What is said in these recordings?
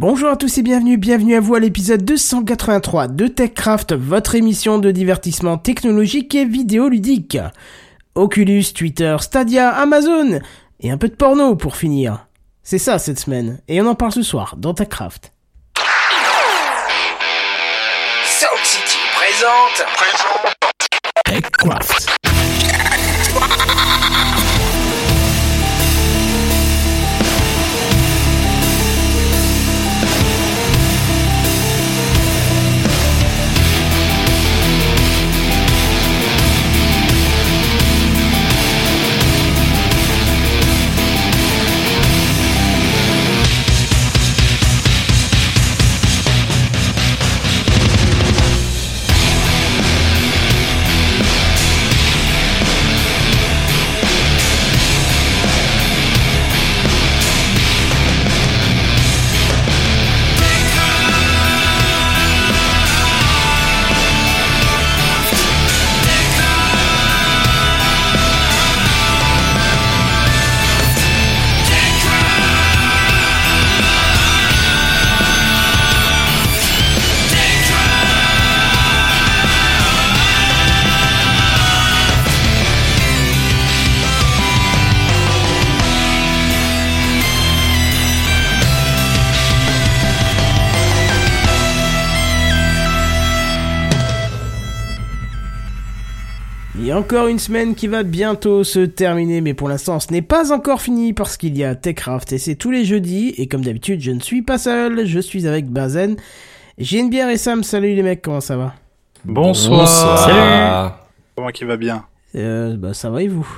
Bonjour à tous et bienvenue, bienvenue à vous à l'épisode 283 de TechCraft, votre émission de divertissement technologique et vidéoludique. Oculus, Twitter, Stadia, Amazon et un peu de porno pour finir. C'est ça cette semaine, et on en parle ce soir dans TechCraft. Sound City présente. TechCraft. Encore une semaine qui va bientôt se terminer, mais pour l'instant ce n'est pas encore fini parce qu'il y a TechCraft et c'est tous les jeudis. Et comme d'habitude, je ne suis pas seul, je suis avec une bière et Sam. Salut les mecs, comment ça va? Bonsoir. Salut. Comment qui va bien? Euh, Bah ça va et vous?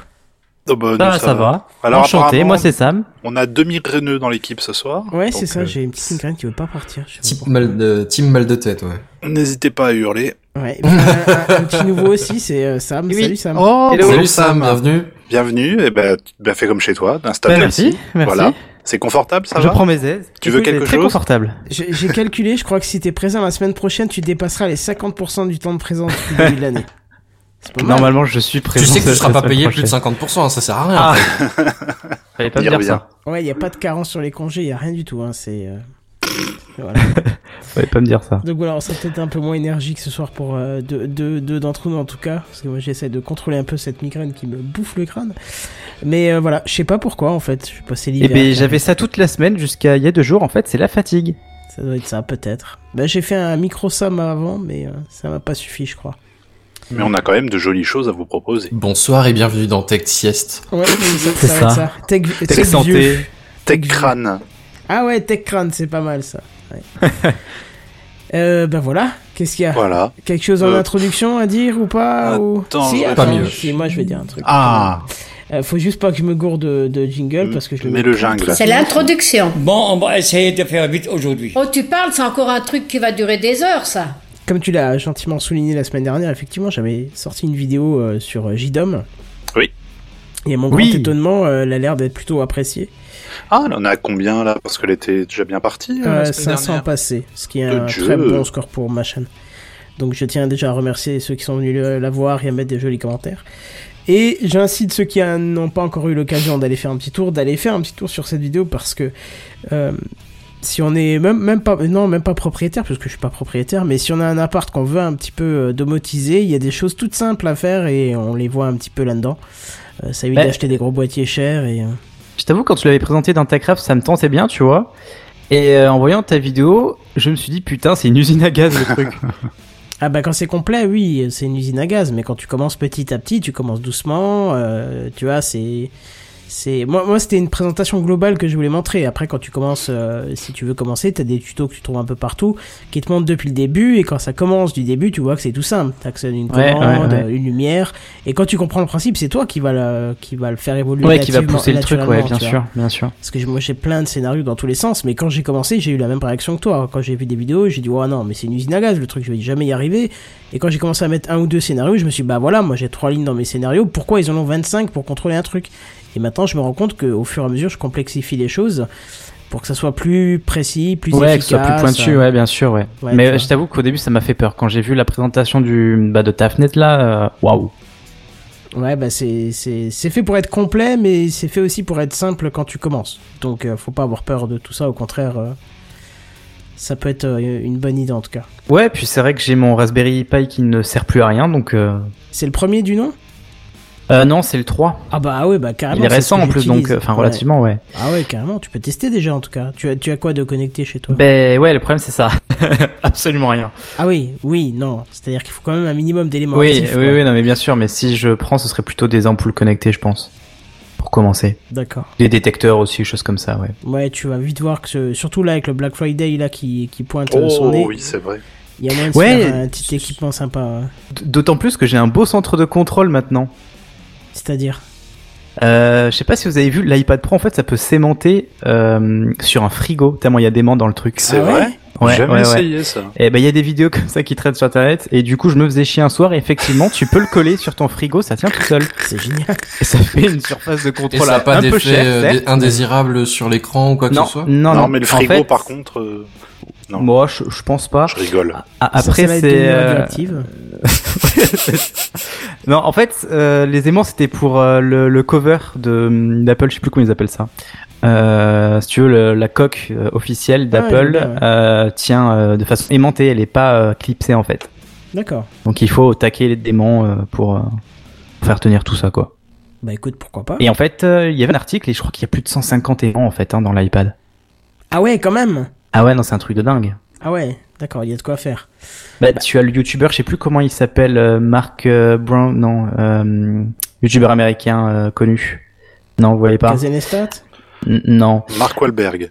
Oh, bah, Ça nous, va, ça va. Alors, Enchanté, moi c'est Sam. On a demi Reneux dans l'équipe ce soir. Ouais, c'est ça. euh, J'ai une petite migraine qui veut pas partir. Type mal de, team mal de tête, ouais. N'hésitez pas à hurler. Ouais. et puis, un, un- un petit nouveau aussi, c'est euh, Sam. Oui. Salut Sam. Oh, Hello. Salut Sam, bienvenue. Bienvenue. Et ben, ben, fais comme chez toi. Installe. Bah, merci, merci. Voilà. C'est confortable, ça je va prends mes aises. Tu veux quelque c'est très chose confortable. J'ai calculé, je crois que si t'es présent la semaine prochaine, tu dépasseras les 50% du temps de présence depuis le début de l'année. Pas. Normalement, je suis présent. Tu sais que tu seras pas payé plus de prochaine. 50%, hein, ça sert à rien. Ah. Fallait pas dire revient. ça. Ouais, il y a pas de carence sur les congés, il y a rien du tout. Hein, c'est. euh, Voilà. Fallait pas me dire ça. Donc voilà, on sera peut-être un peu moins énergique ce soir pour euh, deux, deux, deux d'entre nous en tout cas, parce que moi j'essaie de contrôler un peu cette migraine qui me bouffe le crâne. Mais euh, voilà, je sais pas pourquoi en fait. Je suis passé Eh l'hiver. ben, j'avais ça toute la semaine jusqu'à il y a deux jours. En fait, c'est la fatigue. Ça doit être ça peut-être. Bah, j'ai fait un micro sam avant, mais euh, ça m'a pas suffi, je crois. Mais on a quand même de jolies choses à vous proposer. Bonsoir et bienvenue dans Tech Sieste. Ouais, C'est ça. Tech, Tech tech santé. vieux. Tech crâne. Ah ouais, Tech Crâne, c'est pas mal ça. Ouais. euh, ben voilà, qu'est-ce qu'il y a Voilà. Quelque chose en Euh, introduction à dire ou pas ou... attends, si, attends, Pas mieux. Si, moi je vais dire un truc. Ah. Euh, faut juste pas que je me gourde de, de jingle parce que je le Mets le jungle. C'est l'introduction. Bon, on va essayer de faire vite aujourd'hui. Oh, tu parles, c'est encore un truc qui va durer des heures, ça. Comme tu l'as gentiment souligné la semaine dernière, effectivement, j'avais sorti une vidéo euh, sur euh, JDOM. Oui. Et à mon Oui. grand étonnement, euh, elle a l'air d'être plutôt appréciée. Ah, on en a combien là Parce qu'elle était déjà bien partie. euh, Euh, la semaine 500 dernière. passés, ce qui est De un Dieu. très bon score pour ma chaîne. Donc je tiens déjà à remercier ceux qui sont venus la voir et à mettre des jolis commentaires. Et j'incite ceux qui euh, n'ont pas encore eu l'occasion d'aller faire un petit tour, d'aller faire un petit tour sur cette vidéo parce que euh, si on est même, même pas non même pas propriétaire parce que je suis pas propriétaire mais si on a un appart qu'on veut un petit peu euh, domotiser il y a des choses toutes simples à faire et on les voit un petit peu là-dedans Euh, ça évite Ouais. d'acheter des gros boîtiers chers et euh, Je t'avoue, quand tu l'avais présenté dans TechCraft, ça me tentait bien, tu vois. Et euh, en voyant ta vidéo, je me suis dit, putain, c'est une usine à gaz le truc. Ah bah quand c'est complet, oui, c'est une usine à gaz, mais quand tu commences petit à petit, tu commences doucement, euh, tu vois, c'est... C'est moi, moi c'était une présentation globale que je voulais montrer. Après, quand tu commences, euh, si tu veux commencer, t'as des tutos que tu trouves un peu partout, qui te montrent depuis le début. Et quand ça commence du début, tu vois que c'est tout simple. T'accèdes une Ouais, commande, ouais, ouais. une lumière. Et quand tu comprends le principe, c'est toi qui va le, qui va le faire évoluer. ouais, qui va pousser le truc, ouais, bien sûr, bien sûr. Parce que moi j'ai plein de scénarios dans tous les sens, mais quand j'ai commencé, j'ai eu la même réaction que toi. Quand j'ai vu des vidéos, j'ai dit, oh non, mais c'est une usine à gaz, le truc, je vais jamais y arriver. Et quand j'ai commencé à mettre un ou deux scénarios, je me suis dit, bah voilà, moi j'ai trois lignes dans mes scénarios, pourquoi ils en ont 25 pour contrôler un truc? Et maintenant, je me rends compte qu'au fur et à mesure, je complexifie les choses pour que ça soit plus précis, plus Ouais, que efficace. ce soit plus pointu, ouais, bien sûr, ouais. ouais, Mais je t'avoue qu'au début, ça m'a fait peur. Quand j'ai vu la présentation du, bah, de ta fenêtre là, euh, waouh. Ouais, bah c'est fait pour être complet, mais c'est fait aussi pour être simple quand tu commences. Donc euh, faut pas avoir peur de tout ça, au contraire. euh, Ça peut être euh, une bonne idée en tout cas. Ouais, puis c'est vrai que j'ai mon Raspberry Pi qui ne sert plus à rien, donc... C'est le premier du nom? Euh, non, c'est le 3. Ah bah ah ouais, bah carrément. Il est récent en plus, donc, enfin, Ouais. relativement, ouais. Ah ouais, carrément, tu peux tester déjà en tout cas. Tu as, tu as quoi de connecté chez toi? Ben ouais, le problème c'est ça. Absolument rien. Ah oui, oui, non. C'est-à-dire qu'il faut quand même un minimum d'éléments Oui, actifs, oui, quoi. oui, non, mais bien sûr, mais si je prends, ce serait plutôt des ampoules connectées, je pense. Pour commencer. D'accord. Des détecteurs aussi, choses comme ça, ouais. Ouais, tu vas vite voir que ce- surtout là avec le Black Friday là qui, qui pointe euh, son Oh nez, oui, c'est vrai. il y a moyen de Ouais. faire un petit équipement sympa. hein. D'autant plus que j'ai un beau centre de contrôle maintenant. C'est-à-dire Euh, je sais pas si vous avez vu, l'iPad Pro, en fait, ça peut s'aimanter euh, sur un frigo, tellement il y a des dans le truc. C'est Ah vrai Ouais, Jamais ouais, ouais. essayé ça. Et ben il y a des vidéos comme ça qui traînent sur internet et du coup je me faisais chier un soir et effectivement tu peux le coller sur ton frigo, ça tient tout seul. C'est génial. Et ça fait une surface de Et contrôle ça a pas un peu indésirable sur l'écran ou quoi que Non, ce soit non, Non, non, mais le En frigo, fait, par contre, euh, non. Moi, je, je pense pas. je rigole. Ah, Ça, Après, c'est. euh. non, en fait, euh, les aimants, c'était pour euh, le, le cover de d'Apple, je sais plus comment ils appellent ça. Euh, si tu veux, le- la coque officielle Ah d'Apple ouais. tient de façon aimantée, elle est pas clipsée en fait. D'accord. Donc il faut taquer les démons pour faire tenir tout ça, quoi. Bah écoute, pourquoi pas. Et en fait, il y avait un article et je crois qu'il y a plus de 150 aimants en fait hein, dans l'iPad. Ah ouais, quand même. Ah ouais, non, c'est un truc de dingue. Ah ouais, d'accord, il y a de quoi faire. Bah, tu as le youtubeur, je sais plus comment il s'appelle, euh, Mark euh, Brown, non, euh, youtubeur américain euh, connu. Non, vous voyez pas? Kazenestat? Non. Mark Wahlberg.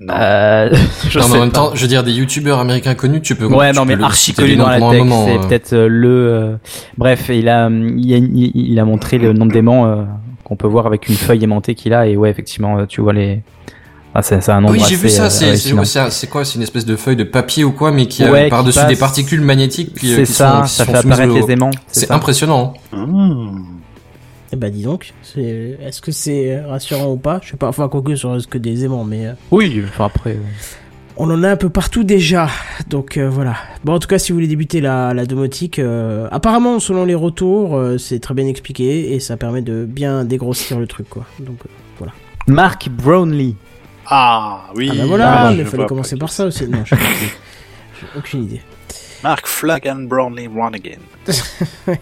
Non. Euh, je Non, mais en même pas. temps, je veux dire, des youtubeurs américains connus, tu peux. Ouais, tu non, peux mais le archi connu dans la tech, c'est euh. peut-être euh, le. euh, Bref, il a, il a, il a montré le nombre d'aimants euh, qu'on peut voir avec une feuille aimantée qu'il a, et ouais, effectivement, tu vois les. Ah, c'est un nombre Oui, j'ai vu ça. euh, C'est quoi C'est une espèce de feuille de papier ou quoi, mais qui a Ouais, qui par-dessus passe- des particules magnétiques. puis, euh, C'est ça, sont- ça sont fait apparaître les aimants. C'est impressionnant. Mmh. Eh bah dis donc, c'est... est-ce que c'est rassurant ou pas? Je sais pas, enfin quoi que sur que des aimants, mais euh, Oui, enfin après. euh, on en a un peu partout déjà, donc euh, voilà. Bon, en tout cas, si vous voulez débuter la, la domotique, euh, apparemment, selon les retours, euh, c'est très bien expliqué et ça permet de bien dégrossir le truc, quoi. Donc euh, voilà. Mark Brownlee. Ah, oui. Ah bah voilà, Ah, mais fallait commencer pas par ça aussi. Non. J'ai aucune idée. Mark Flagan Brownlee Run Again.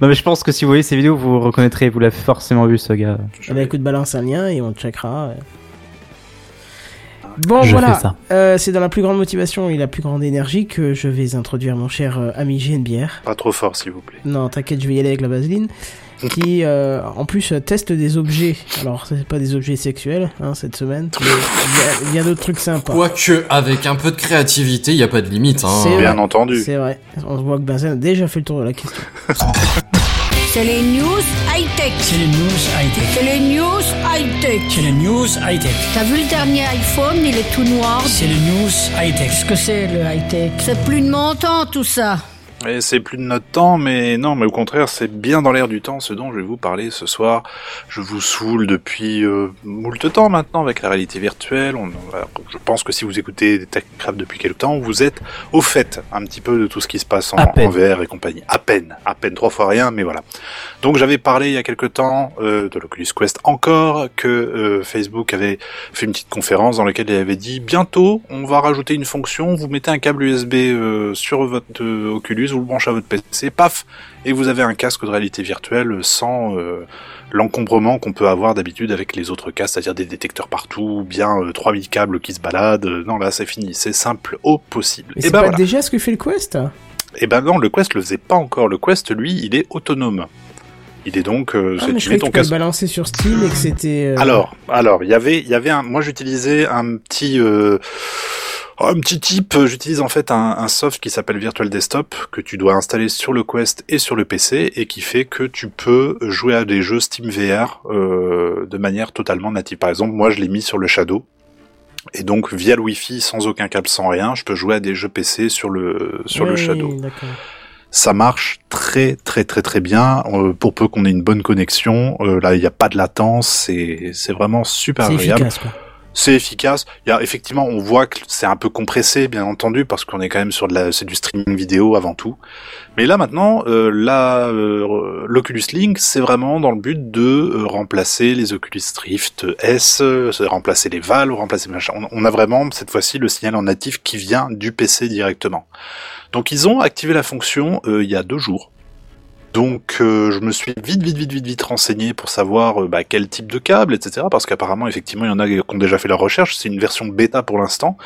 Non, mais je pense que si vous voyez ces vidéos, vous reconnaîtrez, vous l'avez forcément vu, ce gars. Eh bah écoute, balance un lien et on checkera. Bon Je voilà. Euh, c'est dans la plus grande motivation et la plus grande énergie que je vais introduire mon cher euh, ami GNBR. Pas trop fort, s'il vous plaît. Non, t'inquiète, je vais y aller avec la vaseline. Qui, euh, en plus, teste des objets. Alors, c'est pas des objets sexuels, hein, cette semaine. Mais il y a- d'autres trucs sympas. Quoique, avec un peu de créativité, il n'y a pas de limite. Hein. C'est Bien vrai. entendu. C'est vrai. On voit que Benzen a déjà fait le tour de la question. C'est les news high-tech. C'est les news high-tech. C'est les news high-tech. C'est les news high-tech. T'as vu le dernier iPhone, il est tout noir. C'est les news high-tech. Qu'est-ce que c'est le high-tech? C'est plus de mon temps tout ça. Et c'est plus de notre temps, mais non, mais au contraire, c'est bien dans l'air du temps ce dont je vais vous parler ce soir. Je vous saoule depuis euh, moult temps maintenant avec la réalité virtuelle. On, je pense que si vous écoutez des TechCraft depuis quelque temps, vous êtes au fait un petit peu de tout ce qui se passe en, en VR et compagnie. À peine, à peine, trois fois rien, mais voilà. Donc j'avais parlé il y a quelque temps euh, de l'Oculus Quest encore, que euh, Facebook avait fait une petite conférence dans laquelle il avait dit bientôt on va rajouter une fonction, vous mettez un câble USB euh, sur votre euh, Oculus, vous le branchez à votre PC, paf, et vous avez un casque de réalité virtuelle sans euh, l'encombrement qu'on peut avoir d'habitude avec les autres casques, c'est-à-dire des détecteurs partout, ou bien euh, 3000 câbles qui se baladent. Euh, Non là c'est fini, c'est simple au possible. Mais et c'est ben pas voilà. déjà ce que fait le Quest Et ben non, le Quest le faisait pas encore. Le Quest lui, il est autonome. Il est donc, euh, Ah, mais tu je croyais que ton tu balancer sur Steam et que c'était... euh, Alors, alors, il y avait, il y avait un, moi j'utilisais un petit, euh, oh, un petit type, j'utilise en fait un, un soft qui s'appelle Virtual Desktop, que tu dois installer sur le Quest et sur le PC, et qui fait que tu peux jouer à des jeux Steam VR, euh, de manière totalement native. Par exemple, moi je l'ai mis sur le Shadow. Et donc, via le Wi-Fi, sans aucun câble, sans rien, je peux jouer à des jeux PC sur le, sur le Shadow ça marche très très très très bien euh, pour peu qu'on ait une bonne connexion. Euh, là, il n'y a pas de latence, c'est c'est vraiment super agréable. efficace, quoi. C'est efficace. Il y a effectivement, on voit que c'est un peu compressé, bien entendu, parce qu'on est quand même sur de la, c'est du streaming vidéo avant tout. Mais là maintenant, euh, la euh, l'Oculus Link, c'est vraiment dans le but de euh, remplacer les Oculus Rift S, euh, remplacer les Valve, remplacer machin. On, on a vraiment cette fois-ci le signal en natif qui vient du PC directement. Donc ils ont activé la fonction il y a deux jours. Donc euh, je me suis vite, vite, vite, vite, vite renseigné pour savoir euh, bah, quel type de câble, etc. Parce qu'apparemment, effectivement, il y en a qui ont déjà fait leur recherche. C'est une version bêta pour l'instant.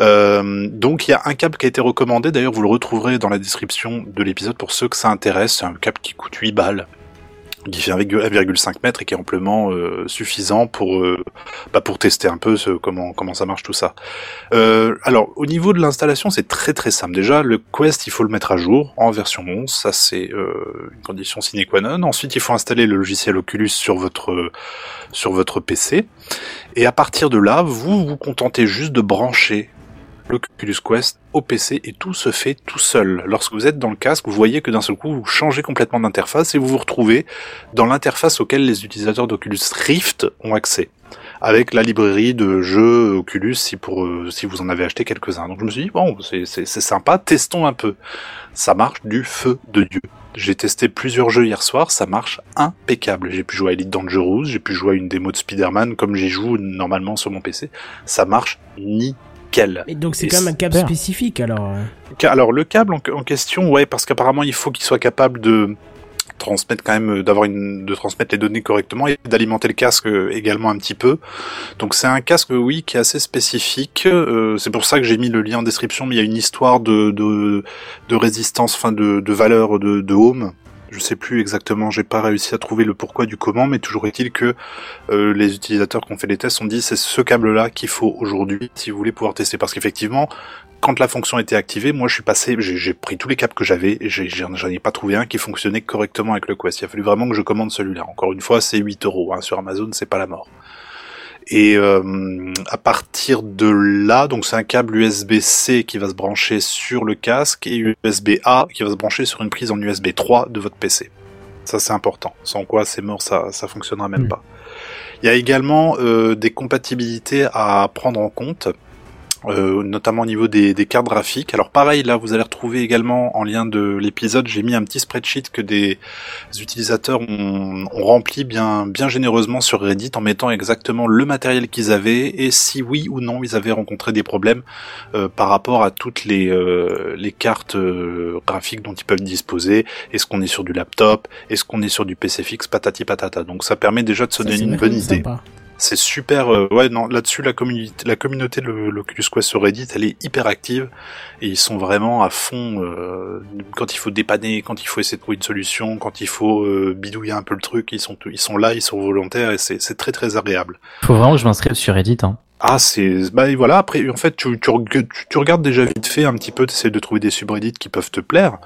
Euh, donc il y a un câble qui a été recommandé. D'ailleurs, vous le retrouverez dans la description de l'épisode pour ceux que ça intéresse. C'est un câble qui coûte 8 balles qui fait 1,5 mètres et qui est amplement euh, suffisant pour euh, bah, pour tester un peu ce, comment comment ça marche tout ça. Euh, alors au niveau de l'installation c'est très très simple. Déjà le Quest il faut le mettre à jour en version 11, ça c'est euh, une condition sine qua non. Ensuite il faut installer le logiciel Oculus sur votre sur votre PC et à partir de là vous vous contentez juste de brancher l'Oculus Quest au PC et tout se fait tout seul. Lorsque vous êtes dans le casque, vous voyez que d'un seul coup, vous changez complètement d'interface et vous vous retrouvez dans l'interface auquel les utilisateurs d'Oculus Rift ont accès. Avec la librairie de jeux Oculus si pour euh, si vous en avez acheté quelques-uns. Donc je me suis dit bon c'est sympa, testons un peu. Ça marche du feu de dieu. J'ai testé plusieurs jeux hier soir, ça marche impeccable. J'ai pu jouer à Elite Dangerous, j'ai pu jouer à une démo de Spider-Man comme j'y joue normalement sur mon PC. Ça marche nickel. Et donc c'est quand même un câble super. spécifique alors. euh. Alors le câble en, en question, ouais, parce qu'apparemment il faut qu'il soit capable de transmettre quand même, euh, d'avoir une, de transmettre les données correctement et d'alimenter le casque euh, également un petit peu. Donc c'est un casque, oui, qui est assez spécifique. Euh, c'est pour ça que j'ai mis le lien en description. Mais il y a une histoire de de, de résistance, enfin de, de valeur de, de ohm. Je sais plus exactement, j'ai pas réussi à trouver le pourquoi du comment, mais toujours est-il que euh, les utilisateurs qui ont fait les tests ont dit c'est ce câble-là qu'il faut aujourd'hui si vous voulez pouvoir tester, parce qu'effectivement, quand la fonction était activée, moi je suis passé, j'ai pris tous les câbles que j'avais j'en ai pas trouvé un qui fonctionnait correctement avec le Quest. Il a fallu vraiment que je commande celui-là. Encore une fois, c'est 8 euros hein, sur Amazon, c'est pas la mort. Et euh, à partir de là, donc c'est un câble USB-C qui va se brancher sur le casque et USB-A qui va se brancher sur une prise en USB 3 de votre PC. Ça c'est important. Sans quoi c'est mort, ça ça fonctionnera même Mm. pas. Il y a également euh, des compatibilités à prendre en compte. Euh, notamment au niveau des, des cartes graphiques. Alors pareil, là vous allez retrouver également en lien de l'épisode, j'ai mis un petit spreadsheet que des utilisateurs ont, ont rempli bien, bien généreusement sur Reddit en mettant exactement le matériel qu'ils avaient et si oui ou non ils avaient rencontré des problèmes euh, par rapport à toutes les, euh, les cartes euh, graphiques dont ils peuvent disposer. Est-ce qu'on est sur du laptop? Est-ce qu'on est sur du PC fixe? Patati patata. Donc ça permet déjà de se Ça, donner une bonne idée. sympa. C'est super. euh, ouais, non, là-dessus, la communauté, la communauté de l'Oculus Quest sur Reddit, elle est hyper active et ils sont vraiment à fond euh, quand il faut dépanner, quand il faut essayer de trouver une solution, quand il faut euh, bidouiller un peu le truc. Ils sont, ils sont là, ils sont volontaires et c'est très très agréable. Faut vraiment que je m'inscrive sur Reddit. Hein. Ah, c'est bah et voilà. Après, en fait, tu, tu, tu, tu regardes déjà vite fait un petit peu, tu essaies de trouver des subreddits qui peuvent te plaire.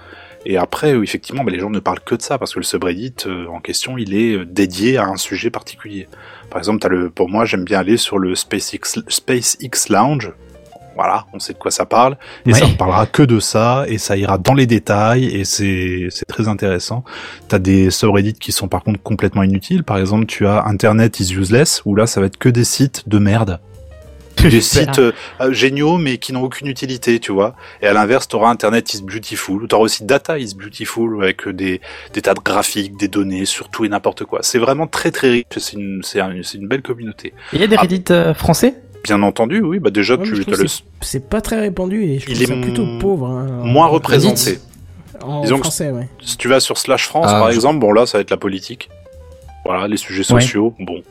Et après, effectivement, bah, les gens ne parlent que de ça parce que le subreddit euh, en question, il est euh, dédié à un sujet particulier. Par exemple, le, pour moi, j'aime bien aller sur le SpaceX, SpaceX Lounge. Voilà, on sait de quoi ça parle. Et Ouais. ça ne parlera que de ça, et ça ira dans les détails, et c'est, c'est très intéressant. T'as des subreddits qui sont par contre complètement inutiles. Par exemple, tu as Internet is useless, où là, ça va être que des sites de merde. Des sites euh, euh, géniaux mais qui n'ont aucune utilité, tu vois. Et à l'inverse, tu auras Internet is beautiful, tu auras aussi Data is beautiful avec euh, des, des tas de graphiques, des données, sur tout et n'importe quoi. C'est vraiment très très riche, c'est une, c'est un- c'est une belle communauté. Il y a des Ah. Reddit français? Bien entendu, oui, bah déjà Ouais, tu je as le que c'est- C'est pas très répandu et je Il est ça plutôt pauvre. hein, moins représenté. En Disons que- français, ouais. Si tu vas sur Slash France, Ah, par je- exemple, bon là, ça va être la politique. Voilà, les sujets Ouais. sociaux, bon.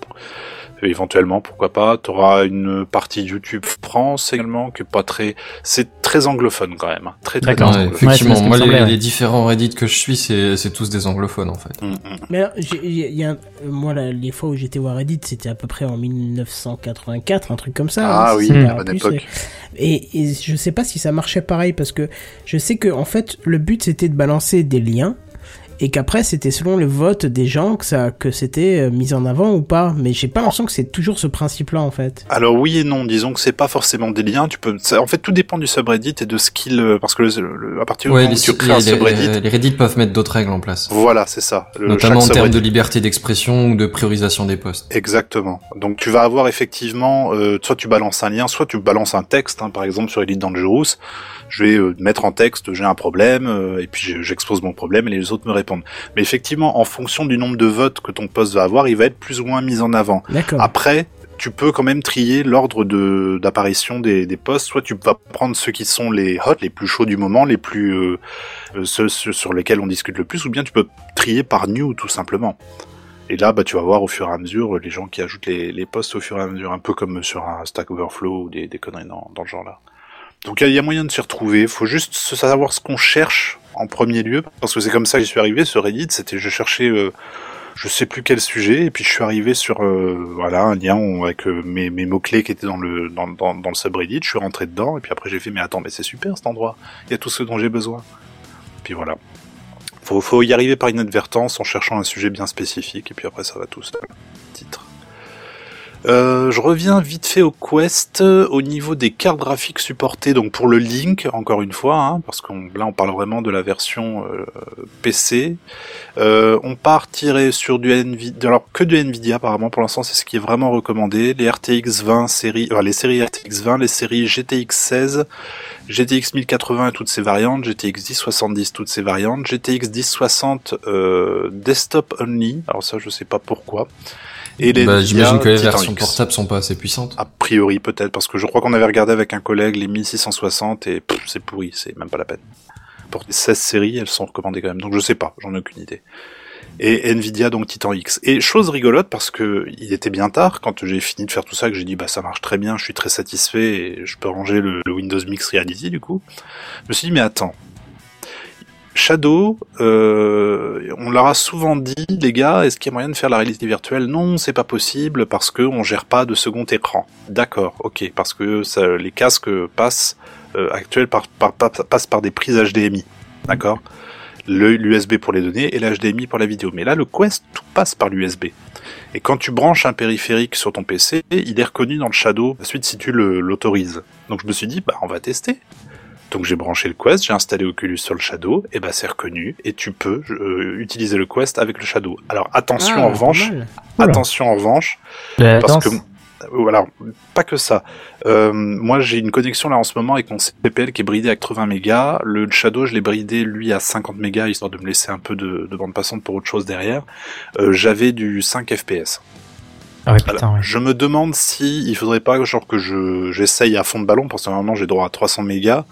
Éventuellement, pourquoi pas. Tu auras une partie YouTube France également, qui est pas très... C'est très anglophone quand même. hein. Très, très, D'accord. très Ouais, anglophone. Ouais, c'est effectivement, moi les, semblait, ouais. les différents Reddit que je suis, c'est c'est tous des anglophones en fait. Mm, mm. Mais alors, j'ai- il y a un- euh, moi, là, les fois où j'étais voir Reddit, c'était à peu près en 1984, un truc comme ça. Ah hein, oui, pas bonne plus, époque. Et, et je sais pas si ça marchait pareil parce que je sais que en fait le but c'était de balancer des liens et qu'après c'était selon le vote des gens que ça que c'était euh, mis en avant ou pas. Mais j'ai pas l'impression que c'est toujours ce principe-là en fait. Alors oui et non, disons que c'est pas forcément des liens. Tu peux, ça- en fait, tout dépend du subreddit et de ce qu'il, euh, parce que le, le- à partir du Ouais, moment où tu crées un les, subreddit, les- les Reddit peuvent mettre d'autres règles en place. voilà, c'est ça. Le- Notamment en termes de liberté d'expression ou de priorisation des posts. Exactement. Donc tu vas avoir effectivement, euh, soit tu balances un lien, soit tu balances un texte. hein, par exemple sur Elite Dangerous, je vais euh, mettre en texte, j'ai un problème, euh, et puis je- j'expose mon problème et les autres me répondent. Mais effectivement, en fonction du nombre de votes que ton post va avoir, il va être plus ou moins mis en avant. Après, tu peux quand même trier l'ordre de d'apparition des, des posts. Soit tu vas prendre ceux qui sont les hot, les plus chauds du moment, les plus euh, euh, ceux, ceux sur lesquels on discute le plus, ou bien tu peux trier par new tout simplement. Et là, bah, tu vas voir au fur et à mesure les gens qui ajoutent les, les posts au fur et à mesure, un peu comme sur un Stack Overflow ou des, des conneries dans, dans le genre là. Donc il y, a- il y a moyen de s'y retrouver. Faut juste savoir ce qu'on cherche en premier lieu, parce que c'est comme ça que j'y suis arrivé sur Reddit. C'était je cherchais euh, je sais plus quel sujet, et puis je suis arrivé sur euh, voilà un lien avec euh, mes, mes mots clés qui étaient dans le dans le subreddit. Je suis rentré dedans, et puis après j'ai fait mais attends mais c'est super cet endroit. Il y a tout ce dont j'ai besoin. Puis voilà. Faut, faut y arriver par inadvertance en cherchant un sujet bien spécifique, et puis après ça va tout seul. Titre. Euh, je reviens vite fait au Quest euh, au niveau des cartes graphiques supportées. Donc pour le Link, encore une fois, hein, parce qu'on là on parle vraiment de la version euh, PC. Euh, on part tiré sur du Nvidia, alors que du Nvidia apparemment pour l'instant c'est ce qui est vraiment recommandé. Les RTX 20 séries, enfin, les séries RTX 20, les séries GTX 16, GTX 1080 et toutes ces variantes, GTX 1070 toutes ces variantes, GTX 1060 euh, desktop only. Alors ça je sais pas pourquoi. Et les Bah, Nvidia J'imagine que les Titan versions X. portables sont pas assez puissantes. A priori peut-être parce que je crois qu'on avait regardé avec un collègue les 1660 et c'est pourri, c'est même pas la peine. Pour les 16 séries, elles sont recommandées quand même. Donc je sais pas, j'en ai aucune idée. Et Nvidia donc Titan X. Et chose rigolote parce que il était bien tard quand j'ai fini de faire tout ça que j'ai dit bah ça marche très bien, je suis très satisfait et je peux ranger le, le Windows Mix Reality du coup. Je me suis dit mais attends. Shadow, euh, on leur a souvent dit, les gars, est-ce qu'il y a moyen de faire la réalité virtuelle? Non, c'est pas possible parce que on gère pas de second écran. D'accord, ok, parce que ça, les casques passent euh, actuels passent par des prises HDMI, d'accord? l'USB pour les données et l'HDMI pour la vidéo. Mais là, le Quest, tout passe par l'USB. Et quand tu branches un périphérique sur ton PC, il est reconnu dans le Shadow, ensuite si tu l'autorises. Donc je me suis dit, bah on va tester. Donc j'ai branché le Quest, j'ai installé Oculus sur le Shadow, et bah c'est reconnu, et tu peux euh, utiliser le Quest avec le Shadow. Alors attention Ah, en revanche, attention en revanche, parce que euh, voilà, pas que ça. Euh, moi j'ai une connexion là en ce moment avec mon CPL qui est bridé à 80 mégas. Le Shadow je l'ai bridé lui à 50 mégas histoire de me laisser un peu de, de bande passante pour autre chose derrière. Euh, J'avais du 5 FPS. Ah ouais, Voilà. putain, ouais. Je me demande si il faudrait pas genre que je j'essaye à fond de ballon parce que normalement j'ai droit à 300 mégas.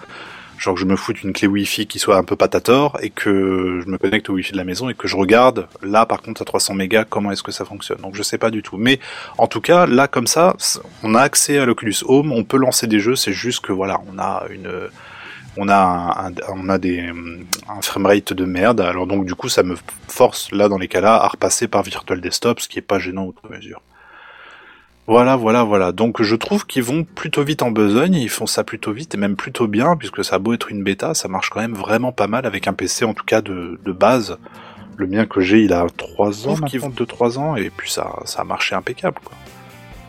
Genre que je me foute une clé Wi-Fi qui soit un peu patator et que je me connecte au Wi-Fi de la maison et que je regarde là par contre à 300 mégas comment est-ce que ça fonctionne. Donc je sais pas du tout. Mais en tout cas là comme ça, on a accès à l'Oculus Home, on peut lancer des jeux. C'est juste que voilà, on a une on a un, un- on a des un framerate de merde. Alors donc du coup ça me force là dans les cas-là à repasser par Virtual Desktop, ce qui est pas gênant outre mesure. Voilà, voilà, voilà. Donc je trouve qu'ils vont plutôt vite en besogne, ils font ça plutôt vite et même plutôt bien, puisque ça a beau être une bêta, ça marche quand même vraiment pas mal avec un PC en tout cas de, de base. Le mien que j'ai, il a 3 ans, qui vont de 3 ans, et puis ça, ça a marché impeccable. Quoi.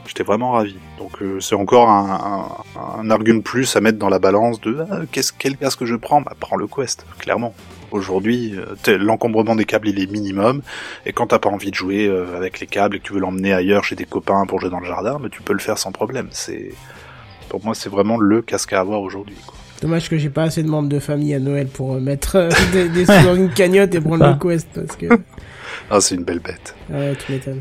J'étais vraiment ravi. Donc euh, c'est encore un, un, un argument plus à mettre dans la balance de ah, qu'est-ce, quel casque je prends? Bah prends le Quest, clairement. Aujourd'hui, euh, l'encombrement des câbles il est minimum, et quand t'as pas envie de jouer euh, avec les câbles et que tu veux l'emmener ailleurs chez tes copains pour jouer dans le jardin, mais tu peux le faire sans problème. C'est pour moi c'est vraiment le casque à avoir aujourd'hui. Dommage que j'ai pas assez de membres de famille à Noël pour euh, mettre des, des sous dans une cagnotte et prendre le Quest parce que. Ah c'est une belle bête. Ouais, tu m'étonnes.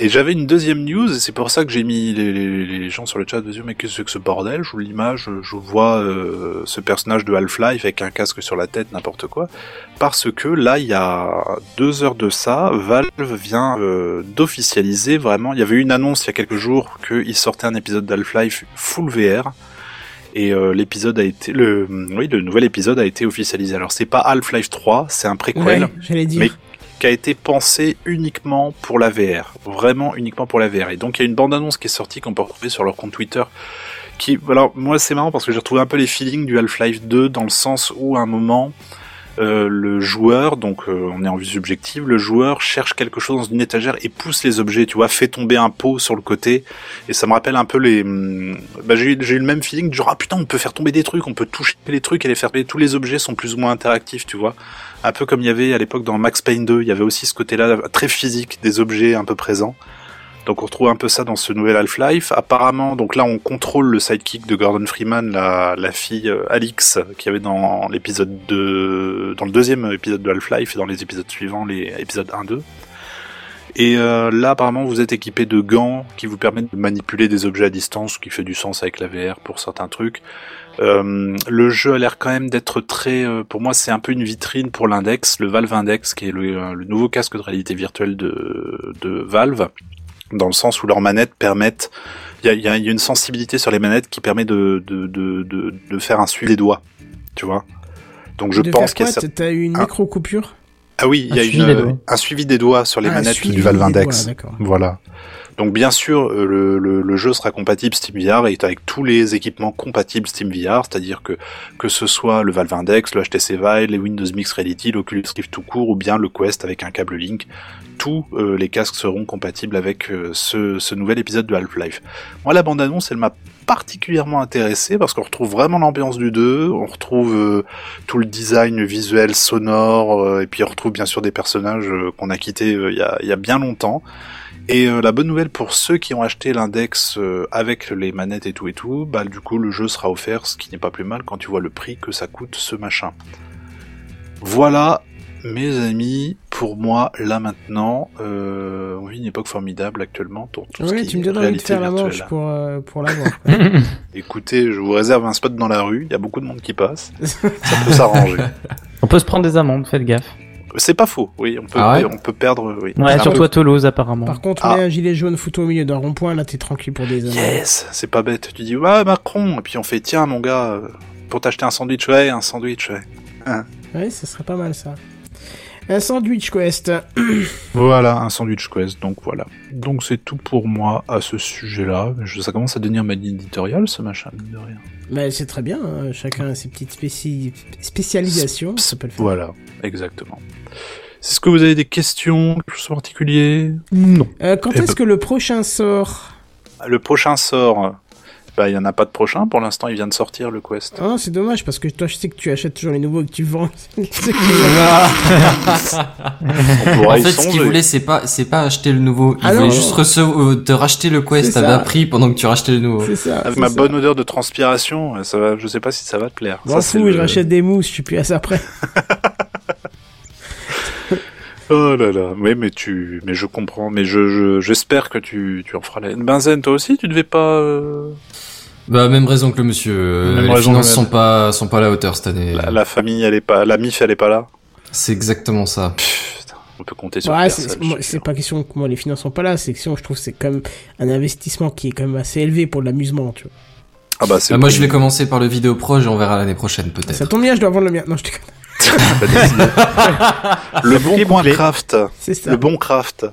Et j'avais une deuxième news, et c'est pour ça que j'ai mis les, les, les gens sur le chat dire mais qu'est-ce que c'est que ce bordel? Je vous l'image, je vois euh, ce personnage de Half-Life avec un casque sur la tête, n'importe quoi. Parce que là, il y a deux heures de ça, Valve vient euh, d'officialiser vraiment. Il y avait eu une annonce il y a quelques jours qu'il sortait un épisode d'Half-Life full VR. Et euh, l'épisode a été, le, oui, le nouvel épisode a été officialisé. Alors c'est pas Half-Life 3, c'est un préquel Ouais, mais qui a été pensé uniquement pour la VR, vraiment uniquement pour la VR. Et donc il y a une bande-annonce qui est sortie qu'on peut retrouver sur leur compte Twitter. Qui, alors moi c'est marrant parce que j'ai retrouvé un peu les feelings du Half-Life 2 dans le sens où à un moment euh, le joueur, donc euh, on est en vue subjective, le joueur cherche quelque chose dans une étagère et pousse les objets, tu vois, fait tomber un pot sur le côté. Et ça me rappelle un peu les... hum, Bah, j'ai eu le même feeling genre, ah putain, on peut faire tomber des trucs, on peut toucher les trucs et les faire tomber. Tous les objets sont plus ou moins interactifs, tu vois. Un peu comme il y avait à l'époque dans Max Payne 2, il y avait aussi ce côté-là très physique des objets un peu présents. Donc on retrouve un peu ça dans ce nouvel Half-Life. Apparemment, donc là on contrôle le sidekick de Gordon Freeman, la, fille euh, Alix, qui avait dans l'épisode de, dans le deuxième épisode de Half-Life et dans les épisodes suivants, les épisodes 1-2. Et euh, là apparemment vous êtes équipé de gants qui vous permettent de manipuler des objets à distance, ce qui fait du sens avec la VR pour certains trucs. Euh, le jeu a l'air quand même d'être très, euh, pour moi c'est un peu une vitrine pour l'index, le Valve Index, qui est le, euh, le nouveau casque de réalité virtuelle de, de Valve dans le sens où leurs manettes permettent, il y a, il y a- il y a une sensibilité sur les manettes qui permet de, de, de, de, de faire un suivi des doigts, tu vois. Donc je de pense qu'il y a cer- T'as eu une Ah. micro-coupure? Ah oui, il y a une, un suivi des doigts sur les Ah, manettes du Valve Index. doigts. Voilà. Donc bien sûr, euh, le, jeu sera compatible Steam VR et avec tous les équipements compatibles Steam VR, c'est-à-dire que que ce soit le Valve Index, le HTC Vive, les Windows Mixed Reality, l'Oculus Rift tout court ou bien le Quest avec un câble Link, tous euh, les casques seront compatibles avec euh, ce, nouvel épisode de Half-Life. Moi, la bande-annonce, elle m'a particulièrement intéressé parce qu'on retrouve vraiment l'ambiance du 2, on retrouve tout le design visuel, sonore, et puis on retrouve bien sûr des personnages qu'on a quittés il y a bien longtemps. Et euh, la bonne nouvelle pour ceux qui ont acheté l'index euh, avec les manettes et tout et tout, bah du coup le jeu sera offert, ce qui n'est pas plus mal quand tu vois le prix que ça coûte ce machin. Voilà, mes amis, pour moi là maintenant, euh, on vit une époque formidable actuellement tout ce Ouais, qui tu me est donnes envie de faire la manche pour, euh, pour l'avoir. Écoutez, je vous réserve un spot dans la rue, il y a beaucoup de monde qui passe, ça peut s'arranger. On peut se prendre des amendes, faites gaffe. C'est pas faux, oui, on peut, Ah ouais on peut perdre, oui. Ouais, Un surtout à Toulouse apparemment. Par contre, Ah. mets un gilet jaune foutu au milieu d'un rond-point, là t'es tranquille pour des années. Yes, c'est pas bête. Tu dis, ouais, Macron, et puis on fait, tiens, mon gars, euh, pour t'acheter un sandwich, ouais, un sandwich, ouais. Ouais, ça serait pas mal ça. Un sandwich quest. Voilà, un sandwich quest, donc voilà. Donc c'est tout pour moi à ce sujet-là. Je- Ça commence à devenir ma ligne éditoriale, ce machin, mine de rien. Mais c'est très bien, hein, chacun a ses petites spéci- spécialisations. Ça peut le faire. Voilà, exactement. Est-ce que vous avez des questions, quelque chose en particulier? Non. Euh, quand Eh est-ce ben- que le prochain sort? Le prochain sort, bah, il y en a pas de prochain. Pour l'instant, il vient de sortir, le quest. Ah, c'est dommage parce que toi, je sais que tu achètes toujours les nouveaux et que tu vends. En fait, ce qu'il voulait, c'est pas, c'est pas acheter le nouveau. Il Ah voulait non. juste recevoir, euh, te racheter le Quest à ça. bas prix pendant que tu rachetais le nouveau. c'est ça. Avec c'est ma ça. bonne odeur de transpiration, ça va, je sais pas si ça va te plaire. M'en Ça, le- je rachète des mousses, je suis plus à ça près. Oh là là, oui, mais tu, mais je comprends, mais je, je- j'espère que tu, tu en feras la. Benzen, toi aussi, tu devais pas. euh, Bah, même raison que le monsieur. euh, Même les finances sont pas, sont pas à la hauteur cette année. La, la famille, elle est pas, la MIF, elle est pas là. C'est exactement ça. Putain, on peut compter sur Ouais, c'est pas question que moi les finances sont pas là, c'est que sinon, je trouve que c'est quand même un investissement qui est quand même assez élevé pour l'amusement, tu vois. Ah bah c'est. Bah, le moi, je vais commencer par le vidéo pro et on verra l'année prochaine Ça peut-être. tombe bien, je dois vendre le mien. Non, je décidé. le bon bouclé. craft. C'est ça. Le bon craft.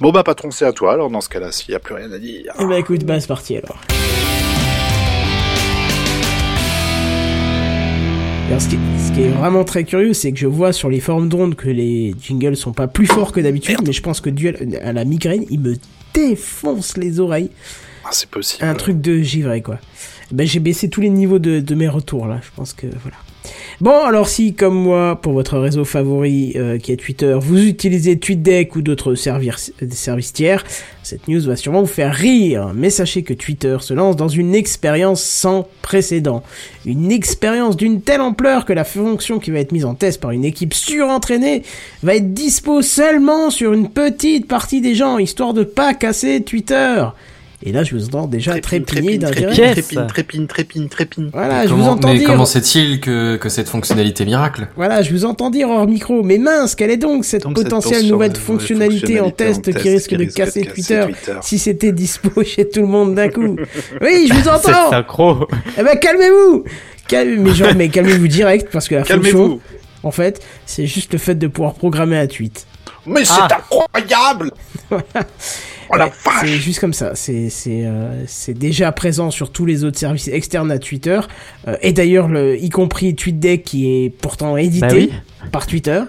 Bon bah patron, c'est à toi. Alors dans ce cas-là, s'il y a plus rien à dire. Eh ben écoute, bah c'est parti alors. Alors, ce, qui, ce qui est vraiment très curieux, c'est que je vois sur les forums d'ondes que les jingles sont pas plus forts que d'habitude, mais je pense que dû à- à la migraine, il me défonce les oreilles. Ah, c'est possible. Un truc de givré, quoi. Ben, j'ai baissé tous les niveaux de, de mes retours, là. Je pense que, voilà. Bon, alors si, comme moi, pour votre réseau favori, euh, qui est Twitter, vous utilisez TweetDeck ou d'autres services, tiers, cette news va sûrement vous faire rire. Mais sachez que Twitter se lance dans une expérience sans précédent. Une expérience d'une telle ampleur que la fonction qui va être mise en test par une équipe surentraînée va être dispo seulement sur une petite partie des gens, histoire de pas casser Twitter. Et là, je vous entends déjà trépigner trépine, d'intérêt. trépine, trépine, trépine, trépine, trépine. Voilà, je vous Comment- entends mais dire. comment sait-il que, que cette fonctionnalité miracle? Voilà, je vous entends dire hors micro. Mais mince, quelle est donc cette potentielle nouvelle nouvelle fonctionnalité en test qui risque de casser Twitter si c'était dispo chez tout le monde d'un coup? Oui, je vous C'est entends. synchro. Eh ben calmez-vous. Calme, mais genre, mais calmez-vous direct parce que la fonction, en fait, c'est juste le fait de pouvoir programmer un tweet. Mais c'est Ah. incroyable Oh la Ouais, C'est juste comme ça. C'est c'est euh, c'est déjà présent sur tous les autres services externes à Twitter Euh, et d'ailleurs le y compris TweetDeck qui est pourtant édité Bah oui. par Twitter.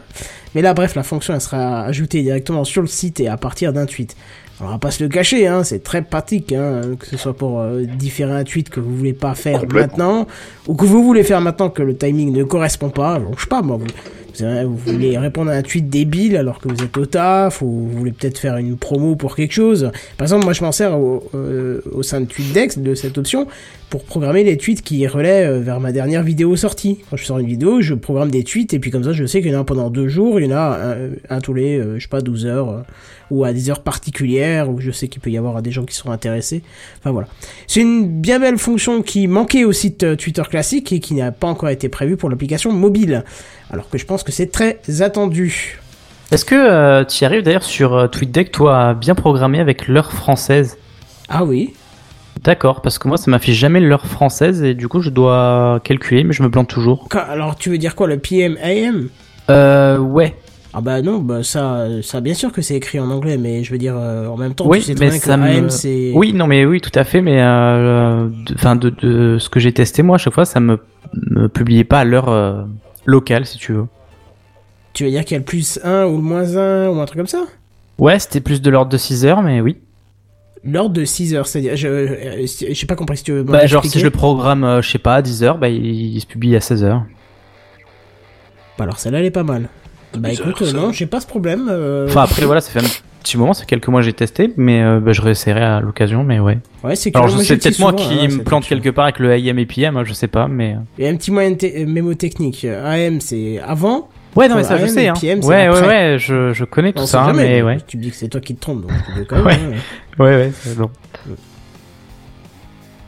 Mais là bref, la fonction elle sera ajoutée directement sur le site et à partir d'un tweet. On va pas se le cacher, hein, c'est très pratique, hein, que ce soit pour euh, différer un tweet que vous voulez pas faire maintenant, ou que vous voulez faire maintenant que le timing ne correspond pas. Alors, je sais pas, moi, vous, vous, voulez répondre à un tweet débile alors que vous êtes au taf, ou vous voulez peut-être faire une promo pour quelque chose. Par exemple, moi, je m'en sers au, euh, sein de TweetDex, de cette option, pour programmer les tweets qui relaient euh, vers ma dernière vidéo sortie. Quand je sors une vidéo, je programme des tweets, et puis comme ça, je sais qu'il y en a pendant deux jours, il y en a un, un tous les, euh, je sais pas, 12 heures, euh, ou à des heures particulières, où je sais qu'il peut y avoir des gens qui seront intéressés. Enfin voilà. C'est une bien belle fonction qui manquait au site euh, Twitter classique et qui n'a pas encore été prévue pour l'application mobile. Alors que je pense que c'est très attendu. Est-ce que euh, tu y arrives d'ailleurs sur euh, TweetDeck, toi, à bien programmer avec l'heure française? Ah oui. D'accord, parce que moi, ça m'affiche jamais l'heure française et du coup, je dois calculer, mais je me plante toujours. Quand- alors tu veux dire quoi, le PM AM Euh, ouais. Ah bah non, bah ça, ça bien sûr que c'est écrit en anglais, mais je veux dire euh, en même temps, Oui, tu sais très que me- c'est. Oui, non, mais oui, tout à fait, mais euh, de- enfin, de, de ce que j'ai testé, moi, à chaque fois, ça me, me publiait pas à l'heure locale, si tu veux. Tu veux dire qu'il y a le plus 1 ou le moins 1 ou un truc comme ça? Ouais, c'était plus de l'ordre de 6 heures, mais oui. L'ordre de 6 heures, c'est-à-dire, je, euh, je sais pas compris si tu veux. Bah, genre, si je le programme, euh, je sais pas, à 10 heures, bah, il, il se publie à 16 heures. Bah alors celle-là elle est pas mal. Bah écoute, ça. non, j'ai pas ce problème. euh, Enfin, après, voilà, ça fait un petit moment, c'est quelques mois que j'ai testé, mais euh, bah, je réessayerai à l'occasion, mais ouais. Ouais, c'est Alors, moi, je sais j'utilise peut-être moi qui hein, me plante quelque part avec le AM et PM, hein, je sais pas, mais. Y a un petit moyen de mémo technique. AM c'est avant. Ouais, non, mais ça, je sais, hein. PM, c'est Ouais, ouais, ouais, je, je connais tout ça, jamais, mais ouais. Tu me dis que c'est toi qui te trompes, donc quand même, Ouais. hein. Ouais, ouais, c'est bon.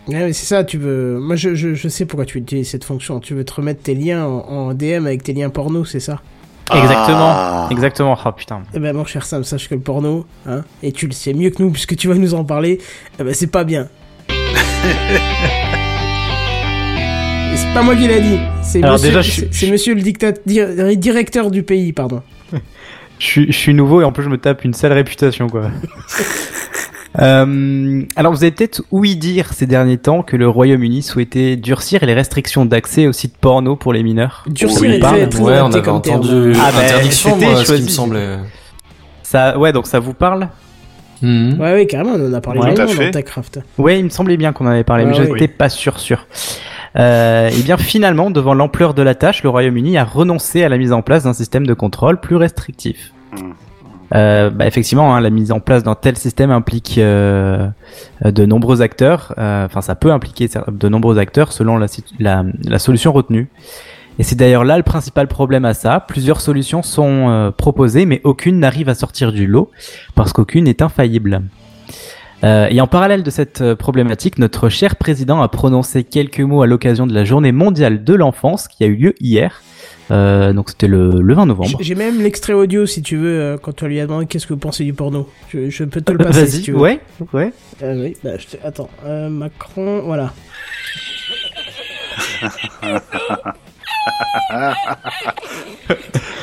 Ouais, mais c'est ça, tu veux. Moi, je, je, je sais pourquoi tu utilises cette fonction. Tu veux te remettre tes liens en, en DM avec tes liens porno, c'est ça? Exactement. Ah. Exactement. Ah, putain. Eh ben, mon cher Sam, sache que le porno, hein, et tu le sais mieux que nous, puisque tu vas nous en parler, eh ben, c'est pas bien. Et c'est pas moi qui l'a dit. C'est Alors monsieur, déjà, je suis- c'est- c'est monsieur le dictat, directeur du pays, pardon. Je suis, je suis nouveau et en plus je me tape une sale réputation quoi. Euh, alors vous avez peut-être ouï dire ces derniers temps que le Royaume-Uni souhaitait durcir les restrictions d'accès aux sites porno pour les mineurs. Durcir Oui, est pardon. très, Ouais, on avait entendu Ah, bah, interdiction, moi, ce qui me semblait. Ça, ouais, donc ça vous parle? Mhm. Ouais, ouais, carrément, on en a parlé Ouais. longuement Tout à fait. dans TechCraft. Ouais, il me semblait bien qu'on en avait parlé, mais je oui. n'étais pas sûr sûr. Euh, et bien finalement, devant l'ampleur de la tâche, le Royaume-Uni a renoncé à la mise en place d'un système de contrôle plus restrictif. Hmm. Euh, bah, effectivement, hein, la mise en place d'un tel système implique euh, de nombreux acteurs. euh, Enfin, ça peut impliquer de nombreux acteurs selon la, la, la solution retenue. Et c'est d'ailleurs là le principal problème à ça. Plusieurs solutions sont euh, proposées, mais aucune n'arrive à sortir du lot parce qu'aucune n'est infaillible. Euh, et en parallèle de cette euh, problématique, notre cher président a prononcé quelques mots à l'occasion de la journée mondiale de l'enfance qui a eu lieu hier. Euh, donc c'était le, le 20 novembre. J'ai même l'extrait audio si tu veux, quand on lui a demandé qu'est-ce que vous pensez du porno. Je, je peux te le passer si Vas-y, tu veux. ouais, ouais. Euh, oui, bah, je te- Attends, euh, Macron, voilà.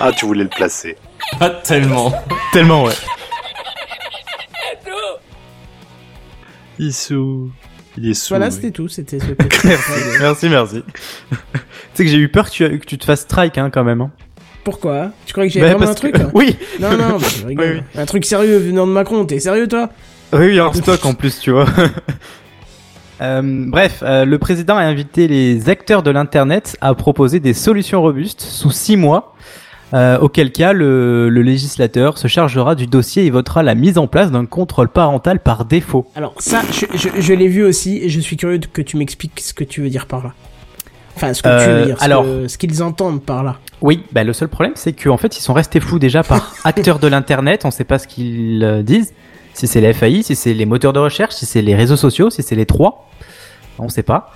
Ah, tu voulais le placer. Pas tellement. Tellement, ouais. Il est sous. Il est sous. Voilà, oui. c'était tout, c'était ce petit Merci, merci. tu sais que j'ai eu peur que tu, que tu te fasses strike hein, quand même. hein. Pourquoi? Tu croyais que Bah, j'avais vraiment un que- truc hein? Oui, Non, non, bah, je rigole. Oui, Un truc sérieux venant de Macron, t'es sérieux toi? Oui, oui, en stock en plus, tu vois. Euh, bref, euh, le président a invité les acteurs de l'internet à proposer des solutions robustes sous six mois. Euh, auquel cas, le, le législateur se chargera du dossier et votera la mise en place d'un contrôle parental par défaut. Alors ça, je, je, je l'ai vu aussi, et je suis curieux que tu m'expliques ce que tu veux dire par là. Enfin, ce que tu Euh, veux dire, ce alors- que- ce qu'ils entendent par là. Oui, bah, le seul problème, c'est qu'en fait, ils sont restés flous déjà par acteurs de l'internet. On sait pas ce qu'ils euh, disent. Si c'est les FAI, si c'est les moteurs de recherche, si c'est les réseaux sociaux, si c'est les trois. On sait pas.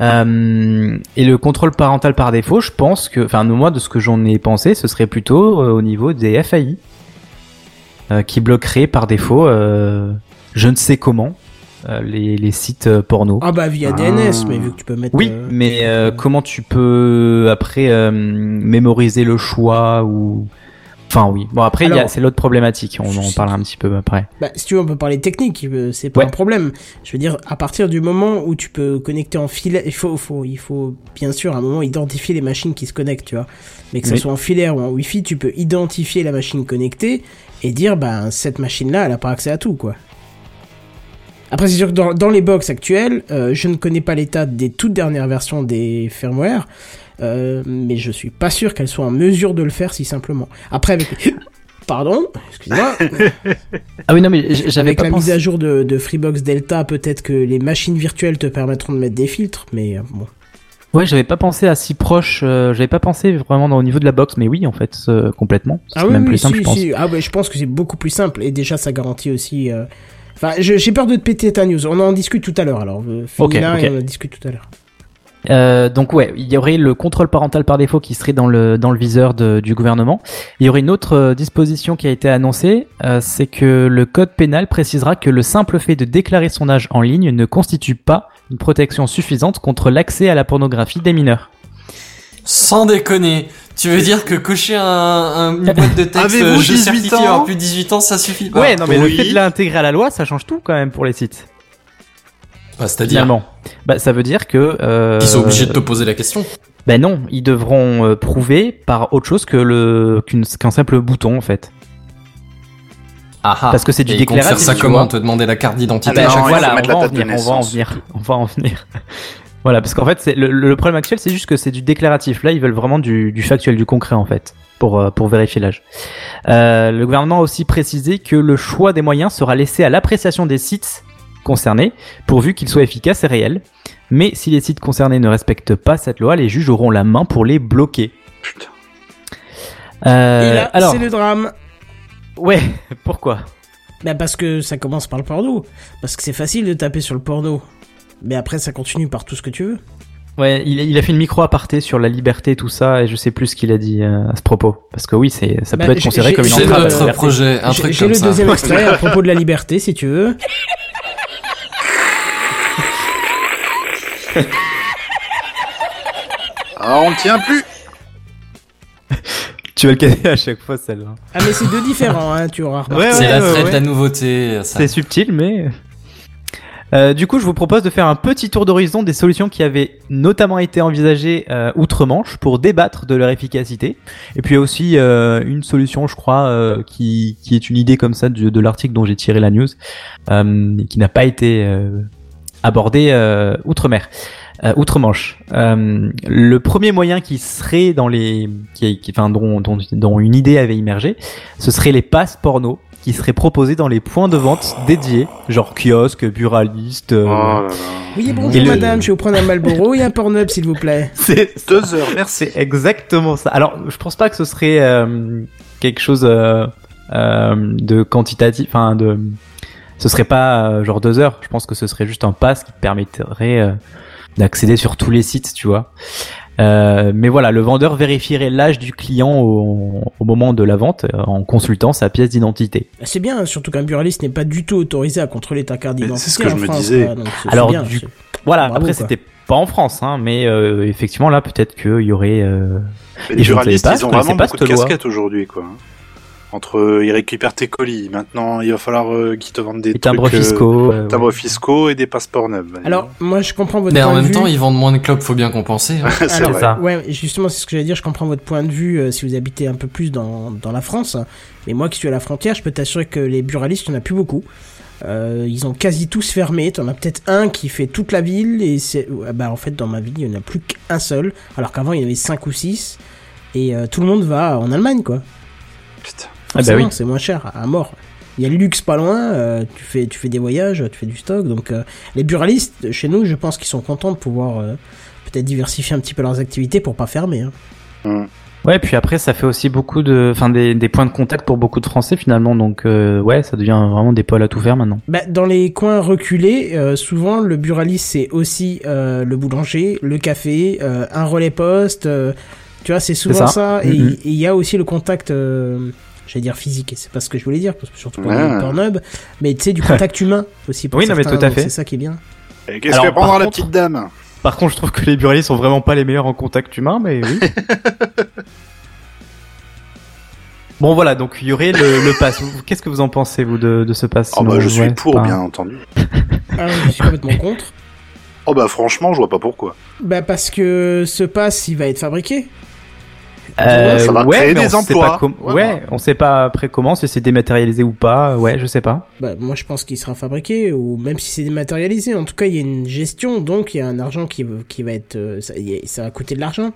Euh, et le contrôle parental par défaut, je pense que, enfin, moi, de ce que j'en ai pensé, ce serait plutôt euh, au niveau des FAI. euh, qui bloqueraient par défaut, euh, je ne sais comment, euh, les, les sites euh, porno. Ah bah via Ah. DNS, mais vu que tu peux mettre... Oui, euh, mais euh, comment tu peux après euh, mémoriser le choix ou Enfin oui. Bon après c'est l'autre problématique. On en parlera un petit peu après. Bah, si tu veux, on peut parler technique, euh, c'est pas Ouais. un problème. Je veux dire, à partir du moment où tu peux connecter en filaire, il faut, faut, il faut bien sûr à un moment identifier les machines qui se connectent, tu vois. Mais que ce Oui. soit en filaire ou en Wi-Fi, tu peux identifier la machine connectée et dire, bah, cette machine-là, elle a pas accès à tout, quoi. Après, c'est sûr que dans, dans les box actuelles, euh, je ne connais pas l'état des toutes dernières versions des firmware, euh, mais je suis pas sûr qu'elles soient en mesure de le faire si simplement. Après, avec... Pardon, excusez-moi. Ah oui non mais j'avais Avec pas la pensé. mise à jour de, de Freebox Delta, peut-être que les machines virtuelles te permettront de mettre des filtres, mais euh, bon. Ouais j'avais pas pensé à si proche. euh, j'avais pas pensé vraiment dans- au niveau de la box mais oui en fait euh, complètement. C'est même plus simple si, je pense. si. Ah ouais, je pense que c'est beaucoup plus simple et déjà ça garantit aussi. euh, Enfin, j'ai peur de te péter ta news. On en discute tout à l'heure. Alors, euh, finis Ok, là ok. et on en discute tout à l'heure. Euh, donc ouais, il y aurait le contrôle parental par défaut qui serait dans le dans le viseur de- du gouvernement. Il y aurait une autre euh, disposition qui a été annoncée, euh, c'est que le code pénal précisera que le simple fait de déclarer son âge en ligne ne constitue pas une protection suffisante contre l'accès à la pornographie des mineurs. Sans déconner. Tu veux dire que cocher un, un- une boîte de texte Avez-vous euh, je 18 certifie ans avoir plus de 18 ans, ça suffit pas ouais, non mais oui. le fait de l'intégrer à la loi, ça change tout quand même pour les sites. Bah, C'est-à-dire Finalement, bah ça veut dire que euh, qu'ils sont obligés de te poser la question. Ben non, ils devront euh, prouver par autre chose que le qu'une- qu'un simple bouton en fait. Ah ah. Parce que c'est du ils déclaratif, faire ça comment. Te demander la carte d'identité Ah ben, à chaque non, fois il faut voilà, on va, en venir, on va en venir, on va en venir. voilà, parce qu'en fait, c'est le, le problème actuel, c'est juste que c'est du déclaratif. Là, ils veulent vraiment du, du factuel, du concret en fait, pour euh, pour vérifier l'âge. Euh, le gouvernement a aussi précisé que le choix des moyens sera laissé à l'appréciation des sites concernés, pourvu qu'ils soient efficaces et réels. Mais si les sites concernés ne respectent pas cette loi, les juges auront la main pour les bloquer. Putain. Euh, et là, alors, c'est le drame. ouais, pourquoi? Bah parce que ça commence par le porno. Parce que c'est facile de taper sur le porno. Mais après, ça continue par tout ce que tu veux. Ouais, il, il a fait une micro aparté sur la liberté, tout ça, et je sais plus ce qu'il a dit euh, à ce propos. Parce que oui, c'est, ça Bah, peut être j'ai- considéré j'ai- comme une J'ai entrave la notre projet, un J'ai truc j'ai comme le ça. deuxième extrait à propos de la liberté, si tu veux. Ah, on ne tient plus. Tu vas le caler à chaque fois, celle-là. Ah, mais c'est deux différents, hein, tu auras remarqué. Ouais, C'est la ouais, traite ouais. de la nouveauté. C'est subtil, mais... Euh, du coup, je vous propose de faire un petit tour d'horizon des solutions qui avaient notamment été envisagées euh, outre-Manche pour débattre de leur efficacité. Et puis aussi euh, une solution, je crois, euh, qui, qui est une idée comme ça de, de l'article dont j'ai tiré la news, euh, et qui n'a pas été euh, abordée euh, outre-mer. Euh, outre-Manche. Euh, le premier moyen qui serait dans les, qui, qui- enfin, dont, dont, dont une idée avait immergé, ce serait les passes porno qui seraient proposés dans les points de vente dédiés, genre kiosque, buraliste. euh, Oh là là. Oui, bonjour le- madame, je vais vous prendre un Malboro et un Pornhub, s'il vous plaît. C'est Deux heures, merci. c'est exactement ça. Alors, je pense pas que ce serait euh, quelque chose euh, euh, de quantitatif, enfin de. Ce serait pas euh, genre deux heures. Je pense que ce serait juste un pass qui te permettrait euh, d'accéder sur tous les sites, tu vois. Euh, mais voilà, le vendeur vérifierait l'âge du client au, au moment de la vente en consultant sa pièce d'identité. C'est bien, surtout qu'un buraliste n'est pas du tout autorisé à contrôler ta carte d'identité. c'est ce que je me disais. donc c'est Alors, bien, du- c'est- Voilà. Bravo, après, c'était pas en France, hein, mais euh, effectivement là, peut-être qu'il y aurait. euh, les je ne buralistes, ils ont vraiment pas beaucoup de casquettes aujourd'hui, quoi. Entre, ils récupèrent tes colis. Maintenant, il va falloir euh, qu'ils te vendent des timbres euh, fiscaux. euh, timbres fiscaux et des passeports neufs. Alors, moi, je comprends votre Mais point en de même vue. temps, ils vendent moins de clopes, faut bien compenser. hein. c'est Alors, vrai. ça. Ouais, justement, c'est ce que j'allais dire. Je comprends votre point de vue euh, si vous habitez un peu plus dans, dans la France. Mais moi qui suis à la frontière, je peux t'assurer que les buralistes, il n'y en a plus beaucoup. Euh, ils ont quasi tous fermé. T'en as peut-être un qui fait toute la ville. Et c'est, ouais, bah, en fait, dans ma ville, il n'y en a plus qu'un seul. Alors qu'avant, il y en avait cinq ou six. Et euh, tout le monde va en Allemagne, quoi. Ah bah oui. c'est moins cher, à mort. Il y a le luxe pas loin, euh, tu, fais, tu fais des voyages, tu fais du stock. Donc, euh, les buralistes, chez nous, je pense qu'ils sont contents de pouvoir euh, peut-être diversifier un petit peu leurs activités pour pas fermer. hein. Hum. Ouais, puis après, ça fait aussi beaucoup de, enfin, des, des points de contact pour beaucoup de Français finalement. Donc, euh, ouais, ça devient vraiment des pôles à tout faire maintenant. Bah, dans les coins reculés, euh, souvent, le buraliste, c'est aussi euh, le boulanger, le café, euh, un relais poste. euh, tu vois, c'est souvent ça. ça. Et Mhm. et il y a aussi le contact, euh, j'allais dire physique, et c'est pas ce que je voulais dire, parce que surtout pour Ouais. le Pornhub, mais tu sais, du contact humain aussi pour Oui, non, mais tout à fait. C'est ça qui est bien. Et qu'est-ce Alors, qu'elle prendra la petite dame Par contre, je trouve que les buralistes sont vraiment pas les meilleurs en contact humain, mais oui. Bon voilà, donc il y aurait le, le pass. Qu'est-ce que vous en pensez vous de, de ce pass Oh bah je suis pour, pas- bien entendu. Ah, je suis complètement contre. Oh bah franchement, je vois pas pourquoi. Bah parce que ce pass, il va être fabriqué. Euh, Ça va ouais, créer mais des on sait emplois. pas com- Voilà. Ouais, on sait pas après comment, si c'est dématérialisé ou pas. Ouais, je sais pas. Bah moi je pense qu'il sera fabriqué ou même si c'est dématérialisé. En tout cas, il y a une gestion, donc il y a un argent qui, qui va être, euh, ça, y a- ça va coûter de l'argent.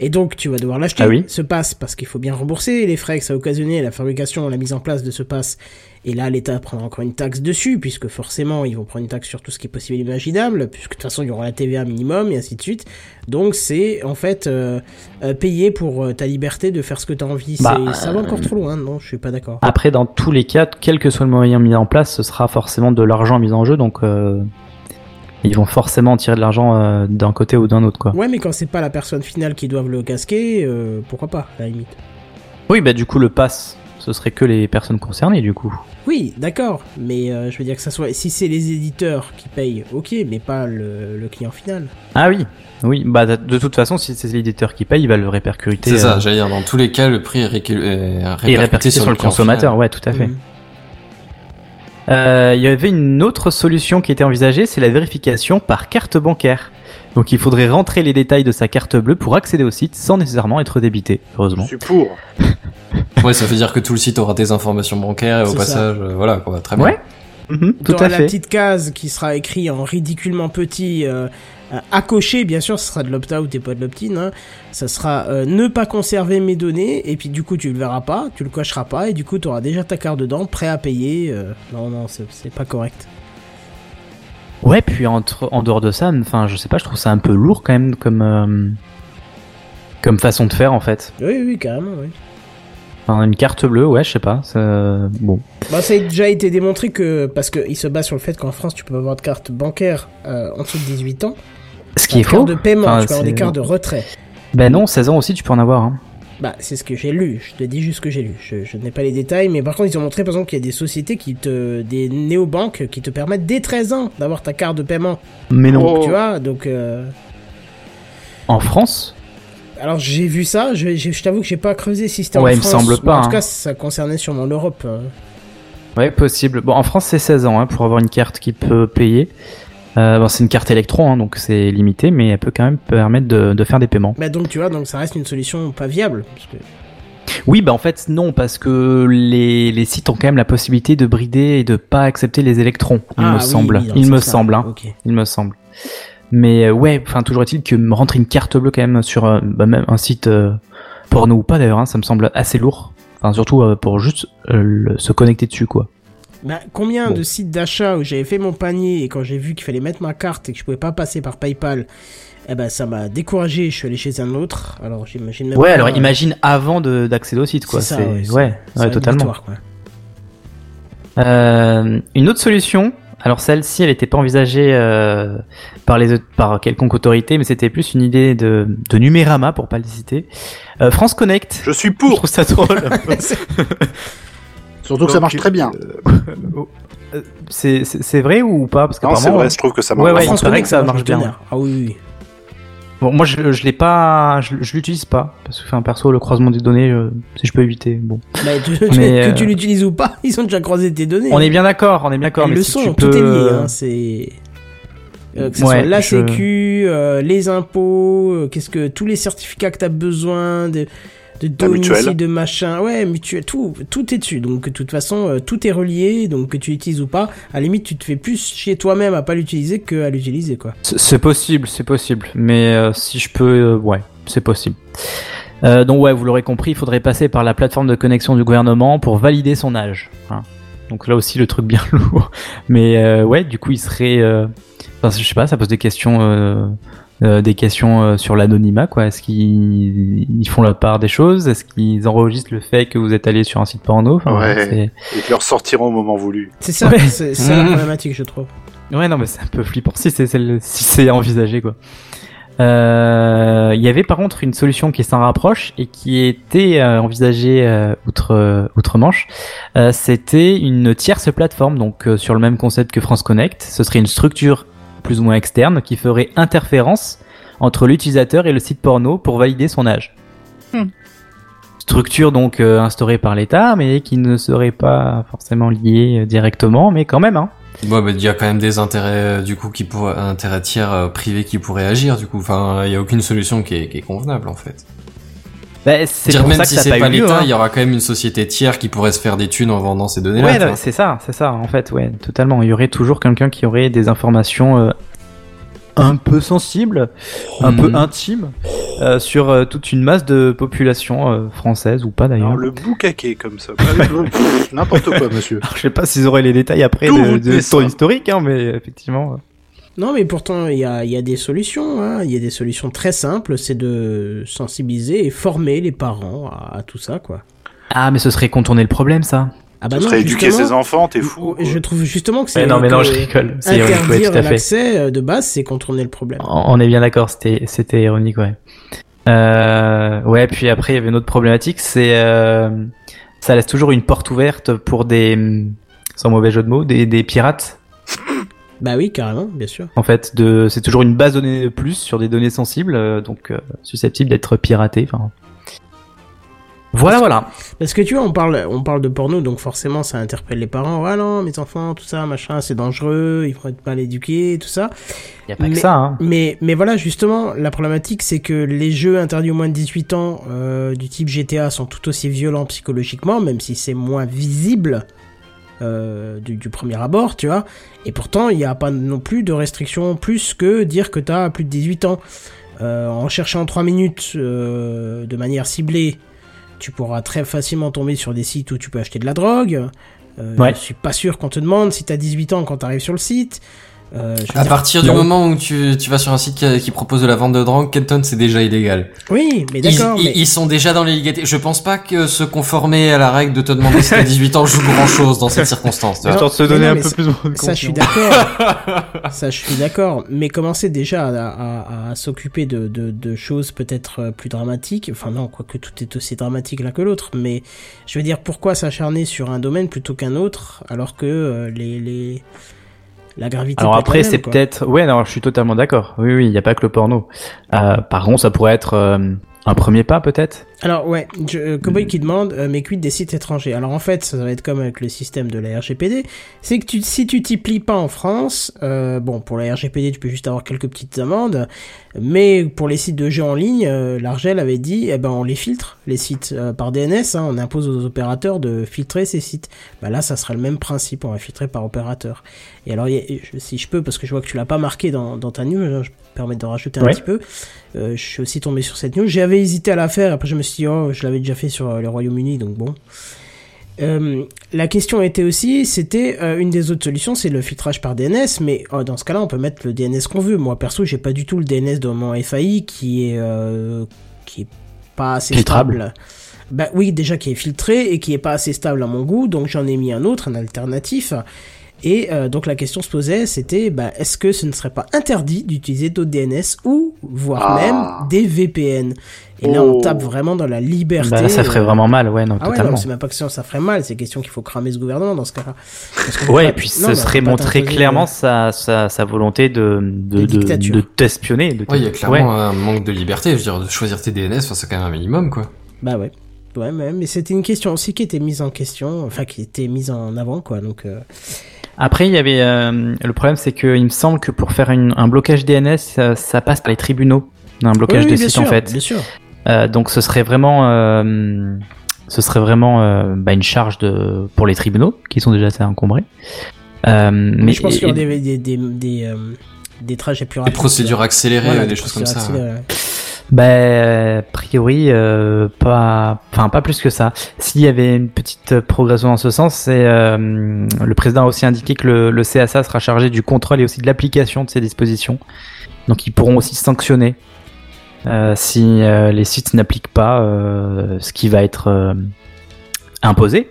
Et donc tu vas devoir l'acheter, Ah oui ce pass, parce qu'il faut bien rembourser les frais que ça a occasionné, la fabrication, la mise en place de ce pass. Et là, l'État prendra encore une taxe dessus, puisque forcément, ils vont prendre une taxe sur tout ce qui est possible et imaginable, puisque de toute façon, il y aura la TVA minimum, et ainsi de suite. Donc, c'est, en fait, euh, euh, payer pour euh, ta liberté de faire ce que tu as envie. Bah, ça va encore trop loin, non? Je suis pas d'accord. Après, dans tous les cas, quel que soit le moyen mis en place, ce sera forcément de l'argent mis en jeu, donc ils vont forcément tirer de l'argent euh, d'un côté ou d'un autre, quoi. Ouais, mais quand c'est pas la personne finale qui doit le casquer, euh, pourquoi pas, à la limite Oui, bah du coup, le pass, ce serait que les personnes concernées, du coup. Oui, d'accord, mais euh, je veux dire que ça soit. Si c'est les éditeurs qui payent, ok, mais pas le, le client final. Ah oui, oui. Bah de toute façon, si c'est l'éditeur qui paye, il va le répercuter. C'est ça, euh, j'allais dire, dans tous les cas, le prix est, répercuté sur, le consommateur, final. ouais, tout à fait. Mhm. Euh, Il y avait une autre solution qui était envisagée, c'est la vérification par carte bancaire. Donc il faudrait rentrer les détails de sa carte bleue pour accéder au site sans nécessairement être débité, Je heureusement. suis pour. Ouais, ça veut dire que tout le site aura tes informations bancaires et au passage, euh, voilà, quoi, très bien. Ouais. Mhm, tout T'auras à la fait. petite case qui sera écrit en ridiculement petit euh, à cocher, bien sûr, ce sera de l'opt-out et pas de l'opt-in. Hein. Ça sera euh, ne pas conserver mes données, et puis du coup tu le verras pas, tu le cocheras pas, et du coup tu auras déjà ta carte dedans, prêt à payer. euh, Non, non, c'est pas correct. Ouais, puis entre, en dehors de ça, enfin, je sais pas, je trouve ça un peu lourd quand même comme euh, comme façon de faire en fait. Oui, oui, carrément, oui. Enfin, une carte bleue, ouais, je sais pas. ça- Bon. Bah, ça a déjà été démontré que, parce qu'il se base sur le fait qu'en France tu peux avoir de carte bancaire euh, en dessous de 18 ans, Ce qui est faux. de paiement, Enfin, tu peux avoir des cartes de retrait. Ben non, 16 ans aussi, tu peux en avoir. Hein. Bah, c'est ce que j'ai lu. Je te dis juste ce que j'ai lu. Je, je n'ai pas les détails, mais par contre, ils ont montré, par exemple, qu'il y a des sociétés qui te, des néobanques qui te permettent dès 13 ans d'avoir ta carte de paiement. Mais non. Tu vois, donc, euh... En France? Alors j'ai vu ça. Je, je, je t'avoue que j'ai pas creusé si c'était en Ouais, il me France. semble pas, En tout hein. cas, ça concernait sûrement l'Europe. hein. Ouais, possible. Bon, en France, c'est 16 ans hein, pour avoir une carte qui peut payer. Euh, bon, c'est une carte électron, hein, donc c'est limité, mais elle peut quand même permettre de, de faire des paiements. Bah donc, tu vois, donc ça reste une solution pas viable. Parce que... Oui, bah en fait non, parce que les, les sites ont quand même la possibilité de brider et de pas accepter les électrons, il Ah, me oui, semble. oui, il me semble, hein. Il me semble. Mais euh, ouais, enfin toujours est-il que me rentrer une carte bleue quand même sur euh, bah, même un site euh, porno ou pas d'ailleurs, hein, ça me semble assez lourd. Enfin surtout euh, pour juste euh, le- se connecter dessus quoi. Bah, combien Bon. de sites d'achat où j'avais fait mon panier et quand j'ai vu qu'il fallait mettre ma carte et que je pouvais pas passer par PayPal, eh ben ça m'a découragé. Je suis allé chez un autre. Alors j'imagine même Ouais, pas, alors euh, imagine avant de- d'accéder au site quoi. c'est ouais, ouais, totalement. quoi. Euh, une autre solution, alors celle-ci, elle n'était pas envisagée euh, par les par quelconque autorité, mais c'était plus une idée de, de Numérama pour pas le citer. Euh, France Connect. Je suis Je pour. trouve ça drôle. Surtout que ça marche très bien. Euh, c'est c'est- c'est vrai ou pas? Parce Non, c'est vrai, je trouve que ça marche. Ouais, bien. ouais, il paraît Connect, que ça marche bien. Ah oui, oui. Bon, moi, je, je l'ai pas, je, je l'utilise pas parce que, enfin, perso, le croisement des données, euh, si je peux éviter. Bon, Bah, tu- Mais, que euh, tu l'utilises ou pas, ils ont déjà croisé tes données. on est bien d'accord, on est bien d'accord. Le si tu tout peux, est lié. euh, Hein, c'est euh, que ce Ouais, soit la je- sécu, euh, les impôts, euh, qu'est-ce que tous les certificats que t'as besoin de de domicile, mutuelle. de machin, ouais, mutuelle, tout, tout est dessus. Donc de toute façon, euh, tout est relié, donc que tu l'utilises ou pas, à la limite, tu te fais plus chez toi-même à pas l'utiliser que à l'utiliser, quoi. C'est possible, c'est possible. Mais euh, si je peux, euh, ouais, c'est possible. Euh, donc ouais, vous l'aurez compris, il faudrait passer par la plateforme de connexion du gouvernement pour valider son âge. hein. Donc là aussi le truc bien lourd. Mais euh, ouais, du coup il serait, euh, enfin, je sais pas, ça pose des questions, des questions euh, sur l'anonymat quoi. Est-ce qu'ils ils font la part des choses? Est-ce qu'ils enregistrent le fait que vous êtes allé sur un site porno? Enfin, Ouais. Et qu'ils leur sortiront au moment voulu. C'est ça, Ouais. c'est la problématique, je trouve. Ouais, non, mais c'est un peu flippant si c'est celle- si c'est envisagé quoi. Euh, Il y avait par contre une solution qui s'en rapproche et qui était euh, envisagée euh, outre euh, outre-Manche. Euh, C'était une tierce plateforme, donc euh, sur le même concept que France Connect. Ce serait une structure plus ou moins externe qui ferait interférence entre l'utilisateur et le site porno pour valider son âge. Hmm. Structure donc euh, instaurée par l'État, mais qui ne serait pas forcément liée euh, directement, mais quand même. Hein. Ouais, bah, il y a quand même des intérêts, euh, du coup, qui pourraient, intérêts tiers euh, privés qui pourraient agir, du coup. Enfin, il y a aucune solution qui est, qui est convenable, en fait. Bah, c'est Dire pour même ça que si c'est pas l'État, hein. il y aura quand même une société tiers qui pourrait se faire des thunes en vendant ces données-là. Ouais, c'est ça, c'est ça, en fait, ouais, totalement. Il y aurait toujours quelqu'un qui aurait des informations euh, un peu sensibles, un peu Mhm. intimes, euh, sur euh, toute une masse de population euh, française ou pas d'ailleurs. Alors, le boucaquet comme ça. N'importe quoi, monsieur. Je sais pas s'ils auraient les détails après Tout de, de son historique, hein, mais effectivement. Non, mais pourtant, il y a, il y a des solutions. hein. Il y a des solutions très simples. C'est de sensibiliser et former les parents à, à tout ça, quoi. Ah, mais ce serait contourner le problème, ça. Ah bah Ce non, serait éduquer ses enfants, t'es fou. quoi. Je trouve justement que c'est. Non, mais non, je rigole. C'est ironique, ouais, tout à fait. l'accès euh, de base, c'est contourner le problème. On on est bien d'accord, c'était c'était ironique, ouais. Euh, ouais, puis après il y avait une autre problématique, c'est euh, ça laisse toujours une porte ouverte pour des sans mauvais jeu de mots, des, des pirates. Bah oui, carrément, bien sûr. En fait, de c'est toujours une base de données de plus sur des données sensibles, euh, donc euh, susceptibles d'être piratées. Enfin, voilà, voilà. Parce que tu vois, on parle, on parle de porno, donc forcément, ça interpelle les parents. Ah non, mes enfants, tout ça, machin, c'est dangereux, ils vont être mal éduqués, tout ça. Y a pas Mais- que ça. Hein. Mais, mais voilà, justement, la problématique, c'est que les jeux interdits aux moins de 18 ans euh, du type GTA sont tout aussi violents psychologiquement, même si c'est moins visible euh, du, du premier abord, tu vois. Et pourtant, il n'y a pas non plus de restriction plus que dire que tu as plus de 18 ans. Euh, en cherchant 3 minutes euh, de manière ciblée, tu pourras très facilement tomber sur des sites où tu peux acheter de la drogue. Ouais. Je suis pas sûr qu'on te demande si tu as 18 ans quand tu arrives sur le site. Euh, À dire- partir du moment où tu, tu vas sur un site qui, qui propose de la vente de drogue, Kenton, c'est déjà illégal. Oui, mais d'accord. ils- mais... ils sont déjà dans l'illégalité. Je pense pas que se conformer à la règle de te demander si t'as 18 ans joue grand chose dans cette circonstance. tu vois. Non, Histoire de se donner non, un peu ça- plus de Ça, je suis d'accord. ça, je suis d'accord. Mais commencer déjà à, à- à s'occuper de, de, de choses peut-être euh, plus dramatiques? Enfin, non, quoique tout est aussi dramatique l'un que l'autre. Mais je veux dire, pourquoi s'acharner sur un domaine plutôt qu'un autre alors que euh, les, les... la gravité. Alors après, c'est peut-être. Ouais, non, je suis totalement d'accord. Oui, oui, il n'y a pas que le porno. Euh, par contre, ça pourrait être euh, un premier pas, peut-être? Alors ouais, je, euh, Cowboy qui demande, euh, mais quid des sites étrangers? Alors en fait, ça va être comme avec le système de la RGPD, c'est que tu, si tu t'y plies pas en France, euh, bon pour la RGPD tu peux juste avoir quelques petites amendes, mais pour les sites de jeux en ligne, euh, l'Argel avait dit, eh ben on les filtre, les sites par DNS, hein, on impose aux opérateurs de filtrer ces sites. Bah là ça sera le même principe, on va filtrer par opérateur. Et alors a- je- si je peux, parce que je vois que tu l'as pas marqué dans, dans ta news, hein, je me permets de rajouter un Ouais. petit peu. Je suis aussi tombé sur cette news. J'avais hésité à la faire, après je me suis je l'avais déjà fait sur euh, le Royaume-Uni, donc bon. Euh, la question était aussi, c'était euh, une des autres solutions, c'est le filtrage par DNS, mais dans ce cas-là, on peut mettre le DNS qu'on veut. Moi, perso, j'ai pas du tout le DNS de mon FAI qui est qui est pas assez Filtrable. stable. Bah oui, déjà qui est filtré et qui est pas assez stable à mon goût, donc j'en ai mis un autre, un alternatif. Et donc la question se posait, c'était bah, est-ce que ce ne serait pas interdit d'utiliser d'autres DNS ou voire Ah. même des VPN Et là, on Oh. tape vraiment dans la liberté. Bah, là, ça ferait euh, vraiment mal, ouais, non, ah ouais, non, totalement. c'est même pas question ça ferait mal, c'est question qu'il faut cramer ce gouvernement dans ce cas-là. Ouais, et puis non, ce serait montrer clairement euh, sa, sa, sa volonté de, de, De de, t'espionner. Ouais, il y a clairement ouais. un manque de liberté. Je veux dire, de choisir tes DNS, enfin, c'est quand même un minimum, quoi. Bah ouais. Ouais, mais, mais c'était une question aussi qui était mise en question, enfin qui était mise en avant, quoi. Donc, euh, Après, il y avait euh, le problème, c'est que il me semble que pour faire une- un blocage DNS, ça, ça passe par les tribunaux, un blocage oui, oui, de bien site en fait. Bien sûr. Euh, donc, ce serait vraiment, euh, ce serait vraiment euh, bah, une charge de pour les tribunaux qui sont déjà assez encombrés. Euh, mais Mais je pense qu'il y aura et- des, des, des, des, euh, des trajets plus Des rapides. procédures accélérées, Voilà, des des choses comme ça. Ben, a priori, euh, pas, enfin pas plus que ça. S'il y avait une petite progression dans ce sens, c'est euh, le président a aussi indiqué que le, le CSA sera chargé du contrôle et aussi de l'application de ces dispositions. Donc ils pourront aussi sanctionner euh, si euh, les sites n'appliquent pas euh, ce qui va être euh, imposé.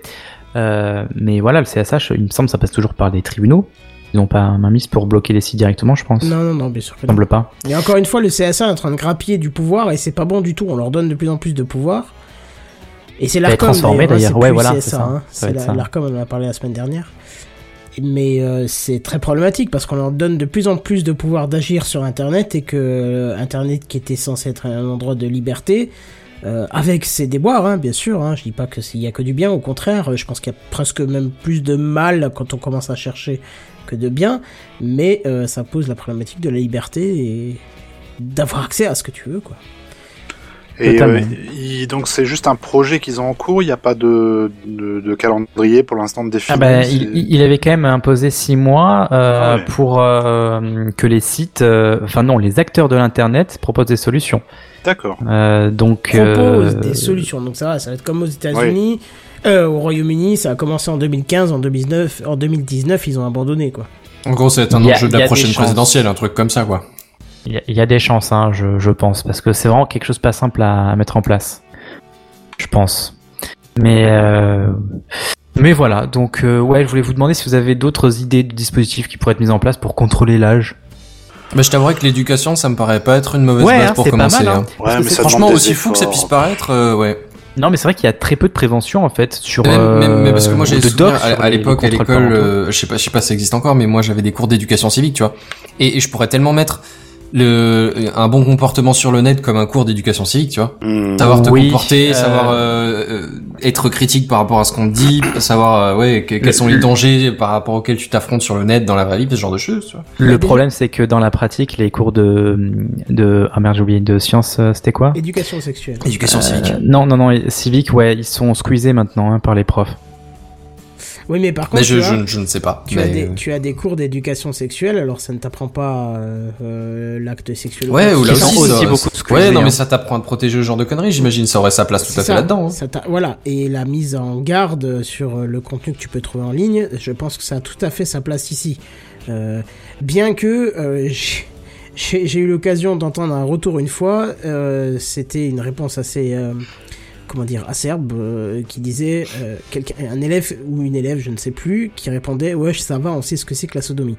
Euh, mais voilà, le CSH, il me semble, ça passe toujours par des tribunaux. Ils n'ont pas main mise pour bloquer les sites directement, je pense. Non, non, non, bien sûr que semble pas. Et encore une fois, le CSA est en train de grappiller du pouvoir et c'est pas bon du tout. On leur donne de plus en plus de pouvoir. Et c'est est l'ARCOM transformé, hein, d'ailleurs. c'est Ouais, voilà, c'est ça. hein. Ça C'est la- l'ARCOM, on en a parlé la semaine dernière. Mais euh, c'est très problématique parce qu'on leur donne de plus en plus de pouvoir d'agir sur Internet et que euh, Internet, qui était censé être un endroit de liberté, Euh, avec ses déboires, hein, bien sûr. Hein, je dis pas que s'il a que du bien, au contraire, je pense qu'il y a presque même plus de mal quand on commence à chercher que de bien. Mais ça pose la problématique de la liberté et d'avoir accès à ce que tu veux, quoi. Et euh, il- donc c'est juste un projet qu'ils ont en cours, il n'y a pas de, de, de calendrier pour l'instant de défini. Ah bah, c'est- il, il avait quand même imposé six mois euh, Ah ouais. pour euh, que les sites, euh, enfin non, les acteurs de l'internet proposent des solutions. D'accord. Euh, donc propose euh, des solutions. Donc ça va, ça va être comme aux États-Unis, euh, au Royaume-Uni, ça a commencé en 2015, en 2019, en 2019, ils ont abandonné quoi. En gros, c'est un enjeu de la prochaine présidentielle, un truc comme ça, quoi. Il y, a- il y a des chances, hein, je, je pense, parce que c'est vraiment quelque chose de pas simple à, à mettre en place. Je pense. Mais euh, mais voilà, donc euh, ouais, je voulais vous demander si vous avez d'autres idées de dispositifs qui pourraient être mis en place pour contrôler l'âge. Mais je t'avouerais que l'éducation, ça me paraît pas être une mauvaise Ouais, base hein, pour commencer. mal, hein. hein. Ouais, mais ça Franchement, aussi fou que ça puisse paraître, euh, ouais. Non, mais c'est vrai qu'il y a très peu de prévention en fait sur. Mais, mais- euh, mais parce que moi j'ai de à, l'époque à l'école, euh, je sais pas, je sais pas si ça existe encore, mais moi j'avais des cours d'éducation civique, tu vois. Et, et je pourrais tellement mettre le un bon comportement sur le net comme un cours d'éducation civique, tu vois. Hmm. Savoir te Oui, comporter, euh, savoir euh, euh, être critique par rapport à ce qu'on te dit, savoir euh, ouais que- quels sont les dangers par rapport auxquels tu t'affrontes sur le net dans la vraie vie, ce genre de choses, tu vois. Le problème, c'est que dans la pratique, les cours de de ah merde, j'ai oublié de sciences, euh, c'était quoi? Éducation sexuelle. Éducation civique. Euh, Non, non, non, civique, ouais, ils sont squeezés maintenant hein, par les profs. Oui, mais par contre, Mais je, tu, je, as, je ne sais pas. tu, as mais, des, euh, tu as des cours d'éducation sexuelle, alors ça ne t'apprend pas euh, euh, l'acte sexuel. Ouais, ou là aussi, aussi beaucoup ça- Ouais, non, hein. mais ça t'apprend à te protéger ce genre de conneries, j'imagine, ça aurait sa place tout à fait là-dedans. hein. voilà, et la mise en garde sur le contenu que tu peux trouver en ligne, je pense que ça a tout à fait sa place ici. Euh, bien que euh, j'ai- eu l'occasion d'entendre un retour une fois, euh, c'était une réponse assez, euh, comment dire, acerbe, euh, qui disait, euh, quelqu'un, un élève ou une élève, je ne sais plus, qui répondait, ouais, ça va, on sait ce que c'est que la sodomie.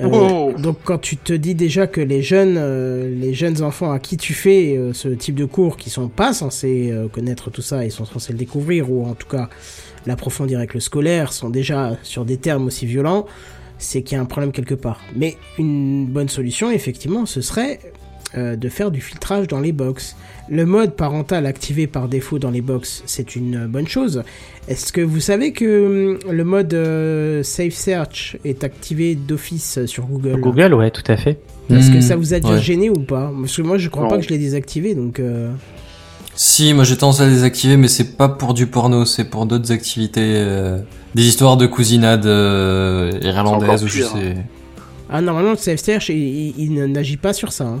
Euh, Oh. donc quand tu te dis déjà que les jeunes, euh, les jeunes enfants à qui tu fais euh, ce type de cours, qui sont pas censés connaître tout ça, ils sont censés le découvrir ou en tout cas l'approfondir avec le scolaire, sont déjà sur des termes aussi violents, c'est qu'il y a un problème quelque part. Mais une bonne solution, effectivement, ce serait euh, de faire du filtrage dans les box. Le mode parental activé par défaut dans les box, c'est une bonne chose. Est-ce que vous savez que hum, le mode euh, Safe Search est activé d'office sur Google? Google, ouais, tout à fait. Est-ce que Hmm, ça vous a déjà ouais. gêné ou pas? Parce que moi, je crois Non. pas que je l'ai désactivé, donc. euh, Si, moi j'ai tendance à les désactiver, mais c'est pas pour du porno, c'est pour d'autres activités, euh, des histoires de cousinade euh, irlandaise ou je sais. Ah, normalement, le Safe Search, il, il- il n'agit pas sur ça. hein.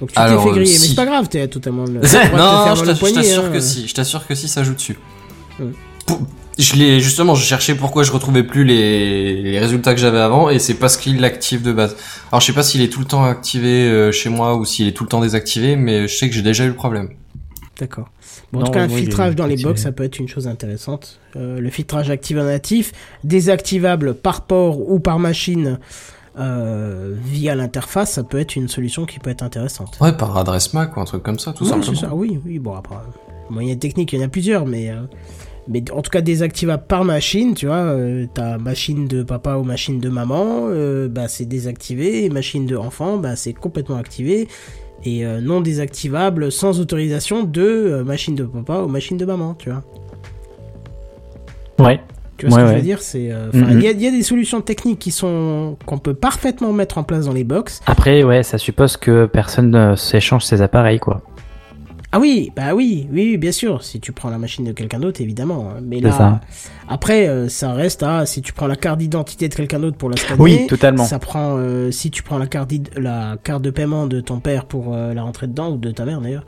Donc tu t'es fait griller, si. mais c'est pas grave, t'es totalement le. non, je t'assure hein. que si, je t'assure que si, ça joue dessus. Je l'ai justement, je cherchais pourquoi je retrouvais plus les, les résultats que j'avais avant, et c'est parce qu'il l'active de base. Alors je sais pas s'il est tout le temps activé euh, chez moi ou s'il est tout le temps désactivé, mais je sais que j'ai déjà eu le problème. D'accord. Bon, en Non, tout cas, un filtrage dans les box, ça peut être une chose intéressante. Euh, le filtrage activé natif, désactivable par port ou par machine euh, via l'interface, ça peut être une solution qui peut être intéressante. Ouais, par adresse MAC ou un truc comme ça, tout simplement. ça, oui, oui, bon, après, moyen technique, il y en a plusieurs, mais, euh, mais en tout cas, désactivable par machine, tu vois, euh, ta machine de papa ou machine de maman, euh, bah, c'est désactivé, et machine de enfant, bah, c'est complètement activé, et euh, non désactivable sans autorisation de euh, machine de papa ou machine de maman, tu vois. Ouais. Tu vois Ouais, ce que je veux dire C'est, euh, il y, a, il y a des solutions techniques qui sont qu'on peut parfaitement mettre en place dans les box. Après, ouais, ça suppose que personne ne s'échange ses appareils, quoi. Ah oui, bah oui, oui, bien sûr. Si tu prends la machine de quelqu'un d'autre, évidemment. hein. Mais là, ça. après, euh, ça reste à si tu prends la carte d'identité de quelqu'un d'autre pour la scanner. Oui, totalement. Ça prend euh, si tu prends la carte la carte de paiement de ton père pour euh, la rentrée dedans ou de ta mère d'ailleurs.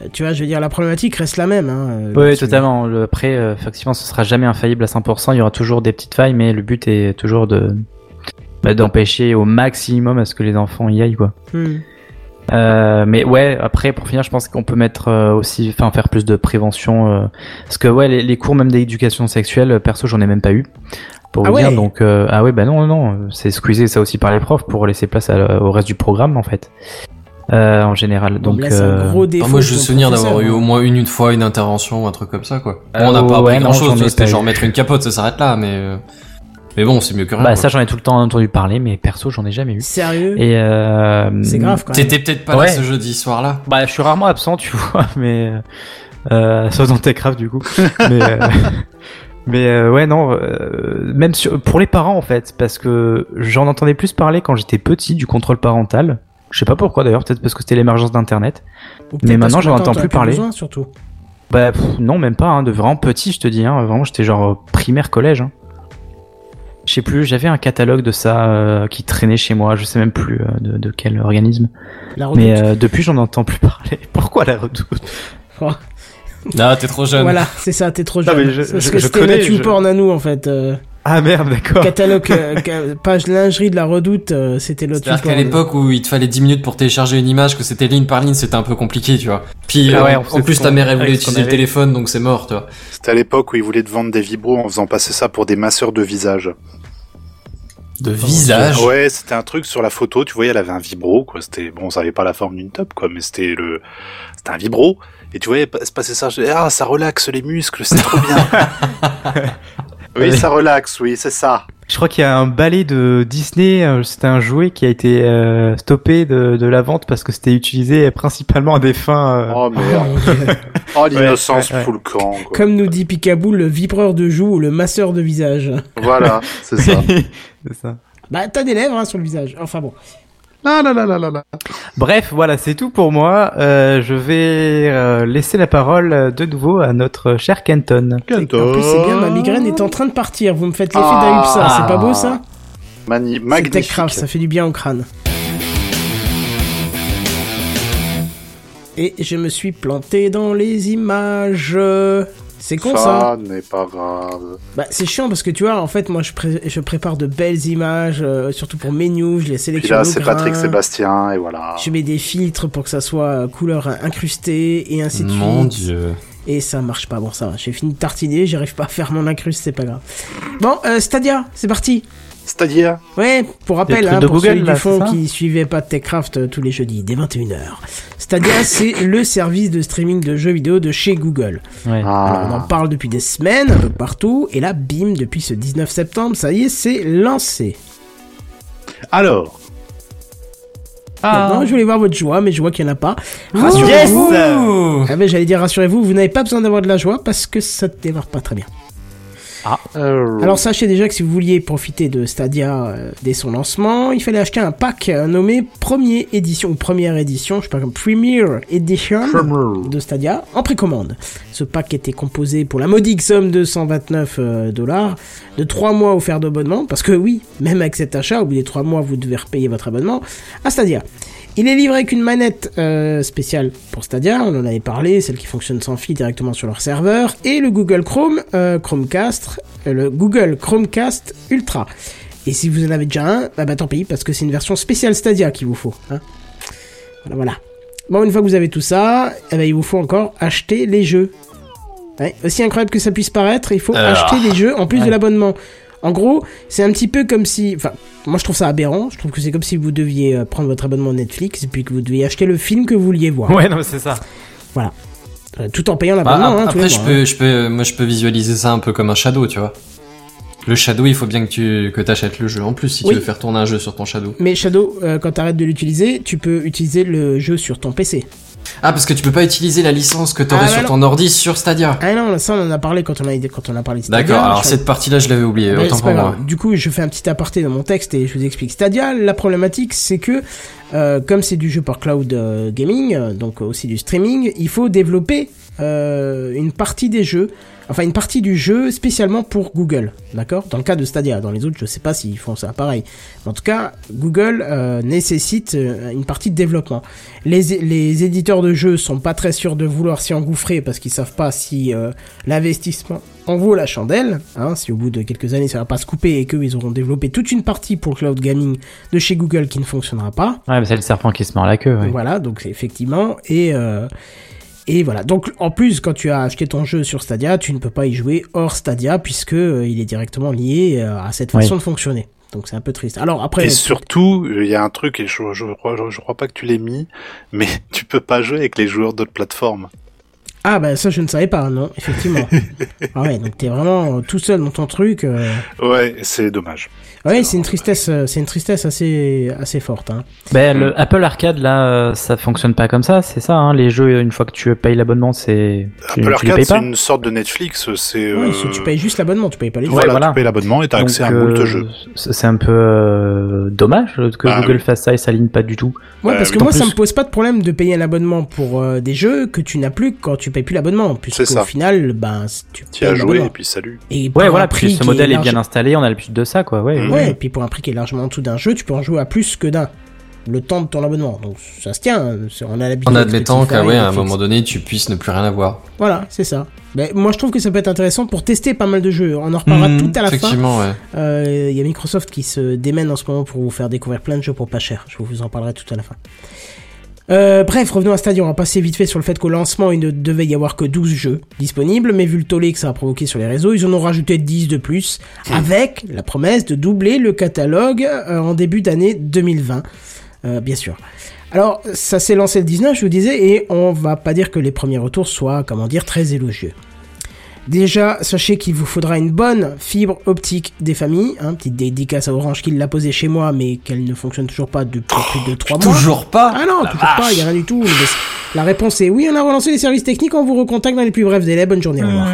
Euh, tu vois, je veux dire, la problématique reste la même. Hein, euh, Oui, totalement. Le, après, euh, effectivement, ce sera jamais infaillible à 100%. Il y aura toujours des petites failles, mais le but est toujours de bah, d'empêcher au maximum à ce que les enfants y aillent, quoi. Hmm. Euh, mais ouais, après pour finir, je pense qu'on peut mettre euh, aussi, enfin faire plus de prévention, euh, parce que ouais, les, les cours même d'éducation sexuelle, perso, j'en ai même pas eu. Pour Ah vous dire, ouais donc euh, ah ouais, bah non, non, c'est squeezer ça aussi par les profs pour laisser place à- au reste du programme en fait, euh, en général. Donc Donc là, un euh, gros défaut. Enfin, moi, de je me professeur, d'avoir eu hein. au moins une, une fois une intervention ou un truc comme ça, quoi. Bon, Euh, on n'a pas ouais, appris non, grand chose, c'était genre mettre une capote, ça s'arrête là, mais. Mais bon, c'est mieux que rien. Bah ça j'en ai tout le temps entendu parler, mais perso j'en ai jamais eu. Sérieux Et euh, C'est grave quand même. T'étais peut-être pas Ouais. là ce jeudi soir-là. Bah je suis rarement absent, tu vois, mais euh, sauf dans Techcraft du coup. mais euh, mais euh, ouais non, euh, même sur, pour les parents en fait, parce que j'en entendais plus parler quand j'étais petit du contrôle parental. Je sais pas pourquoi d'ailleurs, peut-être parce que c'était l'émergence d'internet. Mais maintenant, j'en entends plus parler. besoin, surtout. Bah pff, non, même pas, hein, de vraiment petit, je te dis, hein, vraiment j'étais genre primaire collège. Hein. Je sais plus, j'avais un catalogue de ça euh, qui traînait chez moi, je sais même plus euh, de, de quel organisme. La redoute. Mais euh, depuis j'en entends plus parler. Pourquoi la redoute? Oh, Ah, t'es trop jeune. Voilà, c'est ça, t'es trop Non, jeune. mais je- parce je- que je c'était connais, notre je- YouPorn à nous en fait. Ah merde, d'accord. catalogue, euh, page lingerie de la redoute, euh, c'était notre C'est-à-dire qu'à YouPorn. l'époque où il te fallait 10 minutes pour télécharger une image, que c'était ligne par ligne, c'était un peu compliqué, tu vois. Puis Ah ouais, euh, en plus ta mère elle voulait utiliser le téléphone, donc c'est mort, tu vois. C'était à l'époque où ils voulaient te vendre des vibros en faisant passer ça pour des masseurs de visage. De visage. Ouais, c'était un truc sur la photo, tu voyais, elle avait un vibro, quoi. C'était, bon, ça avait pas la forme d'une top, quoi, mais c'était le, c'était un vibro. Et tu voyais se passer ça, je disais, ah, ça relaxe les muscles, c'est trop bien. oui, ça relaxe, oui, c'est ça. Je crois qu'il y a un balai de Disney, euh, c'était un jouet qui a été euh, stoppé de, de la vente parce que c'était utilisé principalement à des fins. euh, Oh merde. Dieu. Oh, l'innocence ouais, ouais. fout le camp, quoi. Comme nous dit Picaboo, le vibreur de joue ou le masseur de visage. Voilà, c'est ça. c'est ça. Bah, t'as des lèvres hein, sur le visage. Enfin bon. La la la. Bref, voilà, c'est tout pour moi. Euh, je vais euh, laisser la parole euh, de nouveau à notre cher Kenton. En plus, c'est bien, ma migraine est en train de partir. Vous me faites l'effet Ah. d'un UPSA. C'est pas beau ça Mani- C'est magnifique. Techcraft, ça fait du bien au crâne. Et je me suis planté dans les images. C'est con ça. Ça n'est pas grave. Bah, c'est chiant parce que tu vois, en fait, moi je, pré- je prépare de belles images, euh, surtout pour mes news, je les Puis sélectionne là, au c'est. Patrick Sébastien, et voilà. Je mets des filtres pour que ça soit euh, couleur incrustée et ainsi de Mon suite. dieu. Et ça marche pas. Bon, ça va. J'ai fini de tartiner, j'arrive pas à faire mon incruste, c'est pas grave. Bon, euh, Stadia, c'est parti. C'est-à-dire, Ouais, pour rappel, hein, de pour Google, celui là, du fond qui suivait pas Techcraft euh, tous les jeudis dès 21h. Stadia, c'est le service de streaming de jeux vidéo de chez Google. Ouais. Alors, on en ah, parle depuis des semaines, un peu partout, et là, bim, depuis ce 19 septembre, ça y est, c'est lancé. alors, Maintenant, je voulais voir votre joie, mais je vois qu'il n'y en a pas. Yes Rassurez-vous. Ouh. Ah ben, j'allais dire, rassurez-vous, vous n'avez pas besoin d'avoir de la joie parce que ça ne démarre pas très bien. Euh, Alors sachez déjà que si vous vouliez profiter de Stadia euh, dès son lancement, il fallait acheter un pack euh, nommé Première Édition ou Première Édition, je sais pas comme Premier Edition de Stadia en précommande. Ce pack était composé pour la modique somme de 129 euh, dollars de 3 mois offerts d'abonnement parce que oui, même avec cet achat, au bout des 3 mois, vous devez repayer votre abonnement à Stadia. Il est livré avec une manette euh, spéciale pour Stadia, on en avait parlé, celle qui fonctionne sans fil directement sur leur serveur, et le Google Chrome, euh, Chromecast, euh, le Google Chromecast Ultra. Et si vous en avez déjà un, bah, bah tant pis, parce que c'est une version spéciale Stadia qu'il vous faut. Hein. Voilà, voilà. Bon, une fois que vous avez tout ça, eh ben, il vous faut encore acheter les jeux. Ouais, aussi incroyable que ça puisse paraître, il faut Alors. acheter les jeux en plus Ouais. de l'abonnement. En gros, c'est un petit peu comme si... Enfin, moi je trouve ça aberrant. Je trouve que c'est comme si vous deviez euh, prendre votre abonnement Netflix et puis que vous deviez acheter le film que vous vouliez voir. Ouais, non, c'est ça. Euh, tout en payant Bah, l'abonnement. hein, après, les je mois, peux, je peux, moi, je peux visualiser ça un peu comme un shadow, tu vois. Le shadow, il faut bien que tu, que t'achètes le jeu en plus si Oui. tu veux faire tourner un jeu sur ton shadow. Mais Shadow, euh, quand t'arrêtes de l'utiliser, tu peux utiliser le jeu sur ton PC. Ah, parce que tu peux pas utiliser la licence que t'aurais Ah, bah sur non. ton ordi sur Stadia. Ah non, ça on en a parlé quand on a, quand on a parlé de Stadia. D'accord, alors cette partie-là, je l'avais oublié, Mais autant pour moi. Du coup, je fais un petit aparté dans mon texte et je vous explique. Stadia, la problématique, c'est que euh, comme c'est du jeu par cloud euh, gaming, euh, donc aussi du streaming, il faut développer euh, une partie des jeux, enfin une partie du jeu spécialement pour Google, d'accord? Dans le cas de Stadia, dans les autres, je sais pas s'ils font ça pareil. En tout cas, Google euh, nécessite euh, une partie de développement. Les, les éditeurs de jeux sont pas très sûrs de vouloir s'y engouffrer parce qu'ils savent pas si euh, l'investissement en vaut la chandelle, hein, si au bout de quelques années ça va pas se couper et qu'ils auront développé toute une partie pour le cloud gaming de chez Google qui ne fonctionnera pas. Ouais, mais c'est le serpent qui se mord la queue. Ouais. Voilà, donc effectivement et euh, et voilà. Donc en plus quand tu as acheté ton jeu sur Stadia, tu ne peux pas y jouer hors Stadia puisque euh, il est directement lié euh, à cette façon Oui. de fonctionner. Donc c'est un peu triste. Alors après et surtout, il y a un truc, et je, je crois, je, je crois pas que tu l'aies mis, mais tu peux pas jouer avec les joueurs d'autres plateformes. Ah bah ça je ne savais pas, non, effectivement. ah ouais, donc t'es vraiment euh, tout seul dans ton truc. euh. Ouais, c'est dommage. Ouais, c'est une tristesse, euh, c'est une tristesse assez, assez forte. Hein. Ben, le Apple Arcade, là, ça fonctionne pas comme ça, c'est ça, hein, les jeux, une fois que tu payes l'abonnement, c'est... Apple Arcade, c'est pas une sorte de Netflix. C'est Ouais, euh, si tu payes juste l'abonnement, tu payes pas les jeux. voilà, voilà. tu payes l'abonnement et t'as Donc, accès à euh, moult jeux. c'est un peu euh, dommage que Bah, Google oui. fasse ça et s'aligne pas du tout. Ouais, Euh, parce que moi, ça plus- me pose pas de problème de payer un abonnement pour euh, des jeux que tu n'as plus quand tu payes plus l'abonnement. Puisque ça. au final, ben, tu Tu payes as joué et puis salut. Et Ouais, voilà, prix puis ce modèle est, large- bien installé, on a l'habitude de ça, quoi, ouais. Mhm. Ouais, et puis pour un prix qui est largement en dessous d'un jeu, tu peux en jouer à plus que d'un. Le temps de ton abonnement. Donc ça se tient. hein. On a l'habitude. En admettant qu'à ouais, à un moment donné, tu puisses ne plus rien avoir. Voilà, c'est ça. Mais moi, je trouve que ça peut être intéressant pour tester pas mal de jeux. On en reparlera Mhm, tout à la fin. Effectivement, ouais. Euh, Il y a Microsoft qui se démène en ce moment pour vous faire découvrir plein de jeux pour pas cher. Je vous en parlerai tout à la fin. Euh, bref, revenons à Stadia. On va passer vite fait sur le fait qu'au lancement, il ne devait y avoir que 12 jeux disponibles, mais vu le tollé que ça a provoqué sur les réseaux, ils en ont rajouté 10 de plus, avec la promesse de doubler le catalogue euh, en début d'année 2020. Euh, bien sûr. Alors, ça s'est lancé le 19, je vous disais, et on va pas dire que les premiers retours soient, comment dire, très élogieux. Déjà, sachez qu'il vous faudra une bonne fibre optique des familles. Hein, petite dédicace à Orange qui l'a posée chez moi, mais qu'elle ne fonctionne toujours pas depuis plus de 3 mois. Toujours pas Ah non, toujours pas, il n'y a rien du tout. Mais La réponse est oui, on a relancé les services techniques, on vous recontacte dans les plus brefs délais. Bonne journée, au revoir.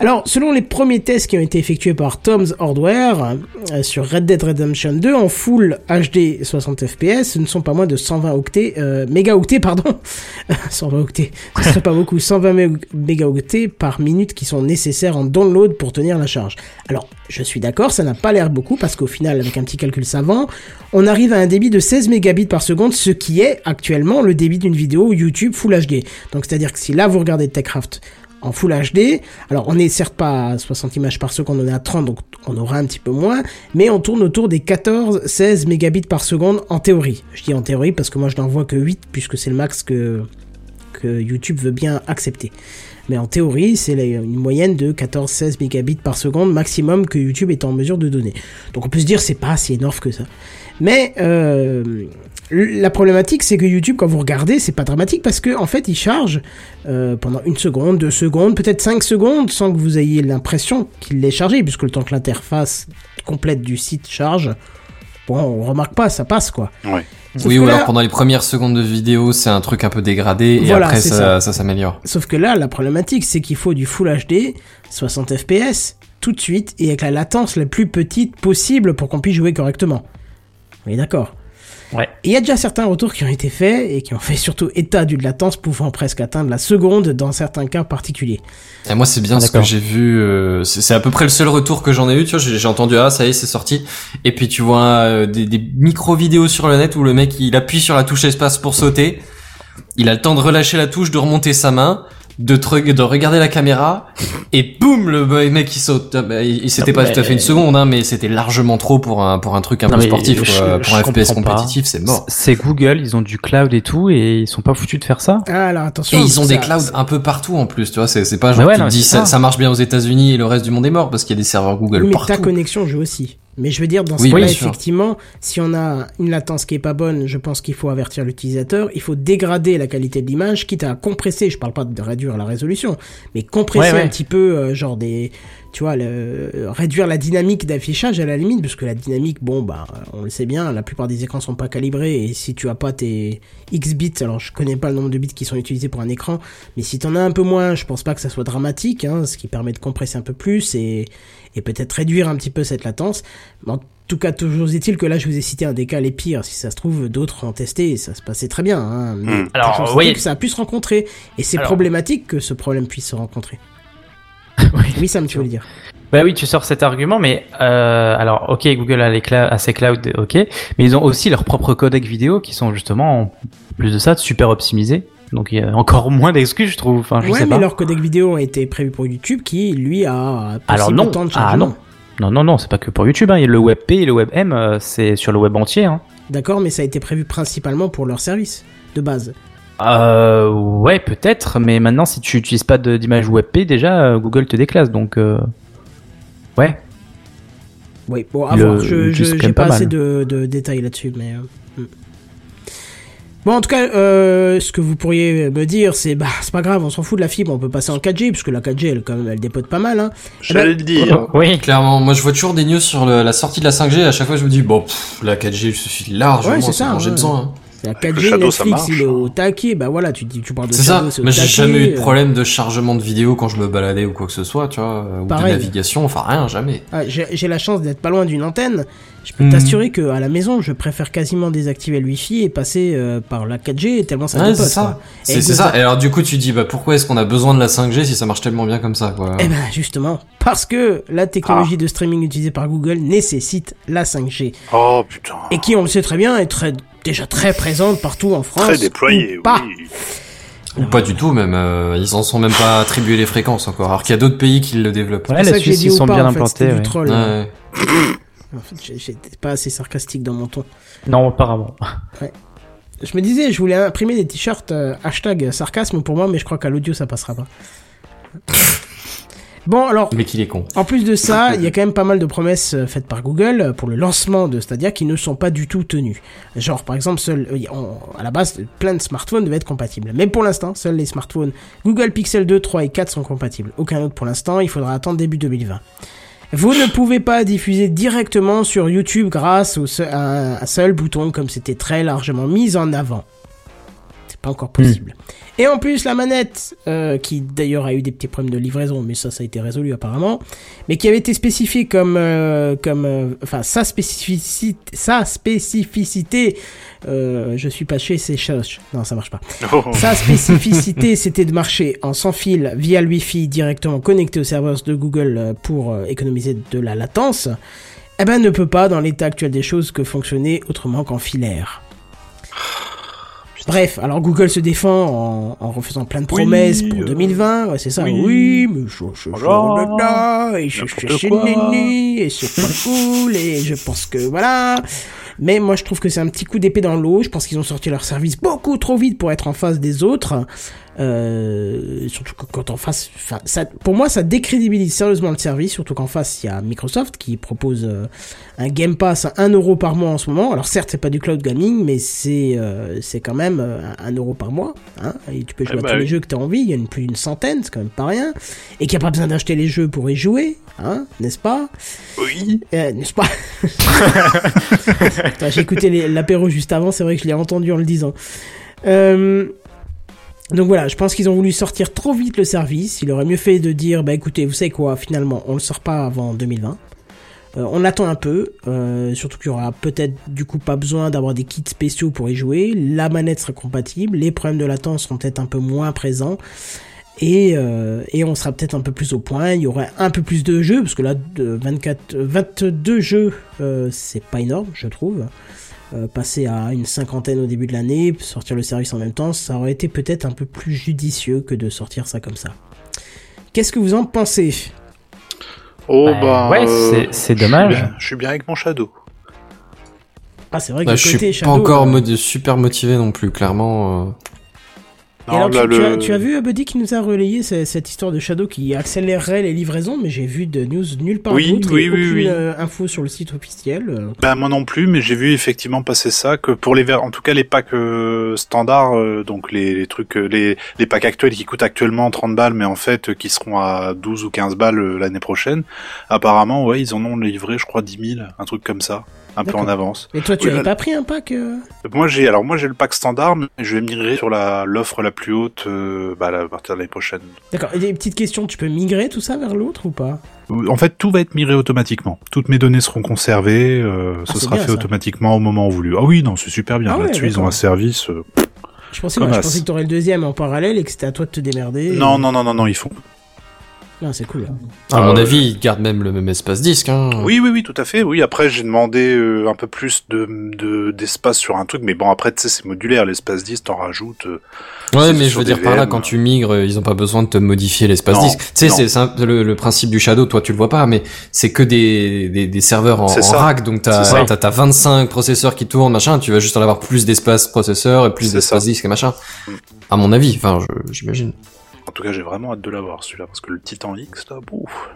Alors, selon les premiers tests qui ont été effectués par Tom's Hardware euh, sur Red Dead Redemption 2 en full HD 60 FPS, ce ne sont pas moins de 120 octets, euh, mégaoctets, pardon, 120 octets, ce pas beaucoup, 120 mé- mégaoctets par minute qui sont nécessaires en download pour tenir la charge. Alors, je suis d'accord, ça n'a pas l'air beaucoup parce qu'au final, avec un petit calcul savant, on arrive à un débit de 16 mégabits par seconde, ce qui est actuellement le débit d'une vidéo YouTube Full HD. Donc, c'est-à-dire que si là vous regardez Techcraft en Full HD. Alors on est certes pas à 60 images par seconde, on est à 30, donc on aura un petit peu moins, mais on tourne autour des 14-16 mégabits par seconde en théorie. Je dis en théorie parce que moi je n'en vois que 8 puisque c'est le max que, YouTube veut bien accepter. Mais en théorie, c'est une moyenne de 14-16 mégabits par seconde maximum que YouTube est en mesure de donner. Donc on peut se dire c'est pas si énorme que ça. Mais euh, la problématique, c'est que YouTube, quand vous regardez, c'est pas dramatique parce que en fait, il charge euh, pendant une seconde, deux secondes, peut-être cinq secondes, sans que vous ayez l'impression qu'il l'ait chargé, puisque le temps que l'interface complète du site charge, bon, on remarque pas, ça passe quoi. Ouais. Sauf Oui, ou là- alors pendant les premières secondes de vidéo, c'est un truc un peu dégradé et Voilà, après ça s'améliore. Sauf que là, la problématique, c'est qu'il faut du Full HD, 60 FPS, tout de suite, et avec la latence la plus petite possible pour qu'on puisse jouer correctement. Oui, d'accord. Ouais. Et il y a déjà certains retours qui ont été faits et qui ont fait surtout état d'une latence pouvant presque atteindre la seconde dans certains cas particuliers. Et moi, c'est bien Ah, ce que j'ai vu. euh, c'est à peu près le seul retour que j'en ai eu. Tu vois, j'ai j'ai entendu ah ça y est, c'est sorti. Et puis tu vois euh, des, des micro vidéos sur le net où le mec il appuie sur la touche espace pour sauter. Il a le temps de relâcher la touche, de remonter sa main, de, te de regarder la caméra, et boum, le mec il saute. Ah, bah, il il- c'était Non, pas mais- tout à fait une seconde, hein, mais c'était largement trop pour un pour un truc un Non, peu sportif, je- quoi. je pour un FPS compétitif, c'est mort. C'est Google, ils ont du cloud et tout, et ils sont pas foutus de faire ça. Ah, alors attention. Et ils ont ça- des clouds un peu partout en plus, tu vois. C'est c'est pas genre ouais, tu non, te mais dis ça, marche bien aux États-Unis et le reste du monde est mort parce qu'il y a des serveurs Google mais ta connexion joue aussi. Mais je veux dire, dans ce Oui, cas-là, effectivement, si on a une latence qui est pas bonne, je pense qu'il faut avertir l'utilisateur. Il faut dégrader la qualité de l'image, quitte à compresser. Je parle pas de réduire la résolution, mais compresser Ouais, ouais. un petit peu, euh, genre des, tu vois, le, réduire la dynamique d'affichage à la limite, parce que la dynamique, bon, bah, on le sait bien, la plupart des écrans sont pas calibrés, et si tu as pas tes X bits, alors je connais pas le nombre de bits qui sont utilisés pour un écran, mais si t'en as un peu moins, je pense pas que ça soit dramatique, hein, ce qui permet de compresser un peu plus et, et peut-être réduire un petit peu cette latence. Mais en tout cas, toujours est-il que là, je vous ai cité un des cas les pires. Si ça se trouve, d'autres ont testé et ça se passait très bien. Hein, mais Hmm. Alors, toujours oui. que ça a pu se rencontrer. Et c'est Alors- problématique que ce problème puisse se rencontrer. oui, Sam, tu veux le dire. Bah oui, tu sors cet argument, mais euh, alors ok, Google a, les cla- a ses clouds, ok, mais ils ont aussi leurs propres codecs vidéo qui sont justement, en plus de ça, super optimisés. Donc il y a encore moins d'excuses, je trouve. Enfin, je ouais, sais mais pas. leur codec vidéo a été prévu pour YouTube qui, lui, a Alors non, temps de ah non, non, non, non, c'est pas que pour YouTube. Hein. Il y a le WebP et le WebM, euh, c'est sur le web entier. Hein. D'accord, mais ça a été prévu principalement pour leur service de base. Euh, ouais, peut-être, mais maintenant, si tu utilises pas d'image WebP, déjà, euh, Google te déclasse. Donc, euh, ouais. Oui, bon, à Le- voir. Je, est pas, pas assez de, de détails là-dessus, mais. Bon, en tout cas, euh, ce que vous pourriez me dire, c'est bah c'est pas grave, on s'en fout de la fibre, on peut passer en 4G, parce que la 4G, elle quand même, elle dépote pas mal. Hein. J'allais le dire. Oui. Clairement, moi je vois toujours des news sur le- la sortie de la 5G. À chaque fois, je me dis bon, pff, la 4G suffit largement. Ouais, c'est ça, j'ai ouais. besoin. hein. La le 4G, Shadow, Netflix, il est hein. au taquet, bah voilà, tu dis, tu parles de C'est ça. Shadow, c'est au Mais j'ai jamais eu de euh, problème de chargement de vidéo quand je me baladais ou quoi que ce soit, tu vois, ou Pareil. de navigation. Enfin rien, jamais. Ah, j'ai la chance d'être pas loin d'une antenne. Je peux Mhm. t'assurer que à la maison, je préfère quasiment désactiver le Wi-Fi et passer euh, par la 4G tellement ça Ouais, c'est ça. C'est Et c'est de- ça. Et alors du coup, tu dis bah pourquoi est-ce qu'on a besoin de la 5G si ça marche tellement bien comme ça, quoi? Eh ben justement, parce que la technologie de streaming utilisée par Google nécessite la 5G Oh putain. et qui, on le sait très bien, est très déjà très présente partout en France. Très déployé, ou pas. oui. Ou pas du tout même. euh, ils en sont même pas attribués les fréquences encore. Alors qu'il y a d'autres pays qui le développent. Ouais, C'est la ça que j'ai Suisse, dit ils sont pas, bien fait, implantés. ouais. hein. Ouais. En fait, j'ai- j'étais pas assez sarcastique dans mon ton. Non, apparemment. Je me disais, je voulais imprimer des t-shirts euh, hashtag sarcasme pour moi, mais je crois qu'à l'audio ça passera pas. Bon, alors, Mais qu'il est con. en plus de ça, il y a quand même pas mal de promesses euh, faites par Google euh, pour le lancement de Stadia qui ne sont pas du tout tenues. Genre, par exemple, seul, euh, on- à la base, plein de smartphones devaient être compatibles. Mais pour l'instant, seuls les smartphones Google Pixel 2, 3 et 4 sont compatibles. Aucun autre pour l'instant, il faudra attendre début 2020. Vous ne pouvez pas diffuser directement sur YouTube grâce au à un seul bouton comme c'était très largement mis en avant. C'est pas encore possible. Et en plus, la manette, euh, qui d'ailleurs a eu des petits problèmes de livraison, mais ça, ça a été résolu apparemment, mais qui avait été spécifiée comme, euh, comme, euh, enfin, sa spécificité, sa spécificité, euh, je suis pas chez ces choses. Non, ça marche pas. Oh. Sa spécificité, c'était de marcher en sans fil via le Wi-Fi directement connecté aux serveurs de Google euh, pour économiser de la latence. Eh ben, ne peut pas, dans l'état actuel des choses, que fonctionner autrement qu'en filaire. Bref, alors Google se défend en, en refaisant plein de promesses pour euh, 2020, ouais, c'est ça. Oui, oui. mais je, je, je, là, et je, néné, et c'est pas cool, et je pense que voilà. Mais moi, je trouve que c'est un petit coup d'épée dans l'eau. Je pense qu'ils ont sorti leur service beaucoup trop vite pour être en face des autres. Euh, surtout que quand en face, ça, pour moi, ça décrédibilise sérieusement le service. Surtout qu'en face, il y a Microsoft qui propose euh, un Game Pass à 1 euro par mois en ce moment. Alors certes, c'est pas du cloud gaming, mais c'est euh, c'est quand même euh, 1 euro par mois. Hein et tu peux jouer Eh à bah tous les jeux que tu as envie. Il y en a plus d'une centaine, c'est quand même pas rien. Et qu'il n'y a pas besoin d'acheter les jeux pour y jouer, hein, n'est-ce pas? Oui. euh, N'est-ce pas? J'ai écouté l'apéro juste avant, c'est vrai que je l'ai entendu en le disant. Euh, donc voilà, je pense qu'ils ont voulu sortir trop vite le service. Il aurait mieux fait de dire, bah écoutez, vous savez quoi, finalement, on le sort pas avant 2020. Euh, on attend un peu, euh, surtout qu'il y aura peut-être du coup pas besoin d'avoir des kits spéciaux pour y jouer. La manette sera compatible, les problèmes de latence seront peut-être un peu moins présents. Et, euh, et on sera peut-être un peu plus au point. Il y aurait un peu plus de jeux, parce que là, de 24, euh, 22 jeux, c'est pas énorme, je trouve. Euh, passer à une cinquantaine au début de l'année, sortir le service en même temps, ça aurait été peut-être un peu plus judicieux que de sortir ça comme ça. Qu'est-ce que vous en pensez? Oh Bah, bah. ouais, euh, c'est- c'est je suis dommage. bien- Je suis bien avec mon Shadow. Ah, c'est vrai que Bah, le je suis Shadow, pas encore euh, super motivé non plus, clairement. Et alors, tu, là, tu le- as, tu as vu Buddy qui nous a relayé ce- cette histoire de Shadow qui accélérerait les livraisons, mais j'ai vu de news nulle part Oui, d'autre oui, oui, aucune oui. euh, info sur le site officiel. Bah moi non plus, mais j'ai vu effectivement passer ça que pour les en tout cas les packs euh, standards, euh, donc les, les trucs, les, les packs actuels qui coûtent actuellement 30 balles, mais en fait qui seront à 12 ou 15 balles l'année prochaine. Apparemment, ouais, ils en ont livré, je crois, 10 000, un truc comme ça, un peu en avance. Et toi, tu Oui, avais bah- pas pris un pack euh Moi j'ai, alors moi j'ai le pack standard, mais je vais migrer sur la l'offre la plus haute, euh, bah, à partir de l'année prochaine. D'accord. Et des petites questions, tu peux migrer tout ça vers l'autre ou pas? En fait, tout va être migré automatiquement. Toutes mes données seront conservées. euh, Ah, ce sera bien, fait ça. automatiquement au moment voulu. Ah oui, non, c'est super bien. Ah ouais, Là-dessus, ils ont un service. euh, Je pensais, ouais, je pensais que t'aurais le deuxième en parallèle et que c'était à toi de te démerder. Non, non, non, non, non, ils font. Non, c'est cool. À Ah, mon ouais. avis, ils gardent même le même espace disque. Hein. Oui, oui, oui, tout à fait. Oui, après j'ai demandé euh, un peu plus de de- d'espace sur un truc, mais bon après tu sais c'est modulaire, l'espace 10 t'en rajoutes. euh, Ouais, mais je veux dire par là, quand tu migres, euh, ils ont pas besoin de te modifier l'espace disque. Tu sais, c'est le, le principe du Shadow. Toi, tu le vois pas, mais c'est que des, des, des serveurs en, rack. Donc t'as t'as 25 processeurs qui tournent, machin. Tu vas juste en avoir plus d'espace processeur et plus d'espace disque et machin. Mm. À mon avis, enfin, j'imagine. En tout cas, j'ai vraiment hâte de l'avoir celui-là parce que le Titan X là, ouf,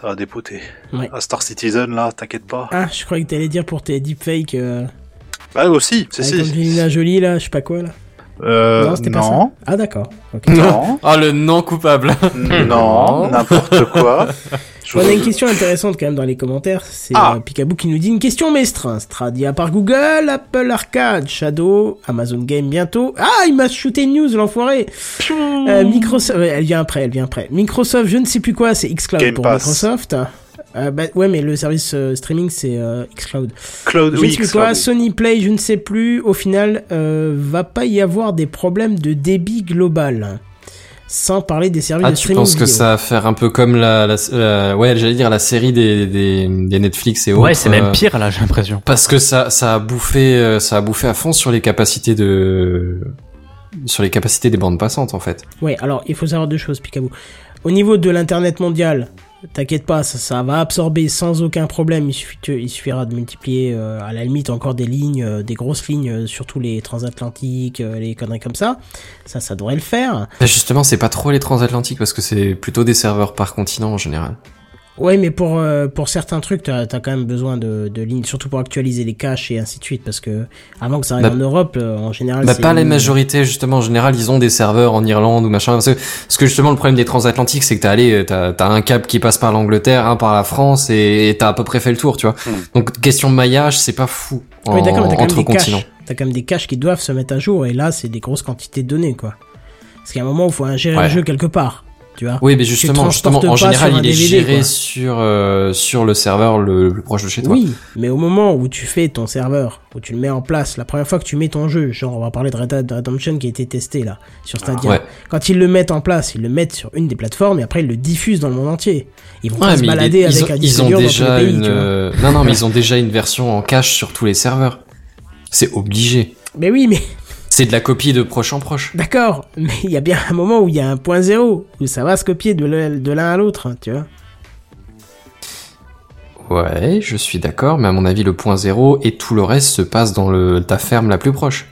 ça va dépoter. Ouais. Ah, Star Citizen là, t'inquiète pas. Ah, je croyais que t'allais dire pour tes deepfakes. euh, Bah aussi, c'est si. Angelina Jolie, là, je sais pas quoi, là. Euh, non, c'était pas ça. Ah, d'accord. Non, Ah, le non coupable. non, n'importe quoi. On a une question intéressante quand même dans les commentaires. C'est Ah. euh, Picaboo qui nous dit une question mestre. Stradia par Google, Apple Arcade, Shadow, Amazon Game bientôt. Ah, il m'a shooté une news, l'enfoiré. Euh, Microsoft, elle vient après, elle vient après. Microsoft, je ne sais plus quoi, c'est xCloud Game pour Pass. Microsoft. Euh, bah, ouais, mais le service euh, streaming c'est euh, xCloud. Cloud, Je oui, ne sais plus quoi, Cloud. Sony Play, je ne sais plus. Au final, va pas y avoir des problèmes de débit global. Sans parler des services Ah, de tu streaming. penses que vidéo. ça va faire un peu comme la, la, la- ouais, j'allais dire la série des, des, des Netflix et autres. Ouais, c'est euh, même pire là, j'ai l'impression. Parce que ça, ça a bouffé, euh, ça a bouffé à fond sur les capacités de, sur les capacités des bandes passantes en fait. Ouais, alors il faut savoir deux choses, Picaboo. Au niveau de l'internet mondial, t'inquiète pas, ça, ça va absorber sans aucun problème. Il, suffit, il suffira de multiplier euh, à la limite encore des lignes, euh, des grosses lignes, euh, surtout les transatlantiques, les conneries comme ça. Ça, ça devrait le faire. Bah, justement, c'est pas trop les transatlantiques parce que c'est plutôt des serveurs par continent en général. Ouais, mais pour euh, pour certains trucs, t'as as quand même besoin de, de lignes, surtout pour actualiser les caches et ainsi de suite, parce que avant que ça arrive Bah, en Europe, euh, en général, Bah c'est pas la une- majorité justement en général ils ont des serveurs en Irlande ou machin parce que, parce que justement le problème des transatlantiques c'est que t'as allé t'as t'as un câble qui passe par l'Angleterre un par la France et t'as à peu près fait le tour tu vois Hmm. donc question de maillage c'est pas fou en, Oui, d'accord, mais t'as quand même entre des continents caches. T'as quand même des caches qui doivent se mettre à jour, et là, c'est des grosses quantités de données, quoi. Parce qu'il y a un moment où il faut ingérer Ouais. le jeu quelque part, tu vois. oui mais justement en général il est géré quoi. sur euh, sur le serveur le, plus proche de chez toi Oui, mais au moment où tu fais ton serveur, où tu le mets en place, la première fois que tu mets ton jeu, genre on va parler de Red Dead Redemption qui a été testé là, sur Stadia. ouais. Quand ils le mettent en place, ils le mettent sur une des plateformes et après ils le diffusent dans le monde entier. Ils vont Ouais, pas se est- balader ils, avec un ils ont dur dans tous déjà pays, une euh, non non mais ils ont déjà une version en cache sur tous les serveurs c'est obligé Mais oui, mais c'est de la copie de proche en proche d'accord, mais il y a bien un moment où il y a un point zéro, où ça va se copier de l'un à l'autre, hein, tu vois. Ouais, je suis d'accord, mais à mon avis, le point zéro et tout le reste se passe dans le, ta ferme la plus proche.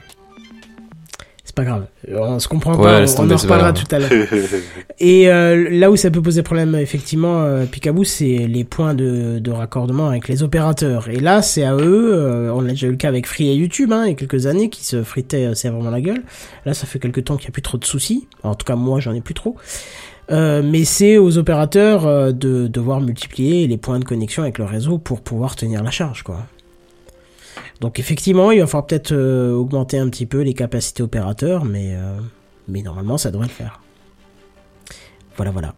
C'est pas grave, on se comprend Ouais, pas, on, on en reparlera grave. tout à l'heure. Et euh, là où ça peut poser problème, effectivement, euh, Picaboo, c'est les points de, de raccordement avec les opérateurs. Et là, c'est à eux, euh, on a déjà eu le cas avec Free et YouTube, hein, il y a quelques années, qui se fritaient euh, sévèrement la gueule. Là, ça fait quelques temps qu'il n'y a plus trop de soucis. En tout cas, moi, j'en ai plus trop. Euh, mais c'est aux opérateurs euh, de devoir multiplier les points de connexion avec le réseau pour pouvoir tenir la charge, quoi. Donc effectivement, il va falloir peut-être euh, augmenter un petit peu les capacités opérateurs, mais, euh, mais normalement, ça devrait le faire. Voilà, voilà.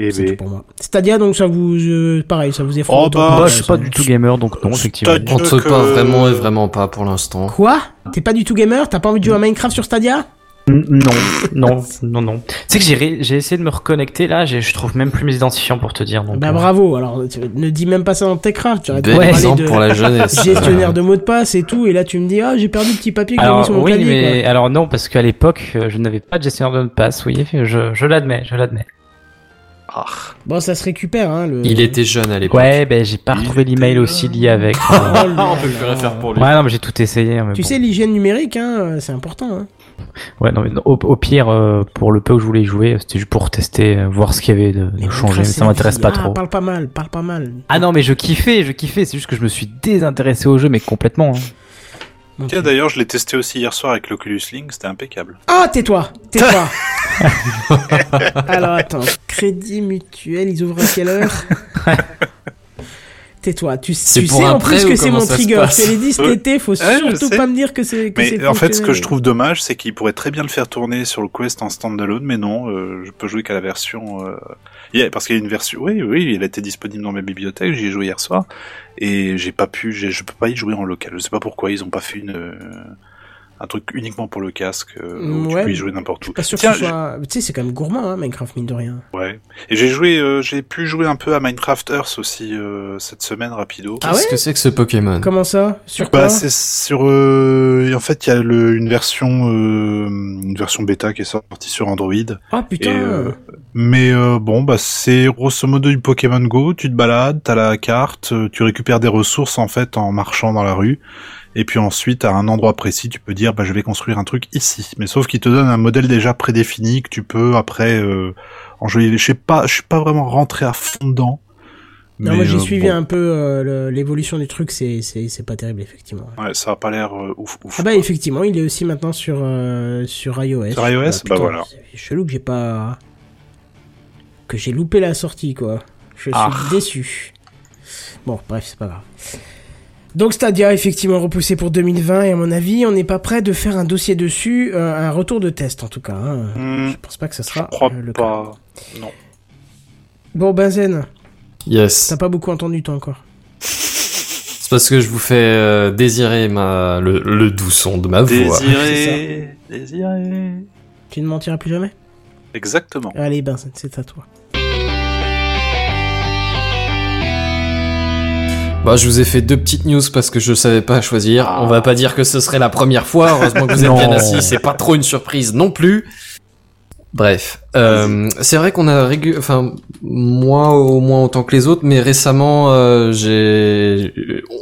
Eh C'est ben. tout pour moi. Stadia, donc ça vous, euh, pareil, ça vous effraie Oh, bah, Moi, je suis pas du tout gamer, donc non, effectivement. Stadia- Entre que- pas vraiment et vraiment pas pour l'instant. Quoi? T'es pas du tout gamer? T'as pas envie de jouer à Minecraft sur Stadia? Non, non, non, non. Tu sais que j'ai ré- j'ai essayé de me reconnecter là, j'ai- je trouve même plus mes identifiants pour te dire. Donc, Bah euh, bravo. Alors, tu- ne dis même pas ça dans Techcraft. Tu arrêtes de parler de pour la jeunesse. gestionnaire de mots de passe et tout, et là tu me dis ah j'ai perdu le petit papier que j'ai mis sur mon oui, clavier. mais quoi. alors non, parce qu'à l'époque, euh, je n'avais pas de gestionnaire de mot de passe. Oui, je, je l'admets, je l'admets. Ah. Bon, ça se récupère, hein. Le... Il était jeune à l'époque. Ouais, ben j'ai pas Il retrouvé l'email était aussi lié avec. Oh euh, On peut plus là. rien faire pour lui. Ouais, non, mais j'ai tout essayé. hein, mais Tu bon. sais, l'hygiène numérique, hein, c'est important. Hein. Ouais, non, mais au, au pire, euh, pour le peu que je voulais y jouer, c'était juste pour tester, euh, voir ce qu'il y avait de, de Mais changer. Mais ça m'intéresse pas ah, trop. Parle pas mal, parle pas mal. Ah non, mais je kiffais, je kiffais. C'est juste que je me suis désintéressé au jeu, mais complètement. hein. Tiens, d'ailleurs, je l'ai testé aussi hier soir avec l'Oculus Link, c'était impeccable. Ah, tais-toi, tais-toi. Alors attends, crédit mutuel, ils ouvrent à quelle heure? Tais-toi, tu, tu sais en plus que c'est mon trigger. Je te l'ai dit cet été, faut Ouais, surtout pas me dire que c'est que c'est Mais en fait, ce que je trouve dommage, c'est qu'il pourrait très bien le faire tourner sur le Quest en standalone, mais non, euh, je peux jouer qu'à la version. Euh... yeah, parce qu'il y a une version. Oui, oui, il était disponible dans ma bibliothèque. J'y ai joué hier soir et j'ai pas pu. j'ai- Je peux pas y jouer en local. Je sais pas pourquoi ils ont pas fait une euh, un truc uniquement pour le casque euh, où Ouais. tu peux y jouer n'importe où. Pas sûr que Tiens, soit... Tu sais, c'est quand même gourmand, hein, Minecraft, mine de rien. ouais. Et j'ai joué, euh, j'ai pu jouer un peu à Minecraft Earth aussi euh, cette semaine rapido. Ah Qu'est-ce ouais que c'est que ce Pokémon Comment ça Sur Bah, quoi c'est sur. Euh, en fait, il y a le, une version, euh, une version bêta qui est sortie sur Android. Ah putain Et, euh, mais euh, bon, bah c'est grosso modo du Pokémon Go. Tu te balades, t'as la carte, euh, tu récupères des ressources en fait en marchant dans la rue. Et puis ensuite, à un endroit précis, tu peux dire, bah je vais construire un truc ici. Mais sauf qu'il te donne un modèle déjà prédéfini que tu peux après euh, en jouer. Je sais pas, je suis pas vraiment rentré à fond dedans. Non, Mais, moi j'ai euh, suivi bon. un peu euh, l'évolution du truc, c'est c'est pas terrible effectivement. Ouais, ça a pas l'air euh, ouf ouf. Ah bah effectivement, il est aussi maintenant sur sur iOS. Sur iOS Bah putain, voilà. C'est chelou que j'ai pas que j'ai loupé la sortie quoi. Je suis Ah. déçu. Bon, bref, c'est pas grave. Donc Stadia effectivement repoussé pour 2020 et à mon avis, on n'est pas prêt de faire un dossier dessus, euh, un retour de test en tout cas. hein. Hmm, Je pense pas que ça je sera crois euh, le cas. pas. Non. Bon Benzen, Yes. t'as pas beaucoup entendu toi encore. C'est parce que je vous fais euh, désirer ma le, le doux son de ma voix. Désiré, désiré. Tu ne mentiras plus jamais? Exactement. Allez Benzen, c'est à toi. Bah, je vous ai fait deux petites news parce que je savais pas choisir. Ah. On va pas dire que ce serait la première fois. Heureusement que vous êtes bien assis. C'est pas trop une surprise non plus. Bref, euh, c'est vrai qu'on a régu... enfin moi au moins autant que les autres, mais récemment euh, j'ai,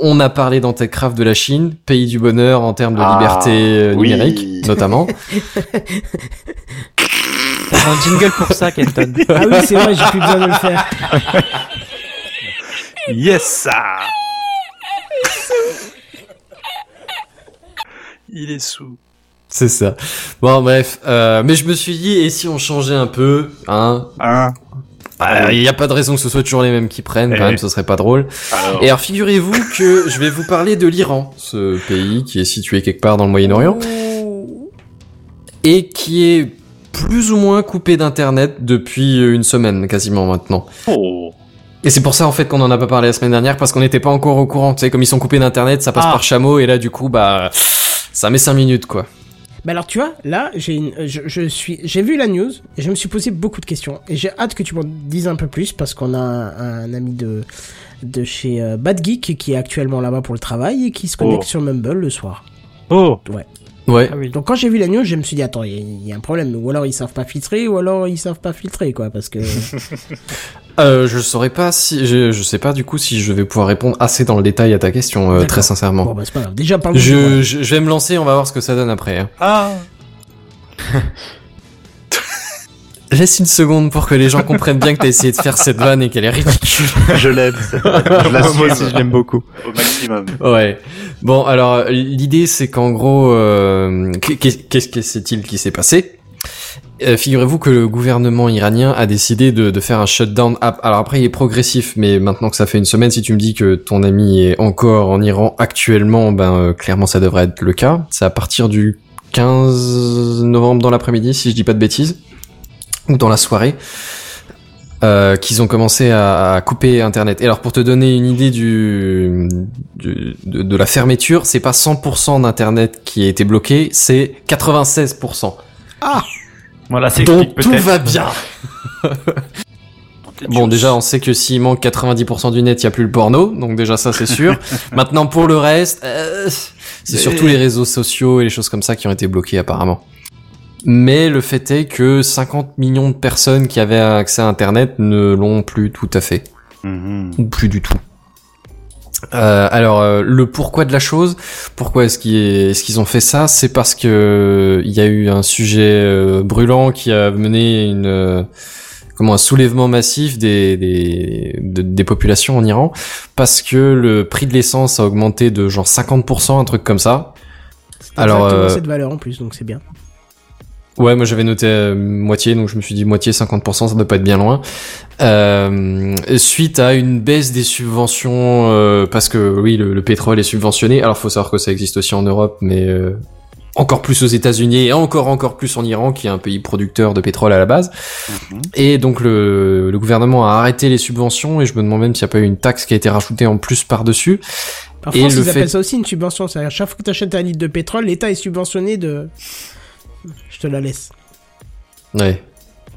on a parlé dans Techcraft de la Chine, pays du bonheur en termes de Ah, liberté euh, oui. numérique notamment. T'as un jingle pour ça, Kenton. Ah oui, c'est vrai, j'ai plus besoin de le faire. Yes ah. Il est sous. C'est ça. Bon bref, euh, mais je me suis dit et si on changeait un peu, hein? Hein Bah, Il n'y a pas de raison que ce soit toujours les mêmes qui prennent, Eh quand oui. même, ce serait pas drôle. Alors, Et alors, figurez-vous que je vais vous parler de l'Iran, ce pays qui est situé quelque part dans le Moyen-Orient, et qui est plus ou moins coupé d'Internet depuis une semaine, quasiment maintenant. oh. Et c'est pour ça, en fait, qu'on en a pas parlé la semaine dernière, parce qu'on n'était pas encore au courant. Tu sais, comme ils sont coupés d'Internet, ça passe Ah. par chameau, et là, du coup, bah, ça met cinq minutes, quoi. Bah alors tu vois, là, j'ai une, je, je suis, j'ai vu la news et je me suis posé beaucoup de questions et j'ai hâte que tu m'en dises un peu plus parce qu'on a un, un ami de de chez euh, Bad Geek qui est actuellement là-bas pour le travail et qui se connecte Oh. sur Mumble le soir. Oh. Ouais. Ah oui. Donc quand j'ai vu la news, je me suis dit attends, il y, a- il y a un problème ou alors ils savent pas filtrer ou alors ils savent pas filtrer quoi parce que Euh, je saurais pas si, je, je sais pas, du coup, si je vais pouvoir répondre assez dans le détail à ta question, euh, très sincèrement. bon bah c'est pas grave. Déjà parle Je, je, je vais me lancer, on va voir ce que ça donne après. hein. Ah. Laisse une seconde pour que les gens comprennent bien que t'as essayé de faire cette vanne et qu'elle est ridicule. Je l'aime. Je Moi aussi, je l'aime beaucoup. au maximum. Ouais. Bon, alors l'idée c'est qu'en gros, euh, qu'est- qu'est-ce que c'est-il qui s'est passé? Euh, Figurez-vous que le gouvernement iranien a décidé de, de faire un shutdown. app. Alors après, il est progressif, mais maintenant que ça fait une semaine, si tu me dis que ton ami est encore en Iran actuellement, ben euh, clairement ça devrait être le cas. C'est à partir du 15 novembre dans l'après-midi, si je dis pas de bêtises, ou dans la soirée. euh, qu'ils ont commencé à, à couper Internet. Et alors pour te donner une idée du, du- de, de la fermeture, c'est pas 100% d'Internet qui a été bloqué, c'est 96%. Voilà, c'est Donc tout va bien. Bon, déjà, on sait que s'il manque 90% du net, il y a plus le porno, donc déjà ça c'est sûr. Maintenant pour le reste, euh, c'est surtout les réseaux sociaux et les choses comme ça qui ont été bloqués apparemment. Mais le fait est que 50 millions de personnes qui avaient accès à Internet ne l'ont plus tout à fait Mhm. ou plus du tout. Euh, alors euh, le pourquoi de la chose, pourquoi est-ce qu'ils ont fait ça, c'est parce que euh, il y a eu un sujet euh, brûlant qui a mené une euh, comment un soulèvement massif des des, de- des populations en Iran parce que le prix de l'essence a augmenté de genre 50%, un truc comme ça. Alors, exactement euh, cette valeur en plus donc c'est bien. Ouais, moi j'avais noté euh, moitié, donc je me suis dit moitié, 50%, ça doit pas être bien loin. Euh, suite à une baisse des subventions, euh, parce que oui, le, le pétrole est subventionné. Alors faut savoir que ça existe aussi en Europe, mais euh, encore plus aux États-Unis et encore encore plus en Iran, qui est un pays producteur de pétrole à la base. Mhm. Et donc le, le gouvernement a arrêté les subventions, et je me demande même s'il n'y a pas eu une taxe qui a été rajoutée en plus par-dessus. En et France le ils appellent ça aussi une subvention. C'est-à-dire chaque fois que tu achètes un litre de pétrole, l'État est subventionné de. Je te la laisse. Ouais.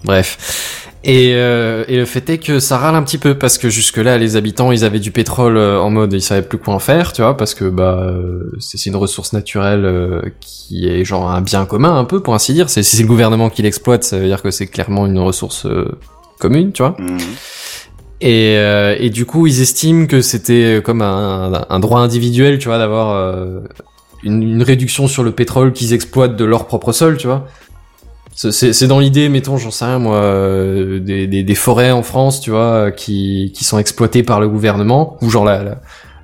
Bref. Et, euh, et le fait est que ça râle un petit peu parce que jusque là les habitants ils avaient du pétrole euh, en mode ils savaient plus quoi en faire tu vois parce que bah euh, c'est c'est une ressource naturelle qui est genre un bien commun un peu pour ainsi dire c'est si c'est le gouvernement qui l'exploite ça veut dire que c'est clairement une ressource commune tu vois Mhm. et, euh, et du coup, ils estiment que c'était comme un, un droit individuel, tu vois, d'avoir euh, une, une réduction sur le pétrole qu'ils exploitent de leur propre sol, tu vois. C'est- dans l'idée, mettons, j'en sais rien moi, euh, des, des, des forêts en France, tu vois, euh, qui, qui sont exploitées par le gouvernement, ou genre la, la,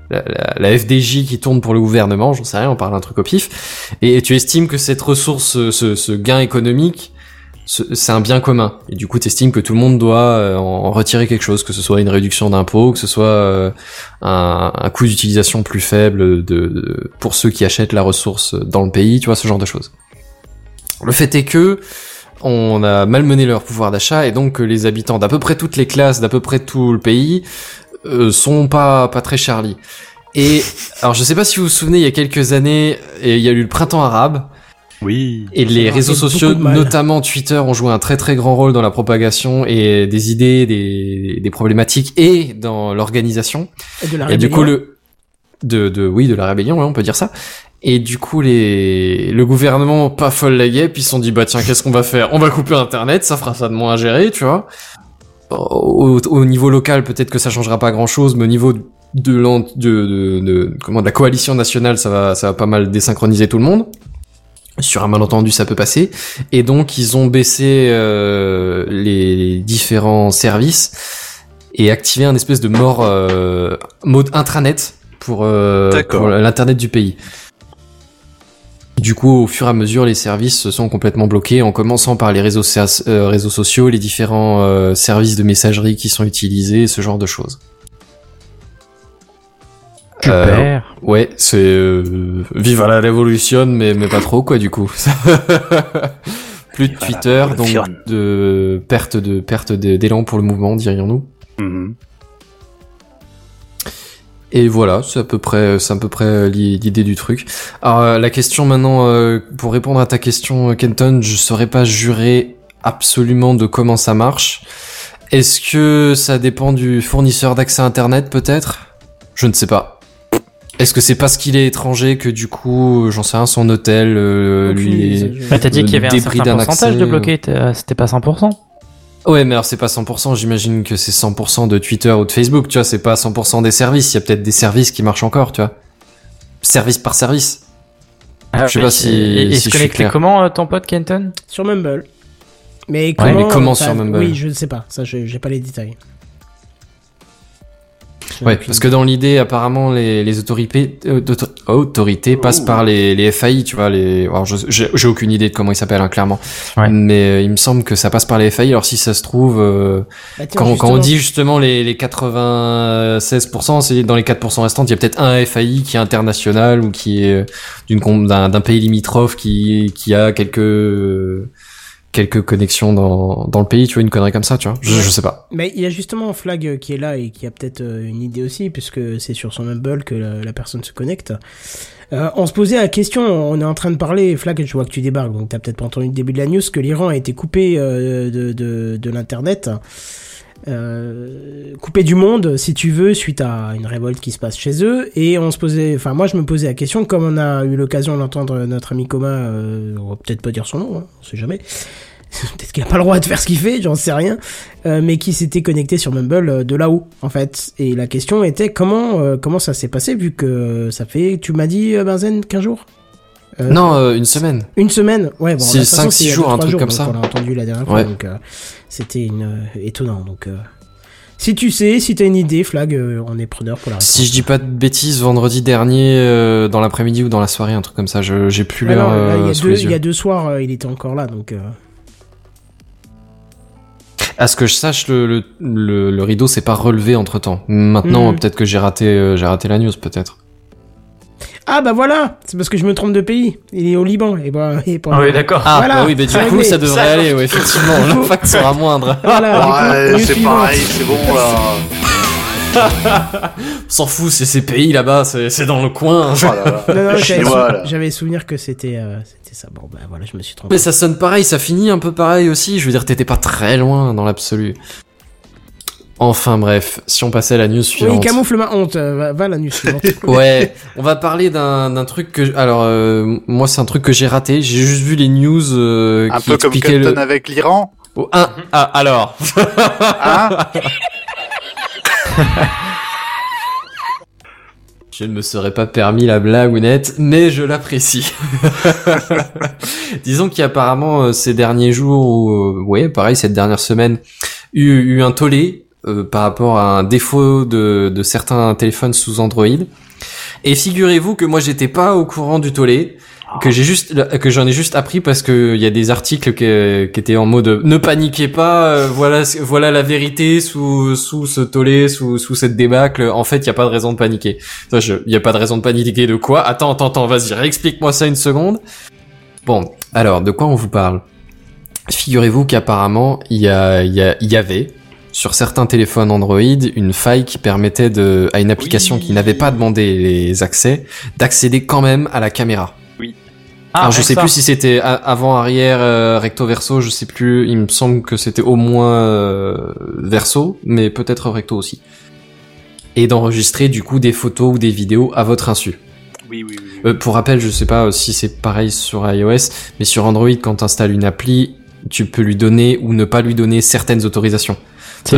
la, la- FDJ qui tourne pour le gouvernement, j'en sais rien, on parle d'un truc au pif, et tu estimes que cette ressource, ce, ce, gain économique, c'est un bien commun, et du coup tu estimes que tout le monde doit euh, en retirer quelque chose, que ce soit une réduction d'impôts, que ce soit euh, un, un coût d'utilisation plus faible de, de- pour ceux qui achètent la ressource dans le pays, tu vois, ce genre de choses. Le fait est que on a malmené leur pouvoir d'achat et donc que les habitants d'à peu près toutes les classes, d'à peu près tout le pays, euh, sont pas pas très Charlie. Et alors je sais pas si vous vous souvenez, il y a quelques années, il y a eu le printemps arabe Oui. et les réseaux sociaux, de notamment Twitter, ont joué un très très grand rôle dans la propagation et des idées, des, des problématiques et dans l'organisation. Et de la Et du coup, rébellion. le de, de oui de la rébellion, ouais, on peut dire ça. Et du coup, les le gouvernement pas folle la guêpe, ils se sont dit bah tiens, qu'est-ce qu'on va faire? On va couper Internet, ça fera ça de moins à gérer, tu vois. Au, au niveau local, peut-être que ça changera pas grand-chose, mais au niveau de, l'en- de, de, de- comment de la coalition nationale, ça va ça va pas mal désynchroniser tout le monde. Sur un malentendu, ça peut passer. Et donc, ils ont baissé euh, les différents services et activé un espèce de mort euh, mode intranet pour, euh, pour l'internet du pays. Du coup, au fur et à mesure, les services se sont complètement bloqués, en commençant par les réseaux, euh, réseaux sociaux, les différents euh, services de messagerie qui sont utilisés, ce genre de choses. Euh, Super. ouais, c'est euh, vive à la révolution, mais mais pas trop quoi du coup. Plus de Twitter, donc de perte de perte d'élan pour le mouvement, dirions-nous. Mhm. Et voilà, c'est à peu près, c'est à peu près l'i- l'idée du truc. Alors euh, la question maintenant, euh, pour répondre à ta question, euh, Kenton, je saurais pas jurer absolument de comment ça marche. Est-ce que ça dépend du fournisseur d'accès Internet peut-être? Je ne sais pas. Est-ce que c'est parce qu'il est étranger que du coup, euh, j'en sais rien, son hôtel euh, lui est... je- Bah, t'as dit euh, qu'il y avait un débris certain d'un pourcentage accès, de euh. bloqués, c'était pas 100%. Ouais, mais alors c'est pas 100%, j'imagine que c'est 100% de Twitter ou de Facebook, tu vois, c'est pas 100% des services, il y a peut-être des services qui marchent encore, tu vois. Service par service. Je sais pas si- Et, et si se connecter comment, euh, ton pote Kenton? Sur Mumble. Mais Ouais, comment, mais comment sur Mumble? Oui, je ne sais pas. Ça, je j'ai pas les détails. Ouais, parce que dans l'idée, apparemment, les, les autorités, euh, autorités passent par les, les FAI, tu vois, les, alors j'ai j'ai aucune idée de comment ils s'appellent, hein, clairement. Ouais. Mais euh, il me semble que ça passe par les FAI, alors si ça se trouve, euh, Bah, tiens, quand, quand on dit justement les, les 96%, c'est dans les 4% restants, il y a peut-être un FAI qui est international ou qui est euh, d'une d'un d'un pays limitrophe qui qui a quelques euh, quelques connexions dans dans le pays, tu vois une connerie comme ça, tu vois. Je, je sais pas. Mais il y a justement Flag euh, qui est là et qui a peut-être euh, une idée aussi, puisque c'est sur son Mumble que la, la personne se connecte. Euh, on se posait la question, on est en train de parler, Flag, je vois que tu débarques, donc t'as peut-être pas entendu le début de la news, que l'Iran a été coupé euh, de, de, de l'Internet, euh, coupé du monde, si tu veux, suite à une révolte qui se passe chez eux. Et on se posait, enfin moi je me posais la question, comme on a eu l'occasion d'entendre notre ami commun, euh, on va peut-être pas dire son nom, hein, on sait jamais. Peut-être qu'il a pas le droit de faire ce qu'il fait, j'en sais rien, euh, mais qui s'était connecté sur Mumble euh, de là-haut, en fait. Et la question était comment comment ça s'est passé vu que ça fait, tu m'as dit Benzen, 15 jours? Euh, non, euh, une semaine. une semaine, ouais, bon, C'est de toute façon, cinq, c'est six il y a jours, deux, un truc comme donc ça. On l'a entendu la dernière fois, Ouais. donc euh, c'était étonnant. Donc, si tu sais, si t'as une idée, Flag, on est preneur pour la réponse. Si je dis pas de bêtises, vendredi dernier, dans l'après-midi ou dans la soirée, un truc comme ça, j'ai plus l'heure il y a deux, soirs, il était encore là, donc. À ce que je sache, le le, le, le rideau s'est pas relevé entre temps. Maintenant, Mhm. peut-être que j'ai raté j'ai raté la news, peut-être. Ah bah voilà, c'est parce que je me trompe de pays. Il est au Liban et bah et pas- Ah oui, d'accord. Ah Voilà, bah oui, mais du coup, ça devrait Ça- aller, ouais, effectivement. L'impact sera moindre. Voilà, Ouais, c'est pareil, c'est bon là. On s'en fout, c'est ces pays là-bas, c'est c'est dans le coin. Oh j'avais sou- souvenir que c'était euh, c'était ça. Bon bah voilà, je me suis trompé. Mais ça sonne pareil, ça finit un peu pareil aussi. Je veux dire, t'étais pas très loin dans l'absolu. Enfin bref, si on passait à la news Oui, suivante. camoufle ma honte. euh, va, va la news suivante. Ouais, on va parler d'un d'un truc que alors euh, moi c'est un truc que j'ai raté. J'ai juste vu les news euh, Un qui peu comme Clinton le. avec l'Iran. Oh, un- ah, alors. Hein Je ne me serais pas permis la blagounette, mais je l'apprécie. Disons qu'il y a apparemment euh, ces derniers jours, ou euh, ouais, pareil, cette dernière semaine, eu, eu un tollé euh, par rapport à un défaut de, de certains téléphones sous Android. Et figurez-vous que moi j'étais pas au courant du tollé, que j'ai juste que j'en ai juste appris parce que il y a des articles que- qui étaient en mode ne paniquez pas, euh, voilà voilà la vérité sous sous ce tollé, sous sous cette débâcle. En fait, il y a pas de raison de paniquer. Ça, Il y a pas de raison de paniquer de quoi Attends, attends, attends, vas-y, réexplique-moi ça une seconde. Bon, alors de quoi on vous parle? Figurez-vous qu'apparemment il y a il y avait sur certains téléphones Android une faille qui permettait de à une application Oui. qui n'avait pas demandé les accès d'accéder quand même à la caméra. Ah, Alors je sais plus si c'était avant, arrière, euh, recto, verso, je sais plus. Il me semble que c'était au moins euh, verso, mais peut-être recto aussi. Et d'enregistrer du coup des photos ou des vidéos à votre insu. Oui, oui, oui. oui. Euh, pour rappel, je sais pas si c'est pareil sur iOS, mais sur Android, quand tu installes une appli, tu peux lui donner ou ne pas lui donner certaines autorisations.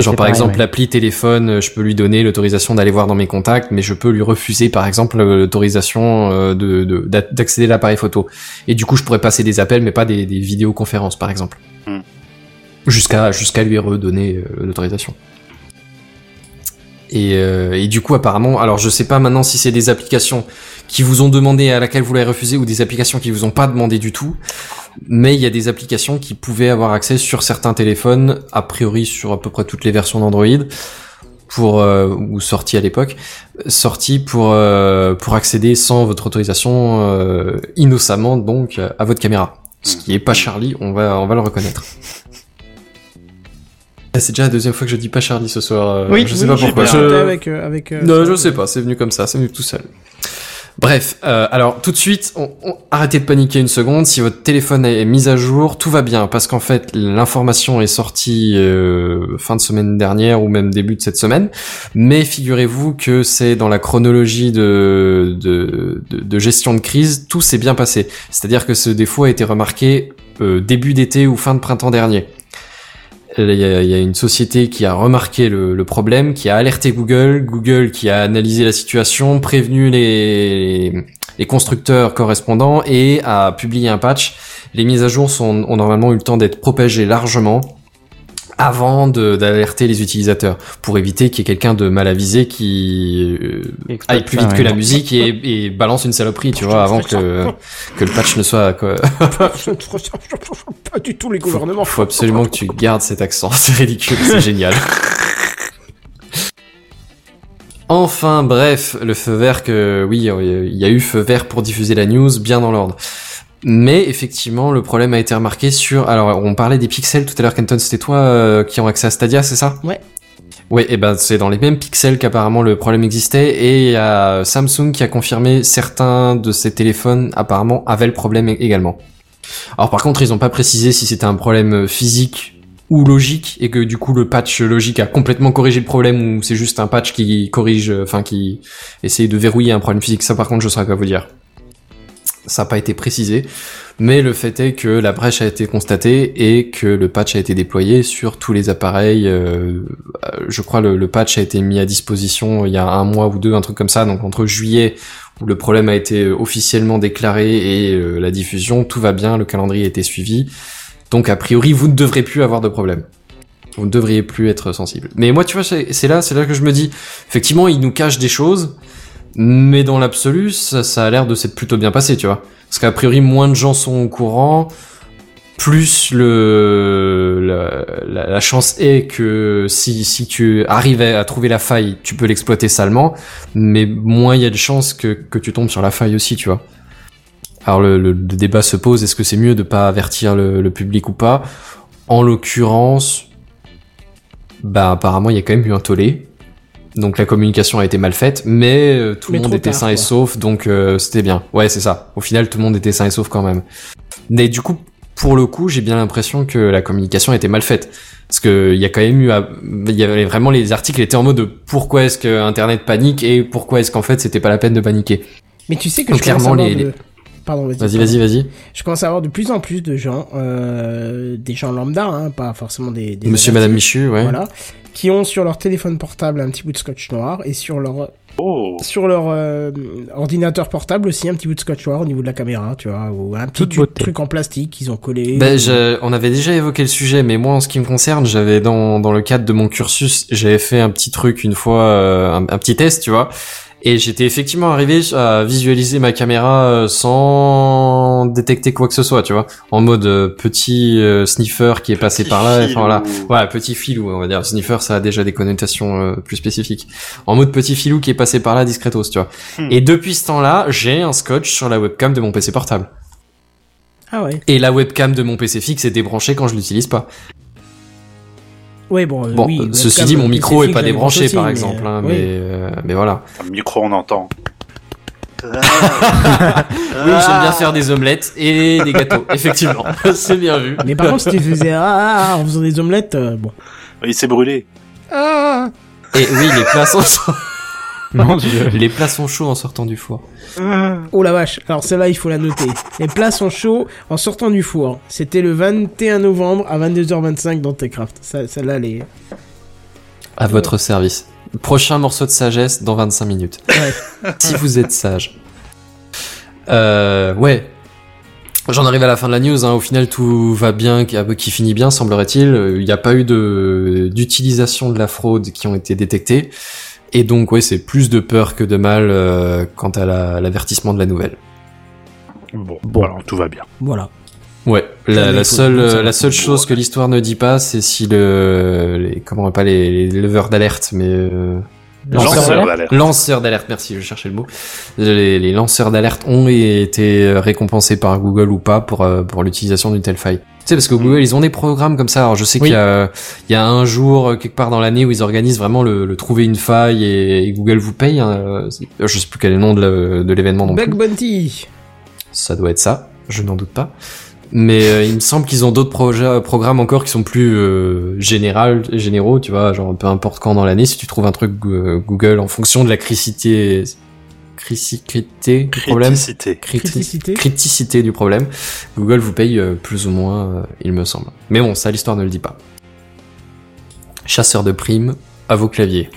Genre par pareil, exemple ouais. l'appli téléphone, euh, je peux lui donner l'autorisation d'aller voir dans mes contacts, mais je peux lui refuser par exemple euh, l'autorisation euh, de de- d'a- d'accéder à l'appareil photo. Et du coup je pourrais passer des appels, mais pas des, des vidéoconférences par exemple. Hmm. Jusqu'à jusqu'à lui redonner l'autorisation. Et, euh, et du coup apparemment, alors je sais pas maintenant si c'est des applications qui vous ont demandé à laquelle vous l'avez refusé ou des applications qui vous ont pas demandé du tout. Mais il y a des applications qui pouvaient avoir accès sur certains téléphones, a priori sur à peu près toutes les versions d'Android, pour euh, ou sorties à l'époque, sorties pour euh, pour accéder sans votre autorisation euh, innocemment donc à votre caméra. Ce qui est pas Charlie, on va on va le reconnaître. Ah, C'est déjà la deuxième fois que je dis pas Charlie ce soir. euh, je sais oui, pas pourquoi. Je- avec, euh, avec, euh, non, je sais pas, c'est venu comme ça, c'est venu tout seul. Bref, euh, alors tout de suite, on, on- arrêtez de paniquer une seconde. Si votre téléphone est mis à jour, tout va bien, parce qu'en fait, l'information est sortie euh, fin de semaine dernière ou même début de cette semaine. Mais figurez-vous que c'est dans la chronologie de, de, de, de gestion de crise, tout s'est bien passé. C'est-à-dire que ce défaut a été remarqué euh, début d'été ou fin de printemps dernier. Il y, a, une société qui a remarqué le, problème, qui a alerté Google, Google qui a analysé la situation, prévenu les, constructeurs correspondants et a publié un patch. Les mises à jour ont normalement eu le temps d'être propagées largement avant de- d'alerter les utilisateurs, pour éviter qu'il y ait quelqu'un de mal avisé qui euh, aille plus ça, vite que ouais. la musique et, et balance une saloperie, tu vois, avant que, que le patch ne soit... quoi. Pas du tout les gouvernements. Faut absolument que tu gardes cet accent, c'est ridicule, c'est génial. Enfin, bref, le feu vert que, oui, il y a eu feu vert pour diffuser la news, bien dans l'ordre. Mais effectivement, le problème a été remarqué sur. Alors, on parlait des pixels tout à l'heure, Kenton, c'était toi euh, qui ont accès à Stadia, c'est ça? Ouais. Ouais, et ben c'est dans les mêmes pixels qu'apparemment le problème existait, et il y a Samsung qui a confirmé certains de ces téléphones apparemment avaient le problème également. Alors par contre, ils ont pas précisé si c'était un problème physique ou logique et que du coup le patch logique a complètement corrigé le problème ou c'est juste un patch qui corrige, euh, enfin qui essaye de verrouiller un problème physique. Ça par contre, je saurais pas vous dire. Ça n'a pas été précisé, mais le fait est que la brèche a été constatée et que le patch a été déployé sur tous les appareils. euh, euh, je crois le, le patch a été mis à disposition il y a un mois ou deux, un truc comme ça. Donc entre juillet où le problème a été euh, officiellement déclaré et euh, la diffusion, tout va bien, le calendrier a été suivi. Donc a priori, vous ne devrez plus avoir de problème. Vous ne devriez plus être sensible. Mais moi, tu vois, c'est là, c'est là que je me dis, effectivement, il nous cache des choses, mais dans l'absolu, ça, a l'air de s'être plutôt bien passé, tu vois. Parce qu'a priori, moins de gens sont au courant, plus le la, chance est que si si tu arrives à trouver la faille, tu peux l'exploiter salement, mais moins il y a de chances que que tu tombes sur la faille aussi, tu vois. Alors le, le- le débat se pose, est-ce que c'est mieux de pas avertir le, le public ou pas? En l'occurrence, bah apparemment il y a quand même eu un tollé, donc la communication a été mal faite, mais euh, tout Mais le monde était tard, sain et sauf, donc euh, c'était bien. Ouais c'est ça. Au final tout le monde était sain et sauf quand même. Mais du coup, pour le coup, j'ai bien l'impression que la communication était mal faite. Parce que il y a quand même eu, il y avait vraiment les articles étaient en mode de pourquoi est-ce que Internet panique et pourquoi est-ce qu'en fait c'était pas la peine de paniquer. Mais tu sais que Donc, je commence à clairement, avoir les- de... Pardon, vas-y. Vas-y, vas-y. Je commence à avoir de plus en plus de gens, euh, des gens lambda, hein, pas forcément des, des Monsieur, Madame Michu, ouais. voilà, qui ont sur leur téléphone portable un petit bout de scotch noir et sur leur Oh. sur leur euh, ordinateur portable aussi un petit bout de scotch noir au niveau de la caméra, tu vois, ou un petit truc en plastique qu'ils ont collé. Ben, je- on avait déjà évoqué le sujet, mais moi, en ce qui me concerne, j'avais dans dans le cadre de mon cursus, j'avais fait un petit truc une fois, euh, un, un petit test, tu vois, et j'étais effectivement arrivé à visualiser ma caméra euh, sans détecter quoi que ce soit, tu vois, en mode euh, petit euh, sniffer qui est passé Petit par là, filou. enfin voilà, ouais, petit filou, on va dire. Sniffer, ça a déjà des connotations euh, plus spécifiques. En mode petit filou qui est passé par là discretos, tu vois. Hmm. Et depuis ce temps-là, j'ai un scotch sur la webcam de mon PC portable. Ah ouais. Et la webcam de mon PC fixe est débranchée quand je l'utilise pas. Ouais, bon. euh, Bon, oui, euh, ceci dit, mon PC micro est pas débranché aussi, par mais, exemple, hein, oui. mais euh, mais voilà. Un micro, on entend. Oui, j'aime bien faire des omelettes et des gâteaux. Effectivement, c'est bien vu. Mais par contre, si tu faisais ah, ah, ah, en faisant des omelettes, euh, bon. Il s'est brûlé. Ah, Et oui, les plats sont Mon dieu. les plats sont chauds en sortant du four. oh la vache. Alors celle-là, il faut la noter. Les plats sont chauds en sortant du four. C'était le 21 novembre à 22h25 dans Techcraft. Ça, celle-là, les. À votre service. Prochain morceau de sagesse dans 25 minutes. Ouais. si vous êtes sage. Euh, ouais. J'en arrive à la fin de la news. Hein. Au final, tout va bien, qui finit bien, semblerait-il. Il n'y a pas eu de d'utilisation de la fraude qui ont été détectées. Et donc, ouais, c'est plus de peur que de mal euh, quant à la- l'avertissement de la nouvelle. Bon, bon, alors tout va bien. Voilà. Ouais, la, mais la faut- seule, la seule chose que l'histoire ne dit pas, c'est si le, les, comment pas les, les leveurs d'alerte, mais euh, Lanceur Lanceur d'alerte. lanceurs d'alerte, merci, je cherchais le mot. Les, les lanceurs d'alerte ont été récompensés par Google ou pas pour euh, pour l'utilisation d'une telle faille. Tu sais parce que Mm. Google ils ont des programmes comme ça. Alors je sais Oui. qu'il y a il y a un jour euh, quelque part dans l'année où ils organisent vraiment le, le trouver une faille et, et Google vous paye. hein, euh, je sais plus quel est le nom de l'événement Bug. Bounty. Ça doit être ça, je n'en doute pas. Mais euh, il me semble qu'ils ont d'autres projets, programmes encore qui sont plus euh, général, généraux, tu vois, genre peu importe quand dans l'année, si tu trouves un truc Google en fonction de la criticité, criticité du problème, Criticité. Criti- Criticité. criticité du problème, Google vous paye euh, plus ou moins, euh, il me semble. Mais bon, ça l'histoire ne le dit pas. Chasseur de primes, à vos claviers.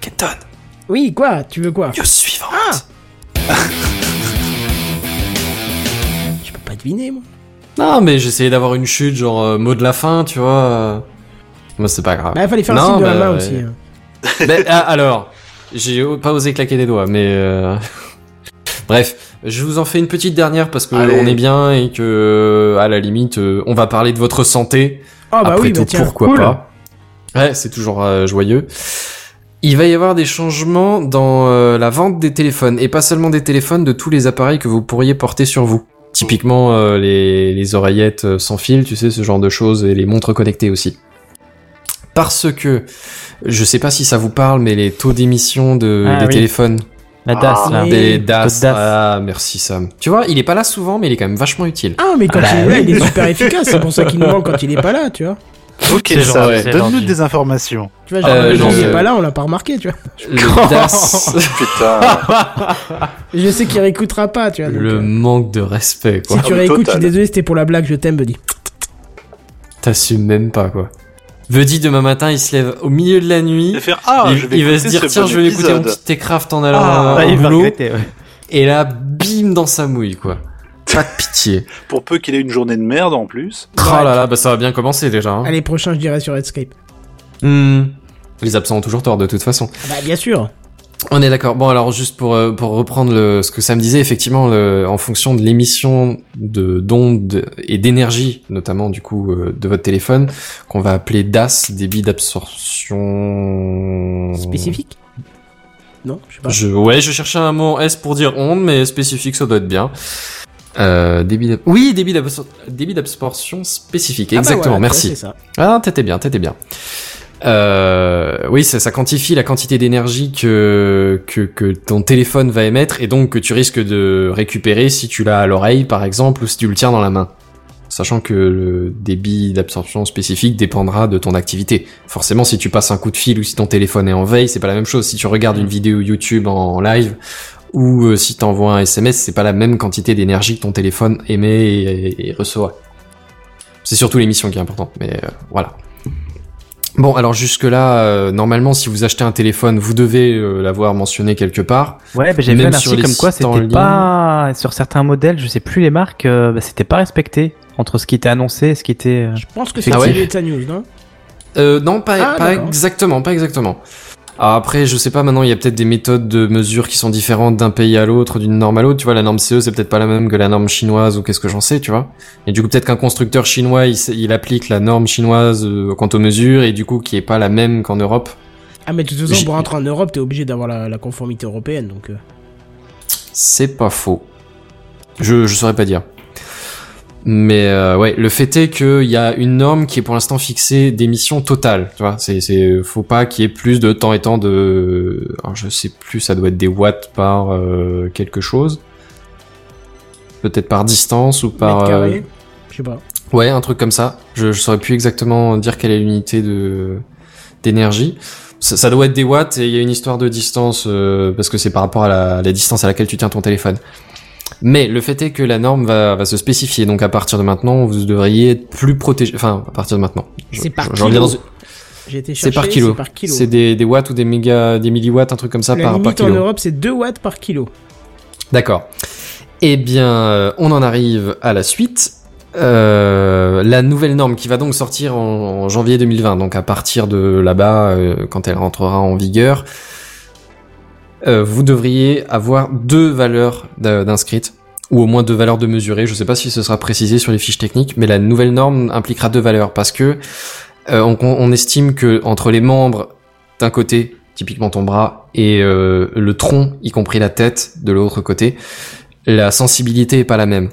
Kenton, Oui, quoi? Tu veux quoi? News suivante. Je peux pas deviner, moi. Non, mais j'essayais d'avoir une chute, genre euh, mot de la fin, tu vois. Moi, c'est pas grave. Bah, il fallait faire Non, un signe de la bah, main ouais. aussi. hein. Ah, alors, j'ai pas osé claquer des doigts, mais euh, bref, je vous en fais une petite dernière parce que Allez. on est bien et que à la limite, euh, on va parler de votre santé. Ah bah Après oui, tout, bah tiens. pourquoi Cool. pas Ouais, c'est toujours euh, joyeux. Il va y avoir des changements dans euh, la vente des téléphones et pas seulement des téléphones, de tous les appareils que vous pourriez porter sur vous. Typiquement euh, les, les oreillettes euh, sans fil, tu sais, ce genre de choses, et les montres connectées aussi. Parce que, je sais pas si ça vous parle, mais les taux d'émission de, Ah des oui. téléphones, La DAS, Ah, là. des DAS, ah merci Sam. Tu vois, il est pas là souvent, mais il est quand même vachement utile. Ah, mais quand Ah bah il est là, oui. il est super efficace. C'est pour ça qu'il nous manque quand il est pas là, tu vois. Ok, ça, ouais. donne-nous des informations. Tu vois, genre, Euh, quand il je- est pas là, on l'a pas remarqué, tu vois. Le DAS, Putain. Je sais qu'il réécoutera pas, tu vois. donc, le euh, manque de respect, quoi. si tu Ah, réécoutes, je suis désolé, c'était pour la blague, je t'aime, buddy. T'assumes même pas, quoi. Veddy, demain matin, il se lève au milieu de la nuit. Et faire ah, il, je vais il va se écouter dire tiens bon je vais écouter mon petit Techcraft en allant Ah, Ah, au il va boulot regretter, ouais. et là bim dans sa mouille quoi pas de pitié Pour peu qu'il ait une journée de merde en plus. oh là là bah ça va bien commencer déjà hein. Allez, prochain, je dirais sur Redscape. Hmm. les absents ont toujours tort de toute façon Ah Bah, bien sûr. On est d'accord bon alors juste pour euh, pour reprendre le, ce que ça me disait effectivement le, en fonction de l'émission de d'ondes et d'énergie notamment du coup euh, de votre téléphone qu'on va appeler DAS débit d'absorption Spécifique? Non, je sais pas. Je, ouais, je cherchais un mot S pour dire onde, mais spécifique, ça doit être bien. Euh, débit oui, débit d'absor- débit d'absorption spécifique. Ah bah Exactement, merci. ça. Ah, t'étais bien, t'étais bien. Euh, oui, ça, quantifie la quantité d'énergie que, que, ton téléphone va émettre et donc que tu risques de récupérer si tu l'as à l'oreille, par exemple, ou si tu le tiens dans la main. Sachant que le débit d'absorption spécifique dépendra de ton activité. Forcément, si tu passes un coup de fil ou si ton téléphone est en veille, c'est pas la même chose. Si tu regardes une vidéo YouTube en live ou euh, si t'envoies un SMS, c'est pas la même quantité d'énergie que ton téléphone émet et, et reçoit. C'est surtout l'émission qui est importante, mais euh, voilà. Bon, alors jusque-là, euh, normalement, si vous achetez un téléphone, vous devez euh, l'avoir mentionné quelque part. Ouais, bah, j'ai vu Même un sur article les comme quoi c'était ligne. pas sur certains modèles, je sais plus les marques, euh, bah, c'était pas respecté entre ce qui était annoncé et ce qui était. euh, Je pense que c'est Ah ouais tiré de sa news, non? Euh, non, pas, Ah, pas exactement, pas exactement. Alors après, je sais pas, maintenant, il y a peut-être des méthodes de mesure qui sont différentes d'un pays à l'autre, d'une norme à l'autre. Tu vois, la norme CE, c'est peut-être pas la même que la norme chinoise ou qu'est-ce que j'en sais, tu vois. Et du coup, peut-être qu'un constructeur chinois, il, applique la norme chinoise euh, quant aux mesures et du coup, qui est pas la même qu'en Europe. Ah, mais de toute façon, pour rentrer en Europe, t'es obligé d'avoir la, la conformité européenne, donc. euh, C'est pas faux. Je, je saurais pas dire. Mais euh, ouais, le fait est qu'il y a une norme qui est pour l'instant fixée d'émission totale. Tu vois, c'est c'est faut pas qu'il y ait plus de temps et temps de. Alors je sais plus, ça doit être des watts par euh, quelque chose. Peut-être par distance ou par. euh, carrés Je sais pas. Ouais, un truc comme ça. Je, je saurais plus exactement dire quelle est l'unité de d'énergie. Ça, ça doit être des watts et il y a une histoire de distance euh, parce que c'est par rapport à la, la distance à laquelle tu tiens ton téléphone. Mais le fait est que la norme va, va se spécifier. Donc à partir de maintenant, vous devriez être plus protégé. Enfin, à partir de maintenant. C'est par kilo. dans- par kilo. C'est par kilo. C'est des, des watts ou des méga, des milliwatts, un truc comme ça La par, par limite en kilo. Europe, c'est 2 watts par kilo. D'accord. Eh bien, euh, on en arrive à la suite. Euh, la nouvelle norme qui va donc sortir en, en janvier 2020, donc à partir de là-bas, euh, quand elle rentrera en vigueur, euh, vous devriez avoir deux valeurs d'inscrites, ou au moins deux valeurs de mesurer. Je sais pas si ce sera précisé sur les fiches techniques, mais la nouvelle norme impliquera deux valeurs parce que euh, on, on estime que entre les membres d'un côté, typiquement ton bras, et euh, le tronc, y compris la tête, de l'autre côté, la sensibilité est pas la même.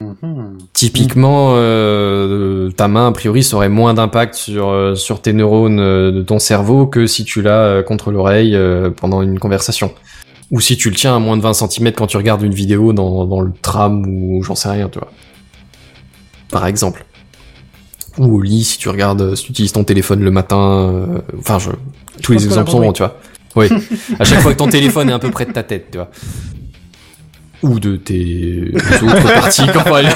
Mhm. Typiquement, euh, ta main, a priori, ça aurait moins d'impact sur, euh, sur tes neurones euh, de ton cerveau que si tu l'as euh, contre l'oreille euh, pendant une conversation. Ou si tu le tiens à moins de 20 cm quand tu regardes une vidéo dans, dans le tram ou j'en sais rien, tu vois. Par exemple. Ou au lit si tu regardes, si tu utilises ton téléphone le matin. euh, enfin, je, tous les exemples sont bons, tu vois. Oui. à chaque fois que ton téléphone est un peu près de ta tête, tu vois. Ou de tes autres parties corporelles.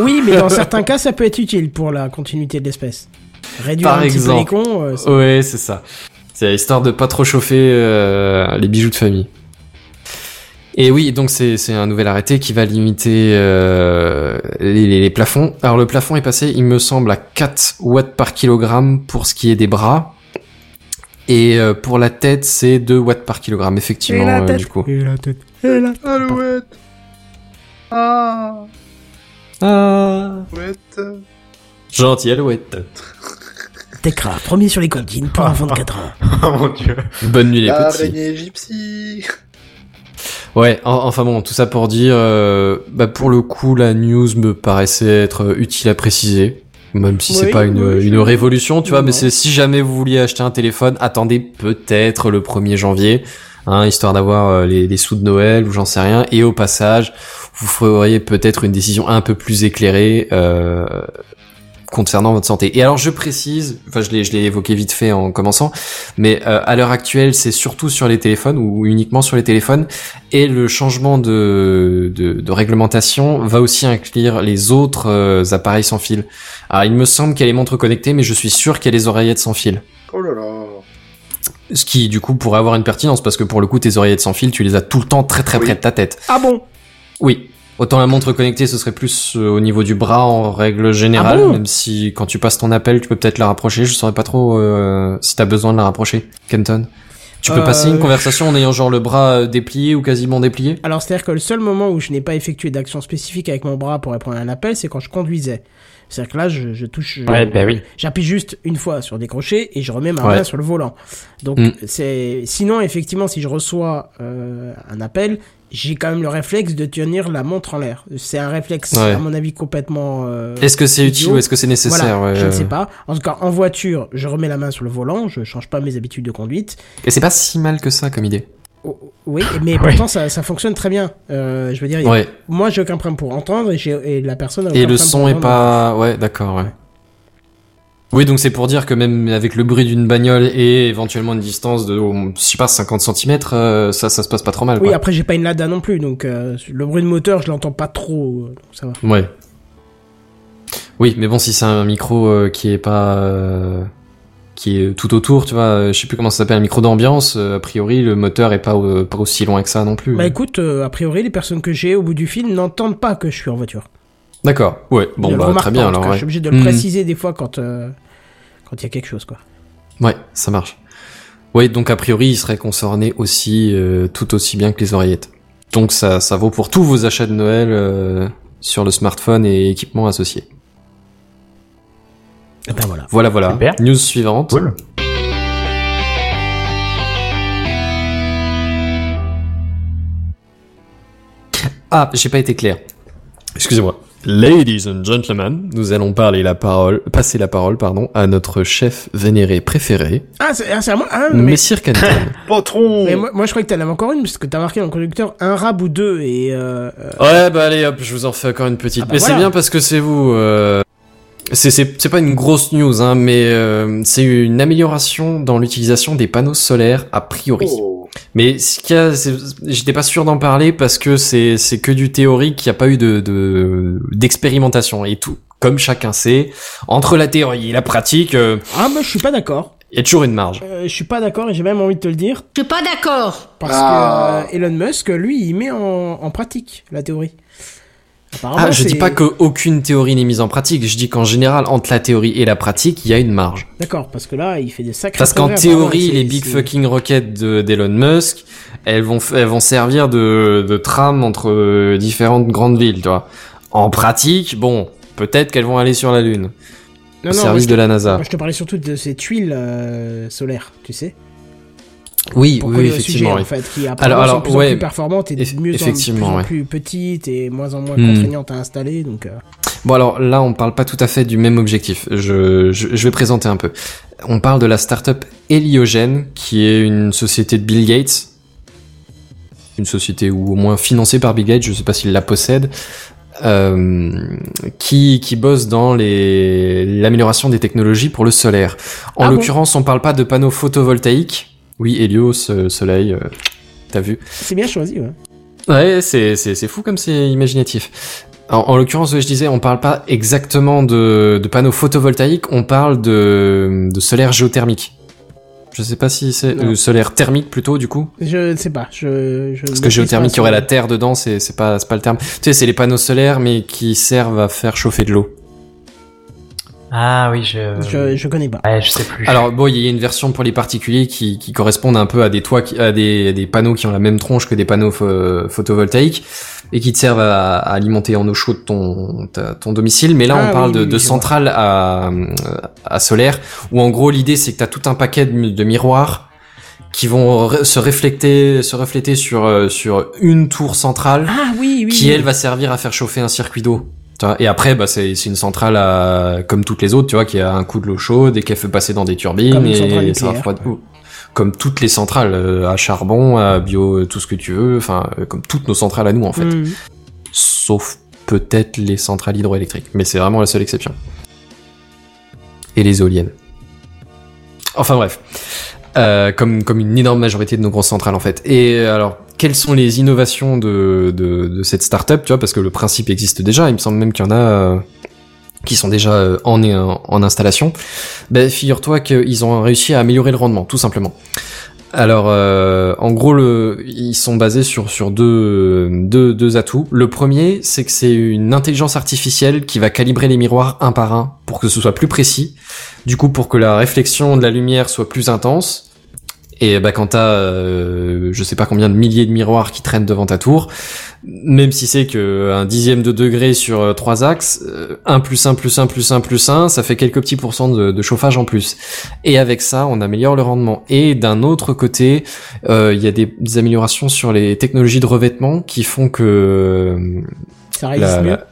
oui, mais dans certains cas, ça peut être utile pour la continuité de l'espèce. Réduire Par un exemple. petit peu les cons, euh, c'est- Ouais, c'est ça. C'est histoire de pas trop chauffer euh, les bijoux de famille. Et oui, donc c'est c'est un nouvel arrêté qui va limiter euh, les, les- les plafonds. Alors le plafond est passé, il me semble, à 4 watts par kilogramme pour ce qui est des bras. Et euh, pour la tête, c'est 2 watts par kilogramme, effectivement, Et la euh, tête. du coup. Et la tête. Et la tête. Ah, Ah, alouette. gentil alouette. Techra, premier sur les comptines pour un 24 ans. Oh mon dieu. Bonne nuit les petits. Gypsy. Ouais, en- enfin bon, tout ça pour dire, euh, bah pour le coup, la news me paraissait être utile à préciser, même si c'est Oui, pas une, oui, une je- révolution, tu vois, mais c'est si jamais vous vouliez acheter un téléphone, attendez peut-être le 1er janvier, hein, histoire d'avoir euh, les, les sous de Noël ou j'en sais rien, et au passage, vous feriez peut-être une décision un peu plus éclairée euh, concernant votre santé. Et alors je précise, enfin je l'ai je l'ai évoqué vite fait en commençant, mais euh, à l'heure actuelle c'est surtout sur les téléphones ou uniquement sur les téléphones et le changement de, de, de réglementation va aussi inclure les autres euh, appareils sans fil. Alors il me semble qu'il y a les montres connectées mais je suis sûr qu'il y a les oreillettes sans fil. Oh là là. Ce qui du coup pourrait avoir une pertinence parce que pour le coup tes oreillettes sans fil tu les as tout le temps très très près de ta tête. Ah bon? Oui. Autant la montre connectée, ce serait plus euh, au niveau du bras en règle générale, Ah bon même si quand tu passes ton appel, tu peux peut-être la rapprocher. Je saurais pas trop euh, si t'as besoin de la rapprocher, Kenton. Tu peux Euh, passer une conversation en ayant genre le bras euh, déplié ou quasiment déplié? Alors, c'est-à-dire que le seul moment où je n'ai pas effectué d'action spécifique avec mon bras pour répondre à un appel, c'est quand je conduisais. C'est-à-dire que là, je, je touche. Ouais, bah oui. J'appuie juste une fois sur décrocher et je remets ma Ouais. main sur le volant. Donc, Mm. c'est. Sinon, effectivement, si je reçois euh, un appel, j'ai quand même le réflexe de tenir la montre en l'air. C'est un réflexe, Ouais. à mon avis, complètement. euh, Est-ce que c'est utile ou est-ce que c'est nécessaire Voilà, ouais, je ne euh. sais pas. En tout cas, en voiture, je remets la main sur le volant, je change pas mes habitudes de conduite. Et c'est pas si mal que ça comme idée. Oh, Oui, mais pourtant ça, ça fonctionne très bien. Euh, je veux dire, a- moi j'ai aucun problème pour entendre et, la personne a Et le son est pas... Ouais, d'accord, ouais. Oui, donc c'est pour dire que même avec le bruit d'une bagnole et éventuellement une distance de, je sais pas, 50 cm, ça, ça se passe pas trop mal, Oui, quoi. après j'ai pas une Lada non plus, donc euh, le bruit de moteur je l'entends pas trop, euh, donc ça va. Ouais. Oui, mais bon, si c'est un micro euh, qui est pas euh, qui est tout autour, tu vois, euh, je sais plus comment ça s'appelle, un micro d'ambiance. euh, a priori, le moteur est pas euh, pas aussi loin que ça non plus. Bah écoute, euh, a priori, les personnes que j'ai au bout du film n'entendent pas que je suis en voiture. D'accord. Ouais. Bon bah très bien alors. ouais. Je suis obligé de le Mhm. préciser des fois quand euh, quand il y a quelque chose, quoi. Ouais, ça marche. Ouais, donc a priori, il serait concerné aussi tout aussi bien que les oreillettes. Donc ça ça vaut pour tous vos achats de Noël sur le smartphone et équipements associés. Et ben voilà. Voilà voilà. Super. News suivante. Cool. Ah, j'ai pas été clair. Excusez-moi. Ladies and gentlemen, nous allons parler la parole, passer la parole, pardon, à notre chef vénéré préféré, Ah, c'est ah, à moi ah, mais, Messire Canton. Patron mais moi, moi, je croyais que t'en avais encore une, parce que t'as marqué dans le conducteur un rab ou deux, et euh, euh, ouais, bah allez, hop, je vous en fais encore une petite. Ah bah mais voilà. c'est bien parce que c'est vous. Euh... C'est c'est c'est pas une grosse news, hein, mais euh, c'est une amélioration dans l'utilisation des panneaux solaires a priori. Oh. Mais ce qu'il y a, c'est- j'étais pas sûr d'en parler parce que c'est c'est que du théorique, il n'y a pas eu de de- d'expérimentation et tout. Comme chacun sait, entre la théorie et la pratique, euh, ah, bah, je suis pas d'accord. il y a toujours une marge. Euh, je suis pas d'accord, et j'ai même envie de te le dire, Je suis pas d'accord. parce Ah. que euh, Elon Musk, lui, il met en, en pratique la théorie. Ah, je dis pas qu'aucune théorie n'est mise en pratique. Je dis qu'en général, entre la théorie et la pratique, il y a une marge. D'accord, parce que là, il fait des sacrés Parce qu'en théorie, les big fucking rockets de- d'Elon Musk, elles vont, f- elles vont servir de, de trame entre euh, différentes grandes villes, tu vois. En pratique, bon, peut-être qu'elles vont aller sur la Lune, Non, au non, service de la NASA. Moi, je te parlais surtout de ces tuiles euh, solaires, tu sais. Oui, Pour oui, effectivement. sujet, oui. en fait, qui apparemment Alors- sont de plus alors, en ouais. plus performantes et de mieux en, plus effectivement, en ouais. plus petites et moins en moins Hmm. contraignantes à installer. Donc, euh, Bon alors là, on parle pas tout à fait du même objectif. Je, je, je vais présenter un peu. On parle de la startup Heliogen, qui est une société de Bill Gates, une société ou au moins financée par Bill Gates. Je sais pas s'il la possède. euh, qui, qui bosse dans les l'amélioration des technologies pour le solaire. En Ah bon l'occurrence, on parle pas de panneaux photovoltaïques. Oui, Helios, euh, soleil, euh, t'as vu. c'est bien choisi, ouais. Ouais, c'est c'est c'est fou comme c'est imaginatif. En, en l'occurrence, je disais, on parle pas exactement de, de panneaux photovoltaïques, on parle de, de solaire géothermique. Je sais pas si c'est euh, solaire thermique plutôt du coup, Je ne sais pas. Je, je parce que géothermique, il y aurait la terre dedans, c'est c'est pas c'est pas le terme. Tu sais, c'est les panneaux solaires mais qui servent à faire chauffer de l'eau. Ah oui, je... Je, je connais pas. Ouais, je sais plus. Alors bon, il y a une version pour les particuliers qui, qui correspondent un peu à des toits, qui, à des, à des panneaux qui ont la même tronche que des panneaux pho- photovoltaïques et qui te servent à, à alimenter en eau chaude ton, ta- ton domicile. Mais là, Ah on parle oui, de, oui, de oui, je centrales à, à solaire où en gros l'idée c'est que tu as tout un paquet de, mi- de miroirs qui vont se refléter, se refléter sur, euh, sur une tour centrale Ah oui, oui. qui oui. elle va servir à faire chauffer un circuit d'eau. Et après, bah, c'est c'est une centrale à, comme toutes les autres, tu vois, qui a un coup de l'eau chaude et qu'elle fait passer dans des turbines Comme et ça. Comme toutes les centrales euh, à charbon, à bio, tout ce que tu veux, enfin, euh, comme toutes nos centrales à nous en fait. Hmm. Sauf peut-être les centrales hydroélectriques, mais c'est vraiment la seule exception. Et les éoliennes. Enfin bref. Euh, comme, comme une énorme majorité de nos grosses centrales en fait. Et euh, alors, quelles sont les innovations de, de, de cette startup, tu vois, parce que le principe existe déjà, il me semble même qu'il y en a euh, qui sont déjà euh, en, en, installation. Ben, figure-toi qu'ils ont réussi à améliorer le rendement, tout simplement. Alors, euh, en gros, le, ils sont basés sur sur deux, deux deux atouts. Le premier, c'est que c'est une intelligence artificielle qui va calibrer les miroirs un par un pour que ce soit plus précis. Du coup, pour que la réflexion de la lumière soit plus intense. Et bah, quand t'as, euh, je sais pas combien de milliers de miroirs qui traînent devant ta tour, même si c'est que un dixième de degré sur euh, trois axes, euh, 1 plus 1 plus 1 plus 1 plus 1, ça fait quelques petits pourcents de, de chauffage en plus. Et avec ça, on améliore le rendement. Et d'un autre côté, euh, il y a des, des améliorations sur les technologies de revêtement qui font que euh, Ça résiste la- mieux? la-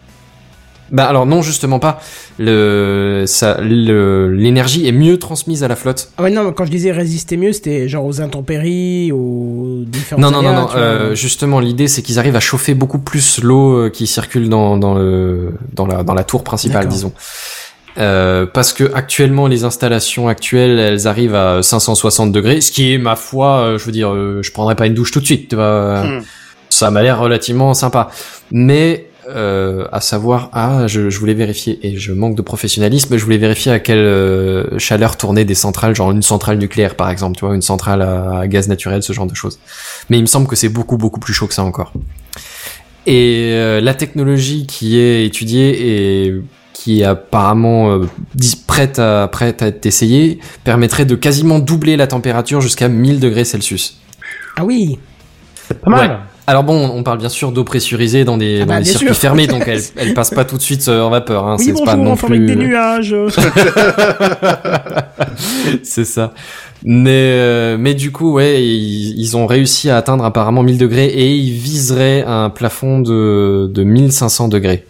Bah alors non justement pas. Le ça le- l'énergie est mieux transmise à la flotte. Ah ouais, non, quand je disais résister mieux, c'était genre aux intempéries, aux différents Non non non non. euh, justement l'idée c'est qu'ils arrivent à chauffer beaucoup plus l'eau euh, qui circule dans dans le dans la dans la tour principale disons. Euh, parce que actuellement les installations actuelles elles arrivent à 560 degrés, ce qui est ma foi, euh, je veux dire, euh, je prendrais pas une douche tout de suite, tu vois. Hmm. Ça m'a l'air relativement sympa. Mais euh, à savoir, ah, je, je voulais vérifier et je manque de professionnalisme. Je voulais vérifier à quelle euh, chaleur tournaient des centrales, genre une centrale nucléaire par exemple, tu vois, une centrale à, à gaz naturel, ce genre de choses. Mais il me semble que c'est beaucoup beaucoup plus chaud que ça encore. Et euh, la technologie qui est étudiée et qui est apparemment euh, prête à prête à être essayée permettrait de quasiment doubler la température jusqu'à 1000 degrés Celsius. Ah oui. Pas mal. Ouais. Alors bon, on parle bien sûr d'eau pressurisée dans des, Ah dans bah, des circuits sûr. fermés, donc elle, elle passe pas tout de suite euh, en vapeur. Hein, oui, c'est pas bonjour, non en forme avec plus. des nuages. c'est ça. Mais euh, mais du coup, ouais, ils, ils ont réussi à atteindre apparemment 1000 degrés et ils viseraient un plafond de de 1500 degrés.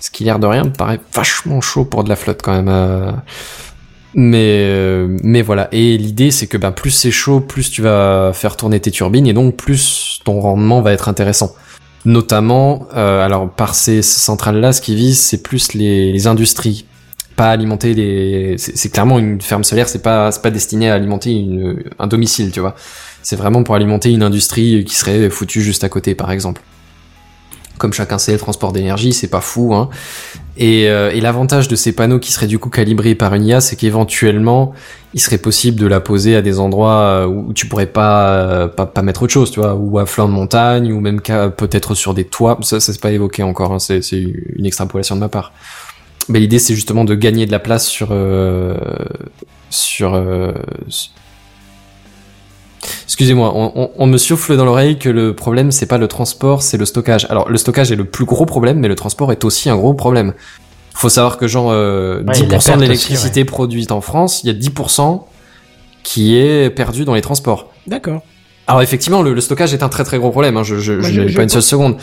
Ce qui l'air de rien me paraît vachement chaud pour de la flotte quand même. euh. Mais euh, mais voilà. Et l'idée c'est que bah, plus c'est chaud, plus tu vas faire tourner tes turbines et donc plus ton rendement va être intéressant. Notamment, euh, alors par ces centrales là, ce qui vise c'est plus les, les industries. Pas alimenter les c'est c'est clairement une ferme solaire c'est pas c'est pas destiné à alimenter une, un domicile tu vois. C'est vraiment pour alimenter une industrie qui serait foutue juste à côté par exemple comme chacun sait le transport d'énergie c'est pas fou hein. Et, euh, et l'avantage de ces panneaux qui seraient du coup calibrés par une IA c'est qu'éventuellement il serait possible de la poser à des endroits euh, où tu pourrais pas euh, pas, pas mettre autre chose tu vois ou à flanc de montagne ou même peut-être sur des toits. Ça, ça c'est pas évoqué encore hein, c'est une extrapolation de ma part. Mais l'idée c'est justement de gagner de la place sur sur Excusez-moi, on, on- on me souffle dans l'oreille que le problème c'est pas le transport, c'est le stockage. Alors le stockage est le plus gros problème, mais le transport est aussi un gros problème. Faut savoir que genre euh, Ouais, il y a de la 10% perte de l'électricité produite en France, il y a 10% qui est perdu dans les transports. D'accord. Alors effectivement, le, le stockage est un très très gros problème. Hein, je je, Moi, je je- pas une seule seconde.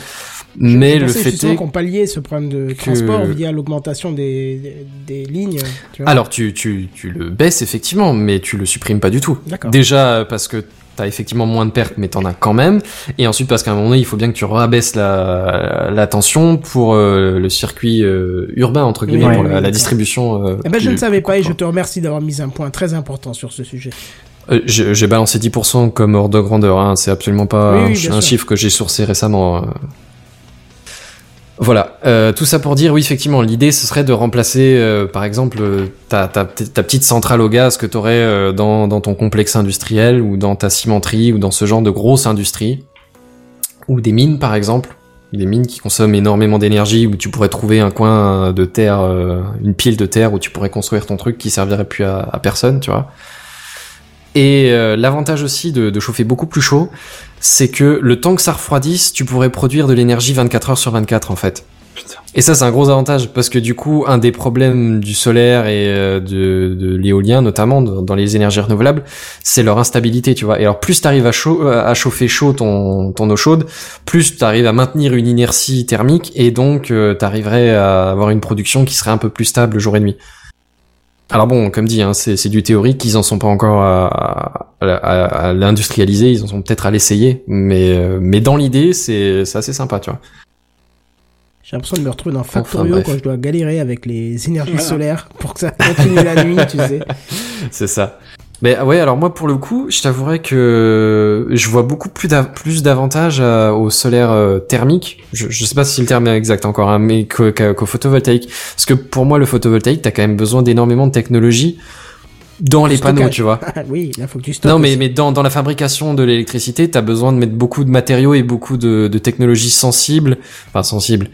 Je- Mais le fait est qu'on palliait ce problème de que- transport via l'augmentation des, des, des lignes. Tu vois. Alors tu, tu, tu le baisses effectivement, mais tu le supprimes pas du tout. D'accord. Déjà parce que t'as effectivement moins de pertes, mais t'en as quand même. Et ensuite parce qu'à un moment donné, il faut bien que tu rabaisses la, la tension pour euh, le circuit euh, urbain entre guillemets, Oui, pour oui, la, distribution. euh, Eh ben, je ne savais pas et je te remercie d'avoir mis un point très important sur ce sujet. Euh, J'ai balancé 10% comme ordre de grandeur. Hein. C'est absolument pas Oui, un, ch- chiffre que j'ai sourcé récemment. Euh. Voilà, euh, tout ça pour dire, oui, effectivement, l'idée ce serait de remplacer, euh, par exemple, euh, ta, petite centrale au gaz que tu aurais dans, dans ton complexe industriel ou dans ta cimenterie ou dans ce genre de grosse industrie, ou des mines, par exemple, des mines qui consomment énormément d'énergie, où tu pourrais trouver un coin de terre, euh, une pile de terre où tu pourrais construire ton truc qui servirait plus à, à personne, tu vois. Et euh, l'avantage aussi de, de chauffer beaucoup plus chaud, c'est que le temps que ça refroidisse, tu pourrais produire de l'énergie 24 heures sur 24 en fait. Putain. Et ça c'est un gros avantage parce que du coup un des problèmes du solaire et euh, de, de l'éolien notamment dans dans les énergies renouvelables, c'est leur instabilité, tu vois. Et alors plus t'arrives à, chaud, à chauffer chaud ton, ton eau chaude, plus t'arrives à maintenir une inertie thermique et donc euh, t'arriverais à avoir une production qui serait un peu plus stable jour et nuit. Alors bon, comme dit, hein, c'est c'est du théorique, ils en sont pas encore à, à, à- à l'industrialiser, ils en sont peut-être à l'essayer, mais euh, mais dans l'idée, c'est c'est assez sympa, tu vois. J'ai l'impression de me retrouver dans Factorio bref. quand je dois galérer avec les énergies solaires pour que ça continue la nuit, tu sais. C'est ça. Mais ouais, alors moi pour le coup, je t'avouerais que je vois beaucoup plus d'av- plus d'avantages euh, au solaire euh, thermique. Je, je sais pas si le terme est exact encore, hein, mais qu'au photovoltaïque. Parce que pour moi, le photovoltaïque, t'as quand même besoin d'énormément de technologie dans les panneaux, tu vois. Oui, là, faut que tu stockes. Non, mais, aussi. mais dans, dans la fabrication de l'électricité, t'as besoin de mettre beaucoup de matériaux et beaucoup de, de technologies sensibles, enfin sensibles,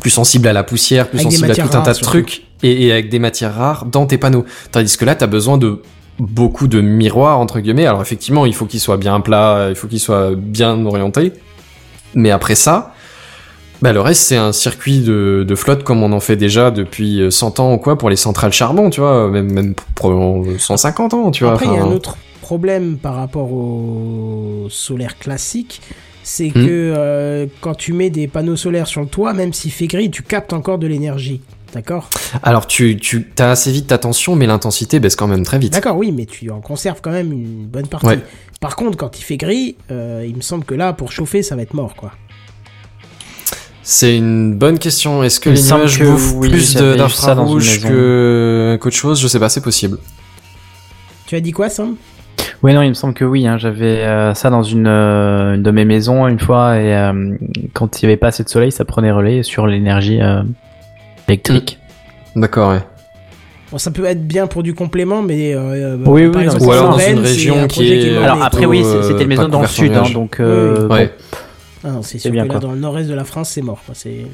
plus sensibles à la poussière, plus Avec sensibles à tout un tas de trucs, et, et avec des matières rares dans tes panneaux. Tandis que là, t'as besoin de beaucoup de miroirs, entre guillemets. Alors effectivement, il faut qu'ils soient bien plats, il faut qu'ils soient bien orientés. Mais après ça, bah, le reste, c'est un circuit de, de flotte comme on en fait déjà depuis euh, 100 ans ou quoi pour les centrales charbon, tu vois, même, même pour 150 ans, tu vois. Après, il y a un autre problème par rapport au solaire classique, c'est Hmm. que euh, quand tu mets des panneaux solaires sur le toit, même s'il fait gris, tu captes encore de l'énergie. D'accord Alors tu, tu as assez vite ta tension, mais l'intensité baisse quand même très vite. D'accord, oui, mais tu en conserves quand même une bonne partie. Ouais. Par contre, quand il fait gris, euh, il me semble que là, pour chauffer, ça va être mort, quoi. C'est une bonne question. Est-ce que Il les nuages que bouffent oui, plus d'infrarouge que qu'autre chose? Je sais pas, c'est possible. Tu as dit quoi, Sam? Ouais, non, il me semble que oui. Hein, J'avais euh, ça dans une, euh, une de mes maisons une fois et euh, quand il n'y avait pas assez de soleil, ça prenait relais sur l'énergie euh, électrique. D'accord, ouais. Bon, ça peut être bien pour du complément, mais euh, Oui, par oui, exemple, Ou alors en dans Rennes, une région un qui est-. Alors après, oui, euh, c'était une maison dans le sud, hein, donc euh, bon. Ouais. Ah non, c'est sûr bien, que là, quoi. dans le nord-est de la France, c'est mort. C'est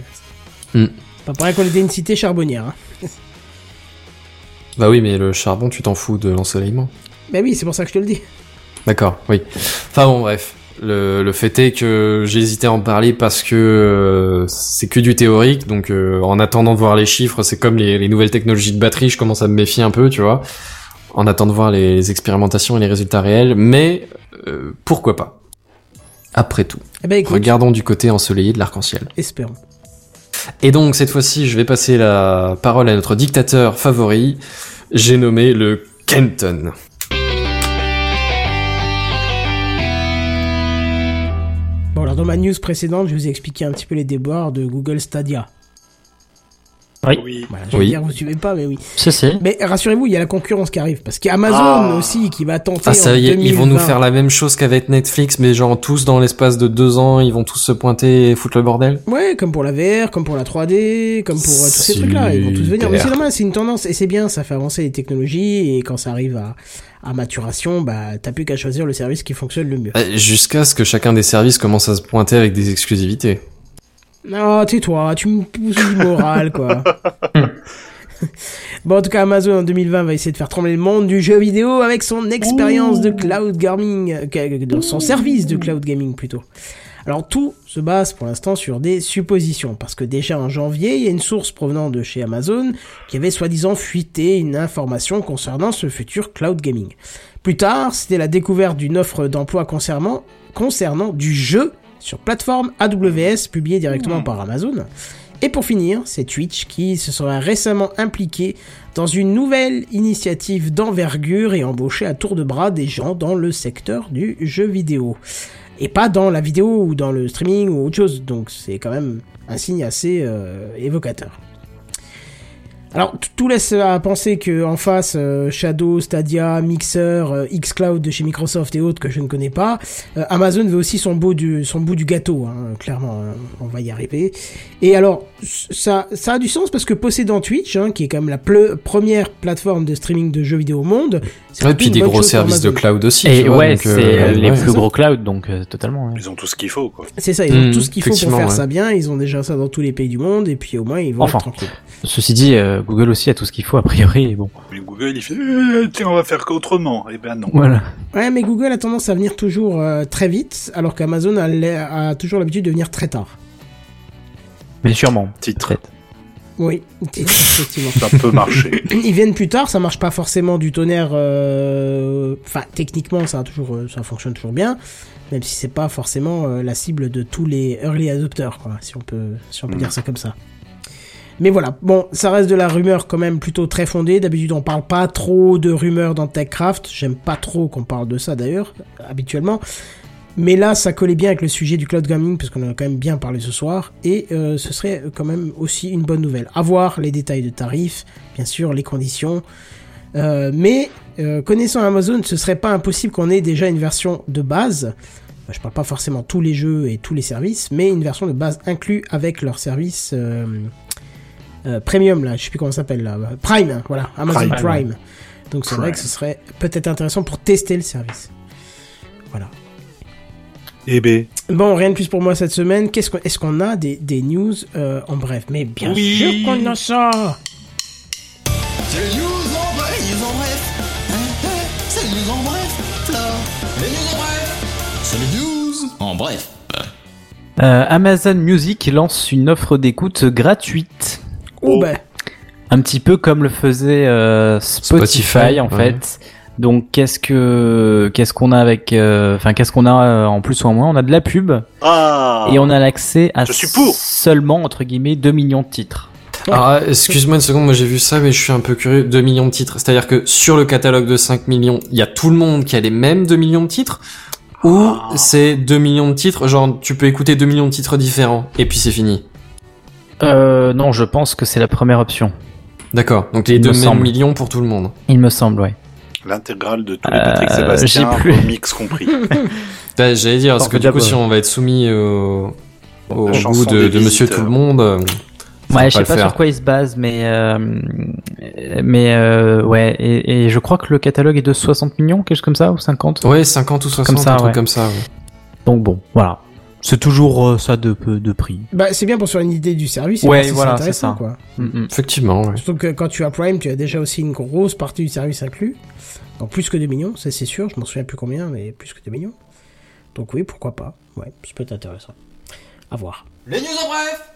Hmm. pas pour rien qu'on était une cité charbonnière. Hein. Bah oui, mais le charbon, tu t'en fous de l'ensoleillement. Ben oui, c'est pour ça que je te le dis. D'accord, oui. Enfin bon, bref. Le, le fait est que j'ai hésité à en parler parce que euh, c'est que du théorique, donc euh, en attendant de voir les chiffres, c'est comme les, les nouvelles technologies de batterie, je commence à me méfier un peu, tu vois, en attendant de voir les, les expérimentations et les résultats réels, mais euh, pourquoi pas? Après tout, Eh ben écoute, regardons du côté ensoleillé de l'arc-en-ciel. espérons. Et donc cette fois-ci, je vais passer la parole à notre dictateur favori, j'ai nommé le Kenton. Dans ma news précédente, je vous ai expliqué un petit peu les déboires de Google Stadia. Oui. Voilà, je Oui. dire, vous suivez pas, mais oui. Si, si. Mais rassurez-vous, il y a la concurrence qui arrive. Parce qu'il y a Amazon Ah. aussi qui va tenter. Ah ça en y est, ils vont nous 2020. faire la même chose qu'avec Netflix, mais genre tous dans l'espace de deux ans, ils vont tous se pointer et foutre le bordel. Ouais, comme pour la VR, comme pour la 3D, comme pour euh, tous ces trucs-là. Ils vont tous venir. Mais c'est normal, c'est une tendance. Et c'est bien, ça fait avancer les technologies. Et quand ça arrive à, à maturation, bah, t'as plus qu'à choisir le service qui fonctionne le mieux. Euh, Jusqu'à ce que chacun des services commence à se pointer avec des exclusivités. Non, tais-toi, tu me pousses du moral, quoi. bon, en tout cas, Amazon en 2020 va essayer de faire trembler le monde du jeu vidéo avec son expérience de cloud gaming, de son service de cloud gaming plutôt. Alors tout se base pour l'instant sur des suppositions, parce que déjà en janvier, il y a une source provenant de chez Amazon qui avait soi-disant fuité une information concernant ce futur cloud gaming. Plus tard, c'était la découverte d'une offre d'emploi concernant, concernant du jeu sur plateforme AWS publiée directement par Amazon. Et pour finir, c'est Twitch qui se serait récemment impliqué dans une nouvelle initiative d'envergure et embauché à tour de bras des gens dans le secteur du jeu vidéo. Et pas dans la vidéo ou dans le streaming ou autre chose. Donc c'est quand même un signe assez euh, évocateur. Alors, tout laisse à penser que en face, euh, Shadow, Stadia, Mixer, euh, Xcloud de chez Microsoft et autres que je ne connais pas, euh, Amazon veut aussi son bout du, son bout du gâteau, hein, clairement, hein, on va y arriver. Et alors, ça, ça a du sens parce que possédant Twitch, hein, qui est quand même la ple- première plateforme de streaming de jeux vidéo au monde, plutôt puis des gros services de cloud aussi. Et vois, ouais, donc, c'est euh, les ouais, plus gros clouds, donc euh, totalement. ouais. Ils ont tout ce qu'il faut, quoi. C'est ça, ils ont Mmh, tout ce qu'il faut pour faire ouais. ça bien, ils ont déjà ça dans tous les pays du monde, et puis au moins ils vont Enfin. être tranquilles. Ceci dit, euh, Google aussi a tout ce qu'il faut a priori. et Bon, Mais Google, il fait, euh, tiens, on va faire qu'autrement. Eh ben non. voilà. Ouais, mais Google a tendance à venir toujours euh, très vite, alors qu'Amazon a, toujours l'habitude de venir très tard. Mais sûrement. Titre. Oui, effectivement. Ça peut marcher. Ils viennent plus tard, ça marche pas forcément du tonnerre. euh, Enfin, techniquement, ça a toujours, euh, ça fonctionne toujours bien, même si c'est pas forcément euh, la cible de tous les early adopters, quoi, si on peut, si on peut Mm. dire ça comme ça. Mais voilà, bon, ça reste de la rumeur quand même plutôt très fondée. D'habitude, on parle pas trop de rumeurs dans TechCraft. J'aime pas trop qu'on parle de ça d'ailleurs, habituellement. Mais là, ça collait bien avec le sujet du cloud gaming, parce qu'on en a quand même bien parlé ce soir, et euh, ce serait quand même aussi une bonne nouvelle. À voir les détails de tarifs, bien sûr, les conditions. Euh, mais euh, connaissant Amazon, ce serait pas impossible qu'on ait déjà une version de base. Enfin, Je parle pas forcément tous les jeux et tous les services, mais une version de base inclus avec leur service euh, premium là, je sais plus comment ça s'appelle là, Prime, hein, voilà, Amazon Prime. Prime. Donc c'est vrai que ce serait peut-être intéressant pour tester le service. Voilà. Eh ben, Bon, rien de plus pour moi cette semaine. Qu'est-ce qu'on, est-ce qu'on a des, des news euh, en bref? Mais bien Oui. sûr qu'on a ça. C'est les news en bref, les news en bref. C'est les news en bref, Flore. Les news en bref. C'est les news en bref. Euh, Amazon Music lance une offre d'écoute gratuite. Oh, Oh. ben, Un petit peu comme le faisait euh, Spotify, Spotify, en ouais. fait. Donc qu'est-ce que qu'est-ce qu'on a avec euh, enfin qu'est-ce qu'on a euh, en plus ou en moins? On a de la pub ah. et on a l'accès à Je suis pour. seulement entre guillemets 2 millions de titres. Ah, excuse-moi une seconde, moi j'ai vu ça, mais je suis un peu curieux. 2 millions de titres. C'est-à-dire que sur le catalogue de 5 millions, il y a tout le monde qui a les mêmes 2 millions de titres? Ou Ah. c'est 2 millions de titres, genre tu peux écouter 2 millions de titres différents, et puis c'est fini? Euh, non, je pense que c'est la première option. D'accord, donc les Il deux me mêmes semble. millions pour tout le monde. Il me semble, ouais. L'intégrale de tous les Euh, Patrick Sébastien, j'ai plus- mix compris. Bah, J'allais dire, parce que du coup, si on va être soumis au, goût de, Monsieur. Tout le Monde, euh, ça Ouais, je sais pas faire. sur quoi il se base, mais euh, mais euh, ouais, et, et je crois que le catalogue est de 60 millions, quelque chose comme ça, ou 50. Ouais, 50 ou 60, Comme ça, un truc ouais. comme ça. ouais. Donc bon, voilà. C'est toujours euh, ça de de prix. Bah, c'est bien pour se faire une idée du service. Ouais, si voilà, c'est ça. quoi. Mm, mm. Effectivement, ouais. Surtout que quand tu as Prime, tu as déjà aussi une grosse partie du service inclus. Donc plus que 2 millions, ça c'est sûr, je m'en souviens plus combien, mais plus que 2 millions. Donc oui, pourquoi pas. Ouais, ça peut être intéressant. À voir. Les news en bref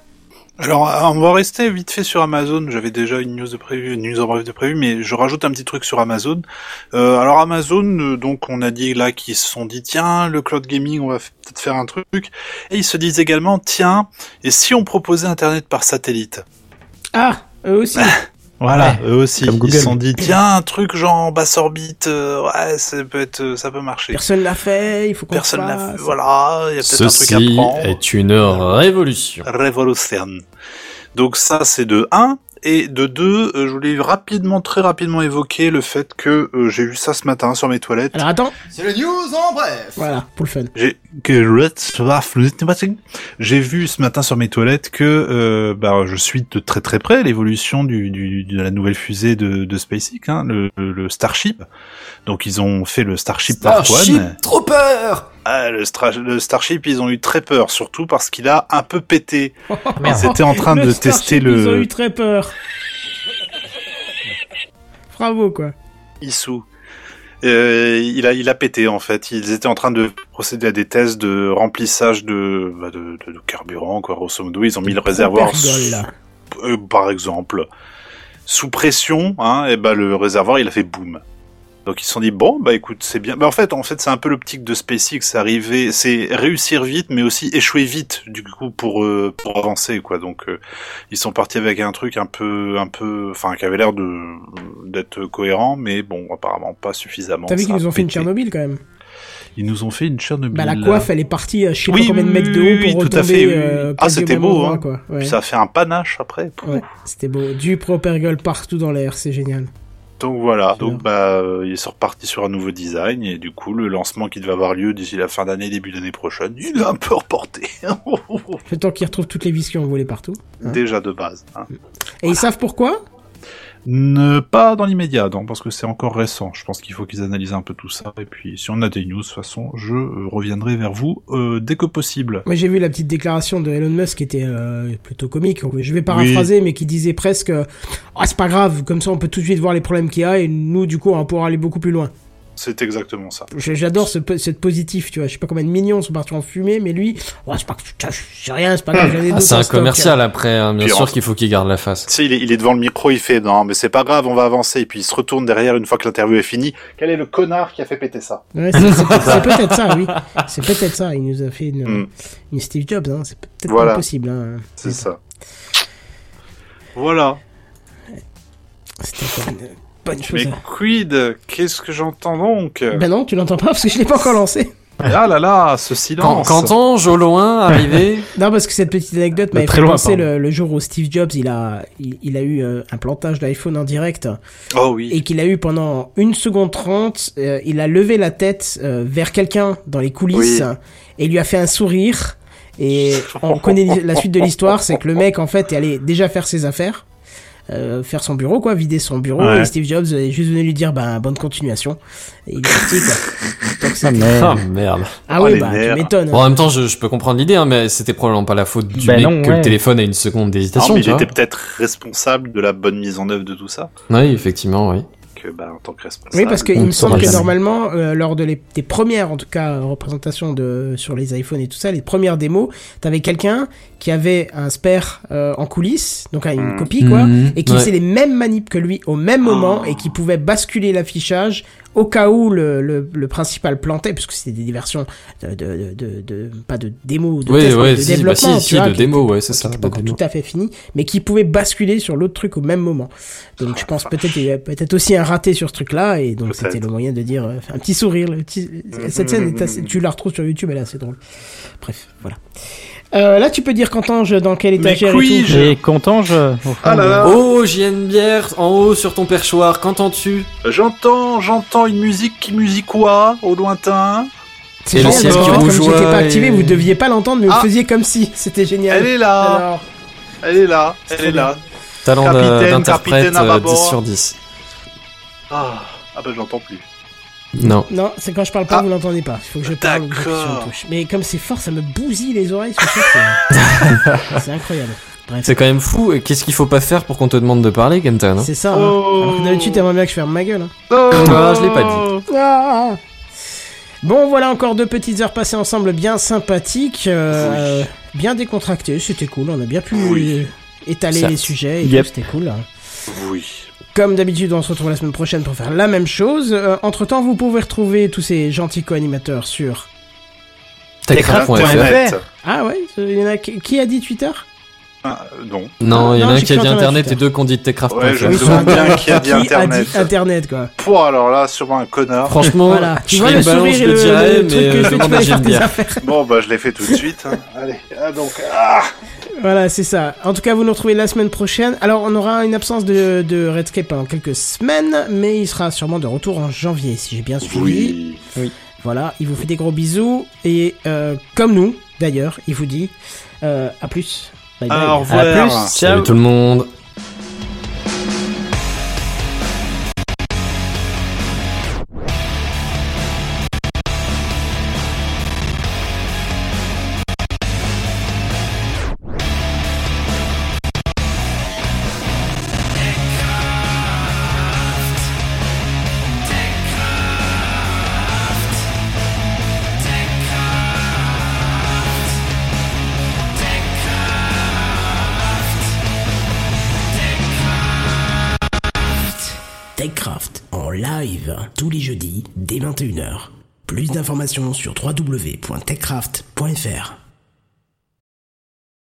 Alors, euh, on va rester vite fait sur Amazon. J'avais déjà une news de prévu, une news en bref de prévu, mais je rajoute un petit truc sur Amazon. Euh, alors Amazon, euh, donc on a dit là qu'ils se sont dit tiens, le cloud gaming, on va peut-être faire un truc. Et ils se disent également tiens, et si on proposait Internet par satellite? Ah, eux aussi. Voilà, eux aussi. Comme Ils se sont dit tiens, un truc genre en basse orbite, euh, ouais, ça peut être, euh, ça peut marcher. Personne l'a fait, il faut qu'on Personne le l'a fait. Voilà, il y a peut-être un truc à Ceci prendre. est une révolution. Révolution. Donc ça c'est de 1 et de 2, euh, je voulais rapidement, très rapidement évoquer le fait que euh, j'ai vu ça ce matin sur mes toilettes. Alors attends, C'est les news en bref voilà, pour le fun. J'ai que j'ai vu ce matin sur mes toilettes que euh, bah, je suis de très très près l'évolution du, du de la nouvelle fusée de, de SpaceX, hein, le, le Starship. Donc ils ont fait le Starship Starship One. Trooper Ah, le, le Starship, ils ont eu très peur, surtout parce qu'il a un peu pété. Ils étaient en train Le de tester Starship, Ils ont le eu très peur. Bravo, quoi. Issou. Euh, il a il a pété en fait. Ils étaient en train de procéder à des tests de remplissage de bah, de, de- de carburant quoi. Grosso modo, ils ont mis le réservoir là. euh, par exemple sous pression. Hein, et bah le réservoir il a fait boum. Donc ils se sont dit bon bah écoute c'est bien. Bah en fait en fait c'est un peu l'optique de SpaceX. C'est arriver, c'est réussir vite mais aussi échouer vite du coup pour euh, pour avancer quoi. Donc euh, ils sont partis avec un truc un peu un peu enfin qui avait l'air de d'être cohérent mais bon apparemment pas suffisamment. T'as vu qu'ils a nous ont fait une. Tchernobyl quand même? Ils nous ont fait une Tchernobyl. Bah la coiffe, elle est partie, euh, je sais Oui, pas combien de mètres de oui, haut pour oui, tout à retomber. fait, euh, Ah, c'était beau, endroit, hein. quoi. Ouais. Puis ça a fait un panache après. Ouais, c'était beau. Du propergol partout dans l'air, c'est génial. Donc voilà, donc bah euh, ils sont repartis sur un nouveau design et du coup le lancement qui devait avoir lieu d'ici la fin d'année, début d'année prochaine, il est un peu reporté. Le temps qu'ils retrouvent toutes les vis qui ont volé partout. Hein. Déjà de base. hein. Et ils savent pourquoi? Ne pas dans l'immédiat, non, parce que c'est encore récent. Je pense qu'il faut qu'ils analysent un peu tout ça et puis si on a des news, de toute façon, je euh, reviendrai vers vous euh, dès que possible. Moi j'ai vu la petite déclaration de Elon Musk qui était euh, plutôt comique. Je vais paraphraser, mais qui disait presque euh, Ah, c'est pas grave, comme ça on peut tout de suite voir les problèmes qu'il y a et nous du coup on va pouvoir aller beaucoup plus loin. C'est exactement ça. J'adore ce, cette positif, tu vois. Je sais pas combien de millions sont partis en fumée, mais lui, oh, c'est pas que c'est rien, c'est pas grave. j'en ai Ah, d'autres c'est un stock. commercial après, hein, bien Puis sûr en- qu'il faut qu'il garde la face. Tu sais, il est, il est devant le micro, il fait non, mais c'est pas grave, on va avancer. Et puis il se retourne derrière une fois que l'interview est finie. Quel est le connard qui a fait péter ça? Ouais, c'est c'est peut- c'est peut-être ça, oui. C'est peut-être ça. Il nous a fait une, Mm. une Steve Jobs, hein. C'est peut-être Voilà. pas possible, hein. C'est ça. Voilà. C'était pas une chose. Mais quid Qu'est-ce que j'entends donc? Ben non, tu l'entends pas parce que je l'ai pas encore lancé. Ah là là, ce Quand, silence Qu'entends-je au loin arriver Non, parce que cette petite anecdote très fait loin, penser le, le jour où Steve Jobs il a, il, il a eu euh, un plantage d'iPhone en direct Oh oui. et qu'il a eu pendant une seconde trente. euh, il a levé la tête euh, vers quelqu'un dans les coulisses Oui. et il lui a fait un sourire. Et on connaît la suite de l'histoire, c'est que le mec en fait est allé déjà faire ses affaires. Euh, faire son bureau quoi vider son bureau Ouais. et Steve Jobs est juste venu lui dire ben bonne continuation et il est parti quoi Donc, Ah, merde. Ah merde. ah Oh, oui les bah tu nerfs. m'étonnes Bon, en même temps, je, je peux comprendre l'idée, hein, mais c'était probablement pas la faute du Ben mec non, que ouais. le téléphone a une seconde Non, d'hésitation, mais tu il était peut-être responsable de la bonne mise en œuvre de tout ça. Oui, effectivement, oui. Que, bah, en tant que responsable. Oui, parce qu'il on me semble que normalement, euh, lors de les, des premières, en tout cas, représentations de sur les iPhones et tout ça, les premières démos, t'avais quelqu'un qui avait un spare euh, en coulisses, donc une Mhm. copie quoi, Mhm, et qui ouais. faisait les mêmes manips que lui au même moment Oh. et qui pouvait basculer l'affichage au cas où le, le, le principal plantait, puisque c'était des versions de, de, de, de, de- pas de démo, de, Oui, test, ouais, de si, bah développement, si, tu si, vois, de démo, était- ouais, c'est ça, pas encore tout à fait fini, mais qui pouvait basculer sur l'autre truc au même moment. Donc je pense peut-être il y a peut-être aussi un raté sur ce truc-là, et donc c'était le moyen de dire euh, un petit sourire. Le petit... Cette scène, est assez- tu la retrouves sur YouTube, elle est assez drôle. Bref, voilà. Euh, là, tu peux dire Cantange dans Mais étagère et puis, tout. Je- Et Cantange, au Ah là là. Oh, j'ai une bière en haut sur ton perchoir. Qu'entends-tu? J'entends, j'entends une musique qui musique quoi au lointain. C'est Et génial, parce qui qu'en fait, comme j'étais pas activé, et- vous deviez pas l'entendre, mais vous Ah. faisiez comme si. C'était génial. Elle est là, Alors, elle est là, elle est là. Talent d'interprète capitaine à euh, bâbord. 10 sur 10. Ah, ah bah j'entends plus. Non. non, c'est quand je parle pas, Ah. vous l'entendez pas. Il faut que je parle que sur une D'accord. touche. Mais comme c'est fort, ça me bousille les oreilles. ce soir, c'est- C'est incroyable. Bref. C'est quand même fou. Et qu'est-ce qu'il faut pas faire pour qu'on te demande de parler, Kenton hein C'est ça. hein. Oh. Alors que d'habitude, t'aimerais bien que je ferme ma gueule. hein. Ah, je l'ai pas dit. Ah. Bon, voilà encore deux petites heures passées ensemble bien sympathiques, euh, bien décontractées. C'était cool. On a bien pu Oui. étaler les sujets. Et Yep. tout, C'était cool. hein. Oui. Comme d'habitude, on se retrouve la semaine prochaine pour faire la même chose. entre temps, vous pouvez retrouver tous ces gentils co-animateurs sur. Techcraft.fr. Ah ouais, il y en a qui a dit Twitter? Ah, non. Non, il y en a un qui a dit Internet et deux qui ont dit Techcraft.fr. Ouais, je me demande bien qui a dit Internet. dit Internet quoi. Pouah, alors là, sûrement un connard. Franchement, Voilà, tu je vois le sourire je et le dirais, le mais truc que euh, je demande à affaires. Bon, bah je l'ai fait tout de suite. hein. Allez, ah, donc, ah Voilà, c'est ça. En tout cas, vous nous retrouvez la semaine prochaine. Alors, on aura une absence de, de Redscape pendant quelques semaines, mais il sera sûrement de retour en janvier, si j'ai bien suivi. Oui. Voilà, il vous fait des gros bisous, et euh, comme nous, d'ailleurs, il vous dit euh, à plus. Bye bye. Au revoir. À plus, ciao. Salut tout le monde. Dès 21h. Plus d'informations sur www.techcraft.fr.